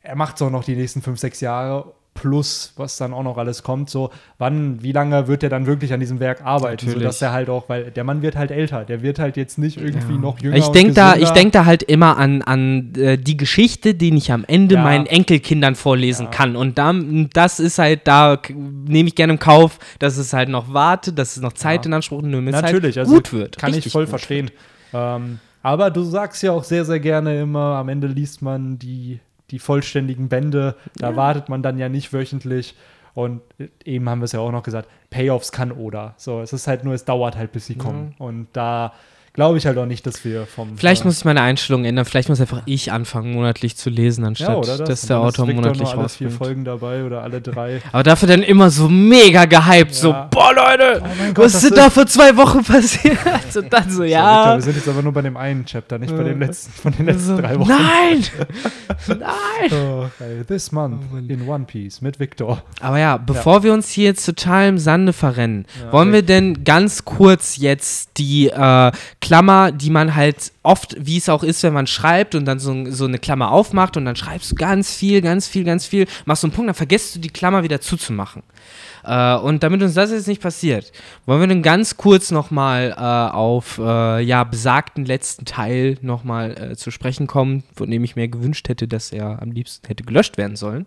er macht es auch noch die nächsten 5, 6 Jahre plus was dann auch noch alles kommt. So, wann, wie lange wird er dann wirklich an diesem Werk arbeiten? Natürlich. Sodass er halt auch, weil der Mann wird halt älter, der wird halt jetzt nicht irgendwie Ja. noch jünger. Ich denke da, ich denk da halt immer an, an äh, die Geschichte, die ich am Ende Ja. meinen Enkelkindern vorlesen Ja. kann. Und dann, das ist halt, da nehme ich gerne im Kauf, dass es halt noch wartet, dass es noch Zeit in Anspruch nimmt, es Natürlich, halt also gut wird. Kann ich voll verstehen. Ähm, aber du sagst ja auch sehr, sehr gerne immer, am Ende liest man die, die vollständigen Bände. Da wartet man dann ja nicht wöchentlich. Und eben haben wir es ja auch noch gesagt, Payoffs kann oder. So, es ist halt nur, es dauert halt, bis sie kommen. Und da glaube ich halt auch nicht, dass wir vom. Vielleicht äh, muss ich meine Einstellung ändern. Vielleicht muss einfach ich anfangen, monatlich zu lesen, anstatt ja, das? dass der Autor monatlich nur alle vier. Folgen dabei oder alle drei. Aber dafür dann immer so mega gehypt. So, Ja. boah, Leute, Oh Gott, was ist denn da vor zwei Wochen passiert? Und dann so, So, Victor, ja. wir sind jetzt aber nur bei dem einen Chapter, nicht bei dem Äh, letzten, von den letzten So, drei Wochen. nein! nein! Oh, geil. This month Oh in One Piece mit Victor. Aber ja, bevor wir uns hier jetzt total im Sande verrennen, Ja, wollen wir okay. denn ganz kurz jetzt die äh, Klammer, die man halt oft, wie es auch ist, wenn man schreibt und dann so, so eine Klammer aufmacht und dann schreibst du ganz viel, ganz viel, ganz viel, machst so einen Punkt, dann vergisst du die Klammer wieder zuzumachen. Äh, und damit uns das jetzt nicht passiert, wollen wir dann ganz kurz nochmal äh, auf äh, ja, besagten letzten Teil nochmal äh, zu sprechen kommen, von dem ich mir gewünscht hätte, dass er am liebsten hätte gelöscht werden sollen.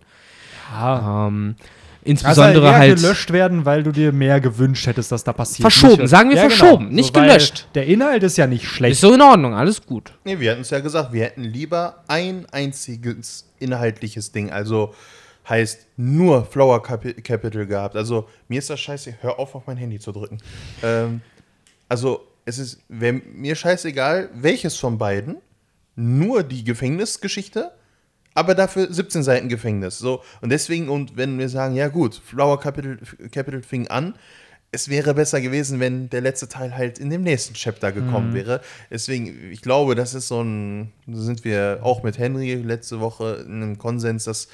Ja. Ähm, Also insbesondere eher halt gelöscht werden, weil du dir mehr gewünscht hättest, dass da passiert. Verschoben, Nicht- sagen wir verschoben, nicht weil gelöscht. Der Inhalt ist ja nicht schlecht. ist so in Ordnung, alles gut. Nee, wir hatten es ja gesagt, wir hätten lieber ein einziges inhaltliches Ding, also heißt nur Flower Capi Capital gehabt. Also mir ist das scheiße, hör auf, auf mein Handy zu drücken. Ähm, also es ist mir scheißegal, welches von beiden, nur die Gefängnisgeschichte, aber dafür 17 Seiten Gefängnis. So, und deswegen, und wenn wir sagen, ja gut, Flower Capital, Capital fing an, es wäre besser gewesen, wenn der letzte Teil halt in dem nächsten Chapter gekommen wäre. Deswegen, ich glaube, das ist so ein, da sind wir auch mit Henry letzte Woche in einem Konsens, dass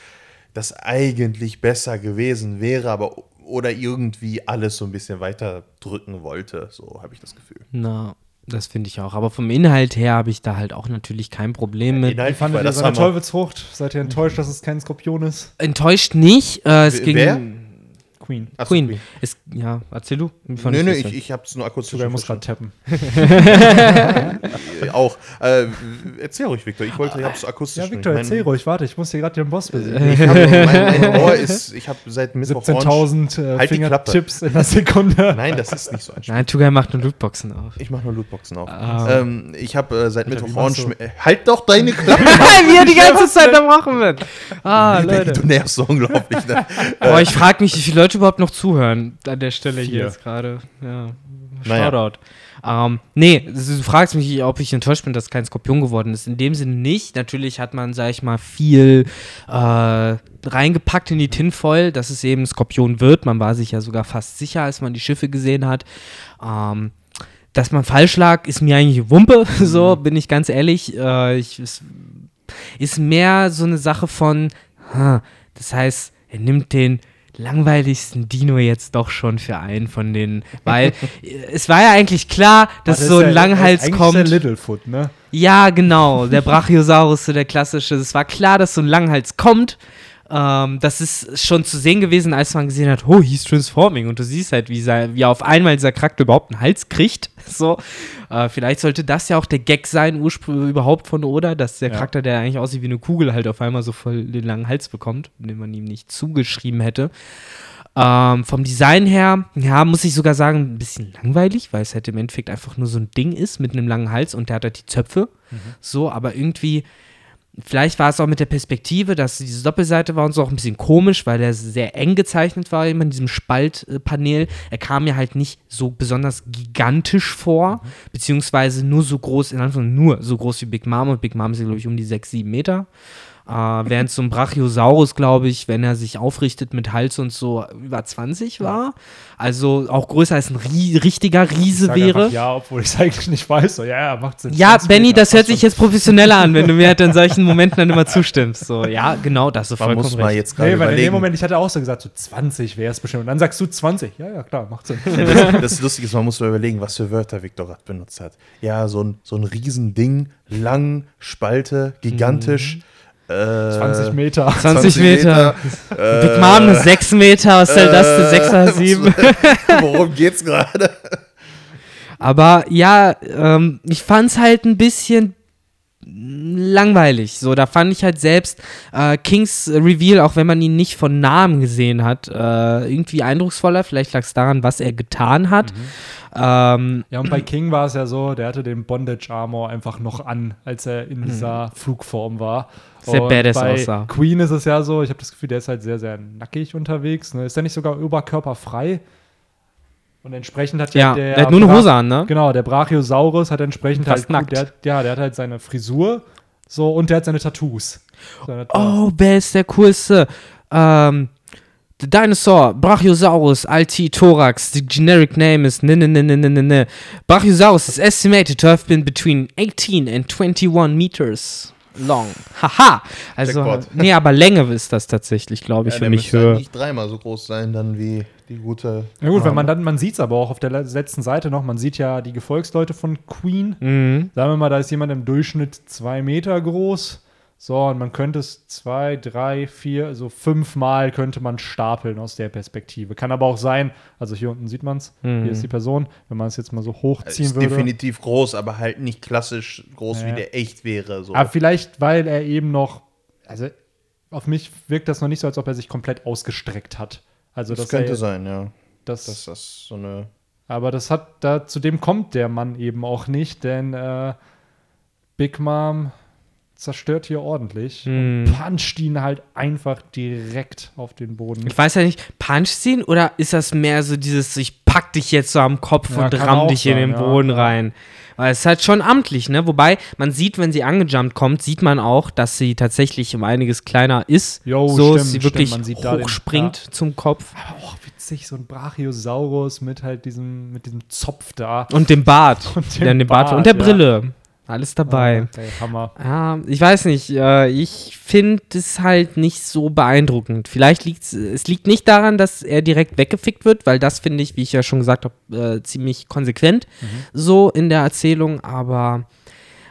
das eigentlich besser gewesen wäre, aber oder irgendwie alles so ein bisschen weiter drücken wollte. So habe ich das Gefühl. Na, das finde ich auch. Aber vom Inhalt her habe ich da halt auch natürlich kein Problem mit. Inhaltlich fandet war ihr das seine. Teufelsfrucht? Seid ihr enttäuscht, dass es kein Skorpion ist? Enttäuscht nicht. Äh, es Wer- ging. Queen. Ach Queen. Queen. Es, ja, erzähl du. Nö, nö, ich, ich habe es nur akustisch Sogar, muss gerade tappen. Äh, Auch. Äh, erzähl ruhig, Victor. Ich wollte, ich habe es akustisch. Ja, Victor, Mein- erzähl ruhig. Warte, ich muss hier gerade den Boss besiegen. Ich hab, mein, mein Ohr ist, ich habe seit Mittwoch Orange. 17.000 äh, Halt die Fingertips in der Sekunde. Nein, das ist nicht so anstrengend. Nein, Tugai macht nur Lootboxen auf. Ich mache nur Lootboxen auf. Ah. Ähm, ich habe äh, seit Mittwoch Orange. Äh, halt doch deine Klappe! Wie er die ganze Zeit am Machen wird. Ah, Leute. du nervst so unglaublich. Ne? Boah, ich frage mich, wie viele Leute überhaupt noch zuhören an der Stelle Vier. hier jetzt gerade. Ja. Naja. Shoutout. Ähm, nee, du fragst mich, ob ich enttäuscht bin, dass kein Skorpion geworden ist. In dem Sinne nicht. Natürlich hat man, sag ich mal, viel äh, reingepackt in die Tinfoil, dass es eben Skorpion wird. Man war sich ja sogar fast sicher, als man die Schiffe gesehen hat. Ähm, dass man falsch lag, ist mir eigentlich Wumpe, so bin ich ganz ehrlich. Äh, ich, es ist mehr so eine Sache von, ha, das heißt, er nimmt den langweiligsten Dino jetzt doch schon für einen von den, weil es war ja eigentlich klar, dass Warte, so ein Langhals eigentlich kommt. Der Littlefoot, ne? Ja, genau, der Brachiosaurus, so der klassische. Es war klar, dass so ein Langhals kommt. Ähm, das ist schon zu sehen gewesen, als man gesehen hat, oh, he's transforming. Und du siehst halt, wie, sei, wie auf einmal dieser Charakter überhaupt einen Hals kriegt. So, äh, vielleicht sollte das ja auch der Gag sein, ursprünglich überhaupt von Oda, dass der Ja. Charakter, der eigentlich aussieht wie eine Kugel, halt auf einmal so voll den langen Hals bekommt, den man ihm nicht zugeschrieben hätte. Ähm, vom Design her, ja, muss ich sogar sagen, ein bisschen langweilig, weil es halt im Endeffekt einfach nur so ein Ding ist mit einem langen Hals und der hat halt die Zöpfe. So, aber irgendwie, vielleicht war es auch mit der Perspektive, dass diese Doppelseite war und so auch ein bisschen komisch, weil er sehr eng gezeichnet war, immer in diesem Spaltpanel. Er kam mir halt nicht so besonders gigantisch vor, beziehungsweise nur so groß, in Anführungszeichen nur so groß wie Big Mom und Big Mom ist, glaube ich, um die 6, 7 Meter. Äh, während so ein Brachiosaurus, glaube ich, wenn er sich aufrichtet mit Hals und so, über 20 war. Also auch größer als ein rie richtiger Riese wäre. Einfach, ja, obwohl ich es eigentlich nicht weiß. So, ja, ja, macht Sinn. Ja, 20 Benny, das hört sich jetzt professioneller an, wenn du mir halt in solchen Momenten dann immer zustimmst. So, ja, genau, das ist Man vollkommen muss mal recht. jetzt gerade Nee, weil in dem überlegen. Moment, ich hatte auch so gesagt, so 20 wäre es bestimmt. Und dann sagst du 20. Ja, ja, klar, macht Sinn. das, das Lustige ist, man muss mal überlegen, was für Wörter Victor gerade benutzt hat. Ja, so ein, so ein Riesending, lang, Spalte, gigantisch. Äh, 20 Meter. 20, Meter. Äh, Big Mom ist 6 Meter, was denn das für 6 oder 7? Worum geht's gerade? Aber ja, ähm, ich fand's halt ein bisschen langweilig. So, da fand ich halt selbst äh, Kings Reveal, auch wenn man ihn nicht von Namen gesehen hat, äh, irgendwie eindrucksvoller. Vielleicht lag es daran, was er getan hat. Mhm. Ähm, Ja, und bei King war es ja so, der hatte den Bondage Armor einfach noch an, als er in dieser Flugform war. Mhm. Sehr und badass bei aussah. Queen ist es ja so, ich habe das Gefühl, der ist halt sehr, sehr nackig unterwegs. Ne? Ist der nicht sogar oberkörperfrei? Und entsprechend hat ja, ja, der. der hat nur eine Hose an, ne? Genau, der Brachiosaurus hat entsprechend Fast halt. nackt. Der, ja, der hat halt seine Frisur. So, und der hat seine Tattoos. Seine Oh, wer ist der coolste? Ähm, the Dinosaur, Brachiosaurus, Alti Thorax. The generic name is ne ne ne ne ne ne ne. Brachiosaurus is estimated to have been between 18 and 21 meters long. Haha. Also, Jackpot. nee, aber Länge ist das tatsächlich, glaube ich, Ja, für der mich müsste halt Höhe. nicht dreimal so groß sein, dann wie die gute. Ja gut, wenn man dann, man sieht es aber auch auf der le- letzten Seite noch, man sieht ja die Gefolgsleute von Queen. Mhm. Sagen wir mal, da ist jemand im Durchschnitt zwei Meter groß. So, und man könnte es zwei, drei, vier, so fünfmal könnte man stapeln aus der Perspektive. Kann aber auch sein, also hier unten sieht man es, hier ist die Person, wenn man es jetzt mal so hochziehen Ist würde. definitiv groß, aber halt nicht klassisch groß, Ja. wie der echt wäre. So. Aber vielleicht, weil er eben noch, also auf mich wirkt das noch nicht so, als ob er sich komplett ausgestreckt hat. Also das könnte er, sein, ja. Das, Dass das so eine. aber das hat, da, zu dem kommt der Mann eben auch nicht, denn äh, Big Mom zerstört hier ordentlich Hm. und puncht ihn halt einfach direkt auf den Boden. Ich weiß ja nicht, puncht ihn oder ist das mehr so dieses, ich pack dich jetzt so am Kopf Ja, und ramm dich in sein, den ja, Boden ja. rein? Weil es ist halt schon amtlich, ne? Wobei, man sieht, wenn sie angejumpt kommt, sieht man auch, dass sie tatsächlich um einiges kleiner ist. Jo, so, stimmt, dass sie wirklich da den- hochspringt zum Kopf. Aber auch witzig, so ein Brachiosaurus mit halt diesem, mit diesem Zopf da. Und dem Bart. Und dem Ja, Bart. Bart, und der. Brille. Alles dabei. Ah, ey, Hammer. Ja, ich weiß nicht. Äh, ich finde es halt nicht so beeindruckend. Vielleicht liegt es liegt nicht daran, dass er direkt weggefickt wird, weil das finde ich, wie ich ja schon gesagt habe, äh, ziemlich konsequent so in der Erzählung. Aber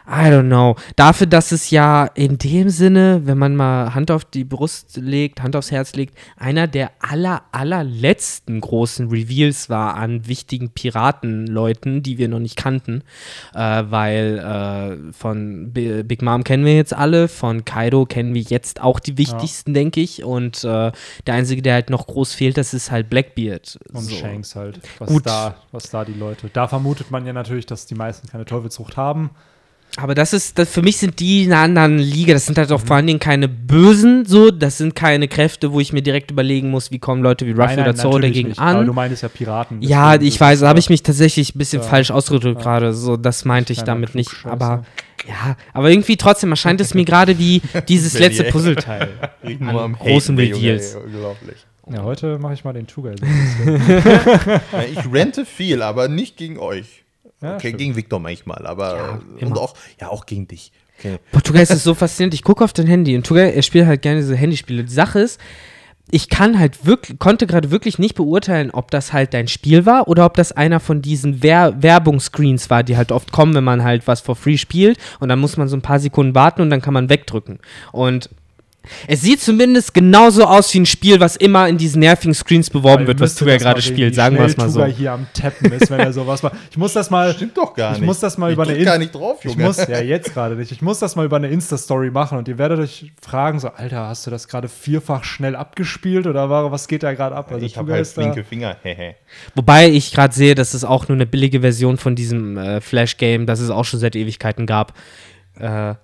I don't know. Dafür, dass es ja in dem Sinne, wenn man mal Hand auf die Brust legt, Hand aufs Herz legt, einer der aller, allerletzten großen Reveals war an wichtigen Piratenleuten, die wir noch nicht kannten. Äh, weil äh, von B Big Mom kennen wir jetzt alle, von Kaido kennen wir jetzt auch die wichtigsten, denke ich. Und äh, der einzige, der halt noch groß fehlt, das ist halt Blackbeard. Und So. Shanks halt. Was Gut. da, was da die Leute. Da vermutet man ja natürlich, dass die meisten keine Teufelsfrucht haben. Aber das ist, das, für mich sind die in einer anderen Liga. Das sind halt auch vor allen Dingen keine Bösen, so. Das sind keine Kräfte, wo ich mir direkt überlegen muss, wie kommen Leute wie Ruffy oder Zoro dagegen nicht. Aber du an. meinst ja Piraten. Ja, ich weiß, da habe ich mich tatsächlich ein bisschen Ja. falsch ausgedrückt Ja. gerade. So, das meinte ich damit nicht. Aber ja, aber irgendwie trotzdem erscheint es mir gerade wie dieses letzte. Puzzleteil. An nur am großen Reveals. Unglaublich. Ja, heute mache ich mal den Tugai. Ja, ich rente viel, aber nicht gegen euch. Ja, okay, stimmt. gegen Victor manchmal, aber und immer. auch, ja, auch gegen dich. Okay. Portugal ist so faszinierend. Ich gucke auf dein Handy und Portugal, er spielt halt gerne diese Handyspiele. Die Sache ist, ich kann halt wirklich, konnte gerade wirklich nicht beurteilen, ob das halt dein Spiel war oder ob das einer von diesen Wer Werbungsscreens war, die halt oft kommen, wenn man halt was for free spielt und dann muss man so ein paar Sekunden warten und dann kann man wegdrücken. Und es sieht zumindest genauso aus wie ein Spiel, was immer in diesen nervigen Screens beworben wird, was Tuga gerade spielt, sagen wir es mal so. Tugai hier am Tappen ist, wenn er sowas macht. Ich muss das mal. Stimmt doch gar ich nicht. muss das mal ich über eine gar nicht drauf, Ich Junge. muss, ja, jetzt gerade nicht. Ich muss das mal über eine Insta-Story machen und ihr werdet euch fragen: so, Alter, hast du das gerade vierfach schnell abgespielt oder war, was geht da gerade ab? Also, ich habe halt flinke Finger. Wobei ich gerade sehe, dass es auch nur eine billige Version von diesem äh, Flash-Game, das es auch schon seit Ewigkeiten gab. Äh,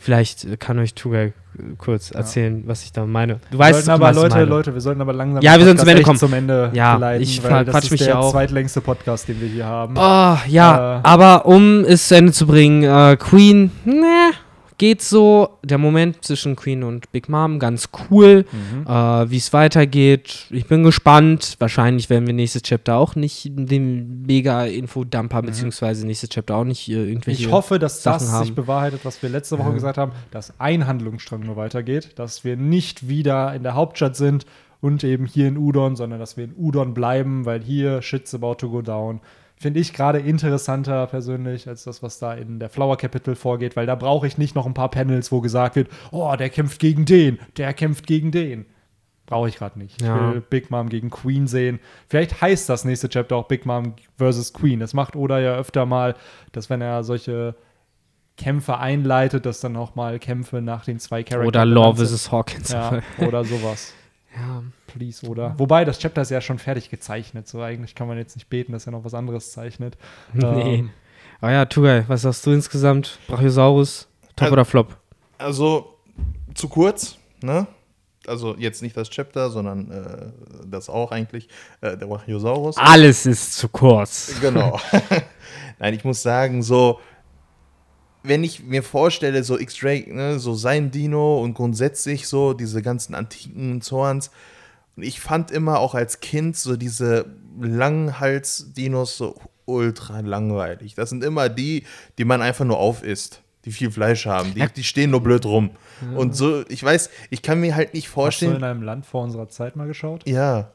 vielleicht kann euch Tuga äh, kurz erzählen, was ich da meine. Du Wir weißt, sollten aber, Leute, meine. Leute, wir sollten aber langsam Ja, wir sollten zum Ende kommen. zum Ende Ja, geleiten, ich weil das ist mich der ja auch. zweitlängste Podcast, den wir hier haben. Oh, ja, Äh. aber um es zu Ende zu bringen, äh, Queen, ne, geht so. Der Moment zwischen Queen und Big Mom, ganz cool. Mhm. Äh, Wie es weitergeht, ich bin gespannt. Wahrscheinlich werden wir nächstes Chapter auch nicht den mega Infodump haben, beziehungsweise nächstes Chapter auch nicht äh, irgendwelche. Mhm. Ich hoffe, dass Sachen das haben. sich bewahrheitet, was wir letzte Woche gesagt haben, dass ein Handlungsstrang nur weitergeht, dass wir nicht wieder in der Hauptstadt sind und eben hier in Udon, sondern dass wir in Udon bleiben, weil hier shit's about to go down. Finde ich gerade interessanter persönlich als das, was da in der Flower Capital vorgeht, weil da brauche ich nicht noch ein paar Panels, wo gesagt wird, oh, der kämpft gegen den, der kämpft gegen den. Brauche ich gerade nicht. Ja. Ich will Big Mom gegen Queen sehen. Vielleicht heißt das nächste Chapter auch Big Mom versus Queen. Das macht Oda ja öfter mal, dass wenn er solche Kämpfe einleitet, dass dann auch mal Kämpfe nach den zwei Charakteren Oder Law vs. Hawkins. Ja, oder sowas. Ja. Please, oder? Wobei, das Chapter ist ja schon fertig gezeichnet. So eigentlich kann man jetzt nicht beten, dass er noch was anderes zeichnet. Nee. Ähm, Aber ja, Tugai, was sagst du insgesamt? Brachiosaurus, Top Also- oder Flop? Also zu kurz, ne? Also jetzt nicht das Chapter, sondern äh, das auch eigentlich, äh, der Brachiosaurus. Alles ist zu kurz. Genau. Nein, ich muss sagen, so, wenn ich mir vorstelle, so X-Ray, ne, so sein Dino und grundsätzlich so diese ganzen antiken Zorns, und ich fand immer auch als Kind so diese Langhals-Dinos so ultra langweilig. Das sind immer die, die man einfach nur aufisst, die viel Fleisch haben. Die, die stehen nur blöd rum. Und so, ich weiß, ich kann mir halt nicht Hast du in vorstellen. einem Land vor unserer Zeit mal geschaut? Ja.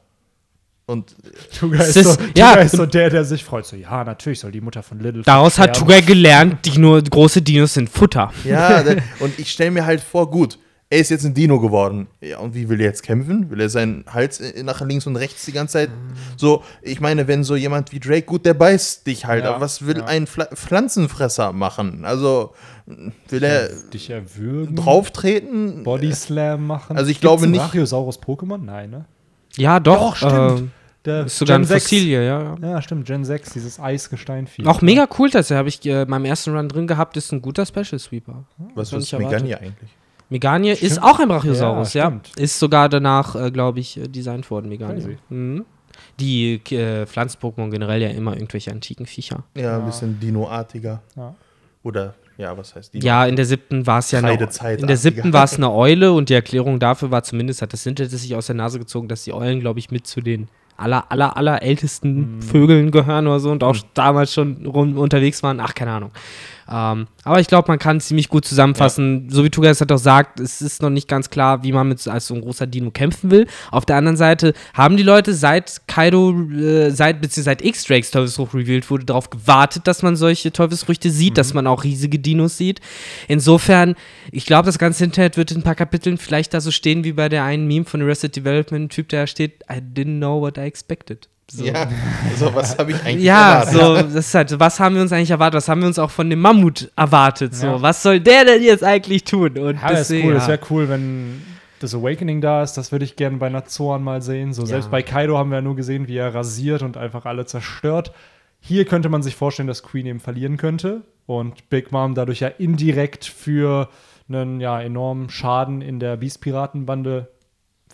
Und Tuga Es ist, so, ist- Tuga ja. ist so der, der sich freut. So, ja, natürlich soll die Mutter von Little Daraus hat. Tugai gelernt, die nur große Dinos sind Futter. Ja, und ich stelle mir halt vor, gut, er ist jetzt ein Dino geworden. Ja, und wie will er jetzt kämpfen? Will er seinen Hals äh, nach links und rechts die ganze Zeit? So, ich meine, wenn so jemand wie Drake, gut, der beißt dich halt, Ja, aber was will ja. ein Pfla Pflanzenfresser machen? Also, will er Dich erwürgen, drauftreten? Body Slam machen. Also ich Gibt's glaube nicht- Brachiosaurus Pokémon? Nein, ne? Ja, doch. Doch, stimmt. ähm, Der ist sogar Gen ein 6. Fossilie, ja. ja. Ja, stimmt, Gen 6, dieses Eisgesteinvieh. Auch mega cool, dass er habe ich äh, beim ersten Run drin gehabt, ist ein guter Special Sweeper. Was ist. Megani eigentlich? Meganie ist Stimmt. auch ein Brachiosaurus, Ja, ja. Ist sogar danach, äh, glaube ich, äh, designt worden, Meganie. Mhm. Die äh, Pflanzen-Pokémon generell ja immer irgendwelche antiken Viecher. Ja, ein bisschen Dino-artiger. Ja. Oder, ja, was heißt Dino? Ja, in der siebten war es ja eine, in der siebten war es eine Eule und die Erklärung dafür war zumindest, hat das Sintet sich aus der Nase gezogen, dass die Eulen, glaube ich, mit zu den aller, aller, aller ältesten Vögeln gehören oder so und auch damals schon rum unterwegs waren. Ach, keine Ahnung. Ähm, aber ich glaube, man kann ziemlich gut zusammenfassen. So wie Tugas hat auch sagt, es ist noch nicht ganz klar, wie man mit so- als so ein großer Dino kämpfen will. Auf der anderen Seite haben die Leute seit Kaido, äh, seit, beziehungsweise seit X-Drakes Teufelsfrucht revealed wurde, darauf gewartet, dass man solche Teufelsfrüchte sieht, dass man auch riesige Dinos sieht. Insofern, ich glaube, das ganze Internet wird in ein paar Kapiteln vielleicht da so stehen wie bei der einen Meme von Arrested Development, Typ, der da steht, I didn't know what I expected. So. Ja, also was habe ich eigentlich Ja, erwartet? so, das ist halt, so, was haben wir uns eigentlich erwartet? Was haben wir uns auch von dem Mammut erwartet? So, Ja. was soll der denn jetzt eigentlich tun? Und Ja, das cool. ja. Das wäre cool, wenn das Awakening da ist. Das würde ich gerne bei Nazoran mal sehen. So, selbst Ja. bei Kaido haben wir ja nur gesehen, wie er rasiert und einfach alle zerstört. Hier könnte man sich vorstellen, dass Queen eben verlieren könnte und Big Mom dadurch ja indirekt für einen ja, enormen Schaden in der Beast-Piratenbande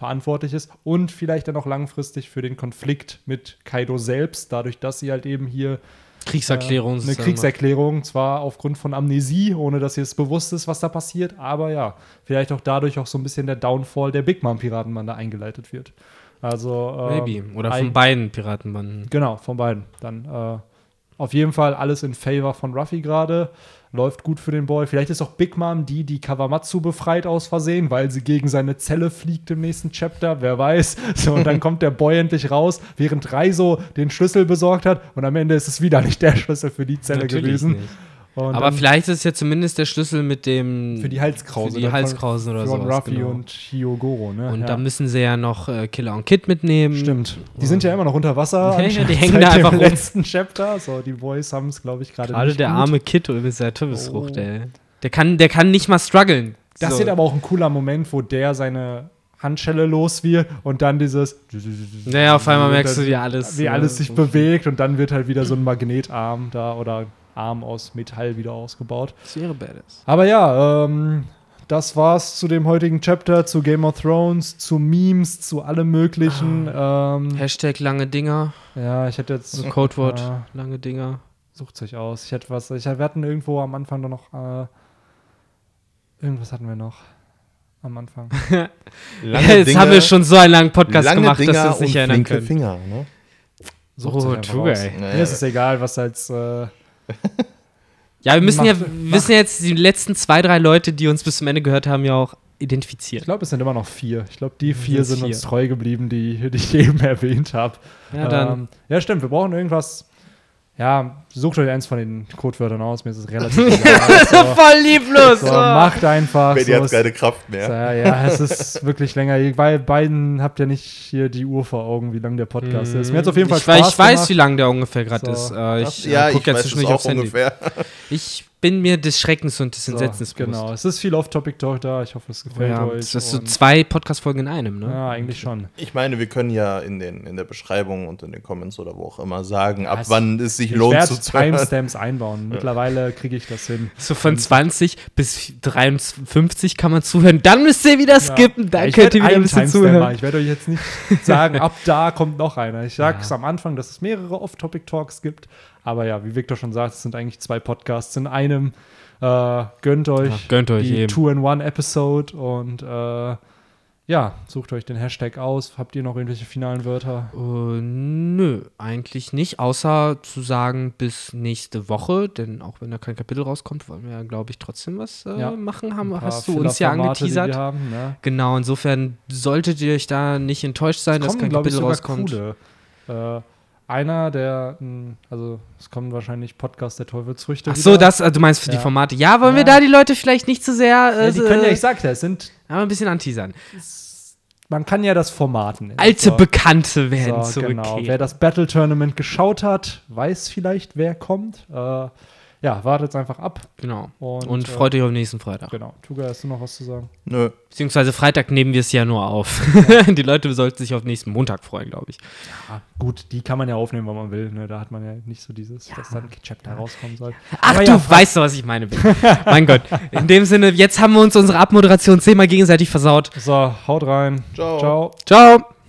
verantwortlich ist und vielleicht dann auch langfristig für den Konflikt mit Kaido selbst, dadurch, dass sie halt eben hier Kriegserklärung. eine sozusagen Kriegserklärung, zwar aufgrund von Amnesie, ohne dass ihr es bewusst ist, was da passiert, aber ja, vielleicht auch dadurch auch so ein bisschen der Downfall der Big Mom Piratenbande eingeleitet wird. Also ähm, Maybe. Oder von beiden Piratenbanden. Genau, von beiden. Dann äh, auf jeden Fall alles in Favor von Ruffy gerade. Läuft gut für den Boy. Vielleicht ist auch Big Mom die, die Kawamatsu befreit aus Versehen, weil sie gegen seine Zelle fliegt im nächsten Chapter. Wer weiß. So, und dann kommt der Boy endlich raus, während Reiso den Schlüssel besorgt hat. Und am Ende ist es wieder nicht der Schlüssel für die Zelle Natürlich gewesen. nicht. Und Aber vielleicht ist es ja zumindest der Schlüssel mit dem. für die Halskrause. Für die von- Halskrausen oder von sowas. Ruffy genau. und Hyogoro. Ne? Und ja. da müssen sie ja noch äh, Killer und Kid mitnehmen. Stimmt. Die sind ja immer noch unter Wasser. Ja, ja, die hängen da dem einfach rum. letzten Chapter. So, die Boys haben es, glaube ich, gerade Gerade der gut. arme Kid mit seiner Teufelsfrucht, Oh. ey. Der kann, der kann nicht mal strugglen. Das So. wird aber auch ein cooler Moment, wo der seine Handschelle los wird und dann dieses. Naja, auf einmal merkst du, wie alles. Wie äh, alles sich bewegt und dann wird halt wieder so ein Magnetarm da oder Arm aus Metall wieder ausgebaut. Das wäre badass. Aber ja, ähm, das war's zu dem heutigen Chapter, zu Game of Thrones, zu Memes, zu allem möglichen. Ah. Ähm, Hashtag lange Dinger. ja, ich hätte jetzt. So Codewort. Ja. Lange Dinger. Sucht sich aus. Ich hätte was. Ich, wir hatten irgendwo am Anfang doch noch. Äh, irgendwas hatten wir noch. Am Anfang. Jetzt haben wir schon so einen langen Podcast lange gemacht, Dinger dass wir uns nicht und erinnern können. Finger, ne? Sucht Oh, Tugai. aus. Naja. Mir ist es egal, was als. Äh, Ja, wir müssen ja, Macht- wir wissen ja jetzt die letzten zwei, drei Leute, die uns bis zum Ende gehört haben, ja auch ich identifiziert. glaube, es sind immer noch vier. Ich glaube, die vier sind's sind vier. uns treu geblieben, die, die ich eben erwähnt habe. Ja. Ähm, ja, stimmt. Wir brauchen irgendwas. Ja, sucht euch eins von den Codewörtern aus, mir ist es relativ egal. So, Voll lieblos. so, macht einfach. Benny so, hat keine Kraft so, mehr. ja, ja, es ist wirklich länger. Ihr bei beiden habt ja nicht hier die Uhr vor Augen, wie lang der Podcast ist. Mir hat auf jeden Fall ich, weiß- Spaß ich weiß, gemacht. wie lang der ungefähr gerade So. ist. Äh, ich ja, äh, ich guck ja zwischendurch aufs Handy. ungefähr. Ich bin mir des Schreckens und des So, Entsetzens bewusst. genau, es ist viel Off-Topic-Talk da. Ich hoffe, es gefällt Ja, euch. das ist so zwei Podcast-Folgen in einem, ne? ja, eigentlich schon. Ich meine, wir können ja in, den, in der Beschreibung und in den Comments oder wo auch immer sagen, ab es- wann es sich Ich lohnt zuzuhören. Timestamps einbauen. Mittlerweile kriege ich das hin. So von 20 bis 53 kann man zuhören. Dann müsst ihr wieder skippen. Dann ich könnt ihr wieder ein bisschen Timestamp machen. zuhören. Ich werde euch jetzt nicht sagen, ab da kommt noch einer. Ich sage es am Anfang, dass es mehrere Off-Topic-Talks gibt. Aber ja, wie Victor schon sagt, es sind eigentlich zwei Podcasts in einem. Äh, gönnt euch, Ja, gönnt euch die. Two-in-One-Episode und äh, ja, sucht euch den Hashtag aus. Habt ihr noch irgendwelche finalen Wörter? Äh, nö, eigentlich nicht. Außer zu sagen, bis nächste Woche. Denn auch wenn da kein Kapitel rauskommt, wollen wir ja, glaube ich, trotzdem was äh, Ja. machen. Haben, hast du uns ja die angeteasert. wir haben, ne? Genau, insofern solltet ihr euch da nicht enttäuscht sein, dass kommen, kein glaube ich, Kapitel sogar rauskommt. Äh, einer, der, mh, also es kommen wahrscheinlich Podcast der Teufelsfrüchte. Ach so, wieder. das, also du meinst für die Ja. Formate. Ja, wollen wir Ja. da die Leute vielleicht nicht zu sehr. Äh, Ja, die können ja, ich sagte, es sind, aber ein bisschen anteasern. man kann ja das Format nennen. Alte So. Bekannte werden So, zurückkehren. genau. Wer das Battle Tournament geschaut hat, weiß vielleicht, wer kommt. Äh, ja, wartet einfach ab. Genau. Und, Und, äh, freut euch auf nächsten Freitag. Genau. Tuga, hast du noch was zu sagen? Nö. Beziehungsweise Freitag nehmen wir es ja nur auf. die Leute sollten sich auf nächsten Montag freuen, glaube ich. Ah, gut, die kann man ja aufnehmen, wann man will. Ne? Da hat man ja nicht so dieses, dass dann ein Chapter rauskommen soll. Ach, Aber du ja, weißt doch, was ich meine. Mein Gott. In dem Sinne, jetzt haben wir uns unsere Abmoderation zehnmal gegenseitig versaut. So, haut rein. Ciao. Ciao. Ciao.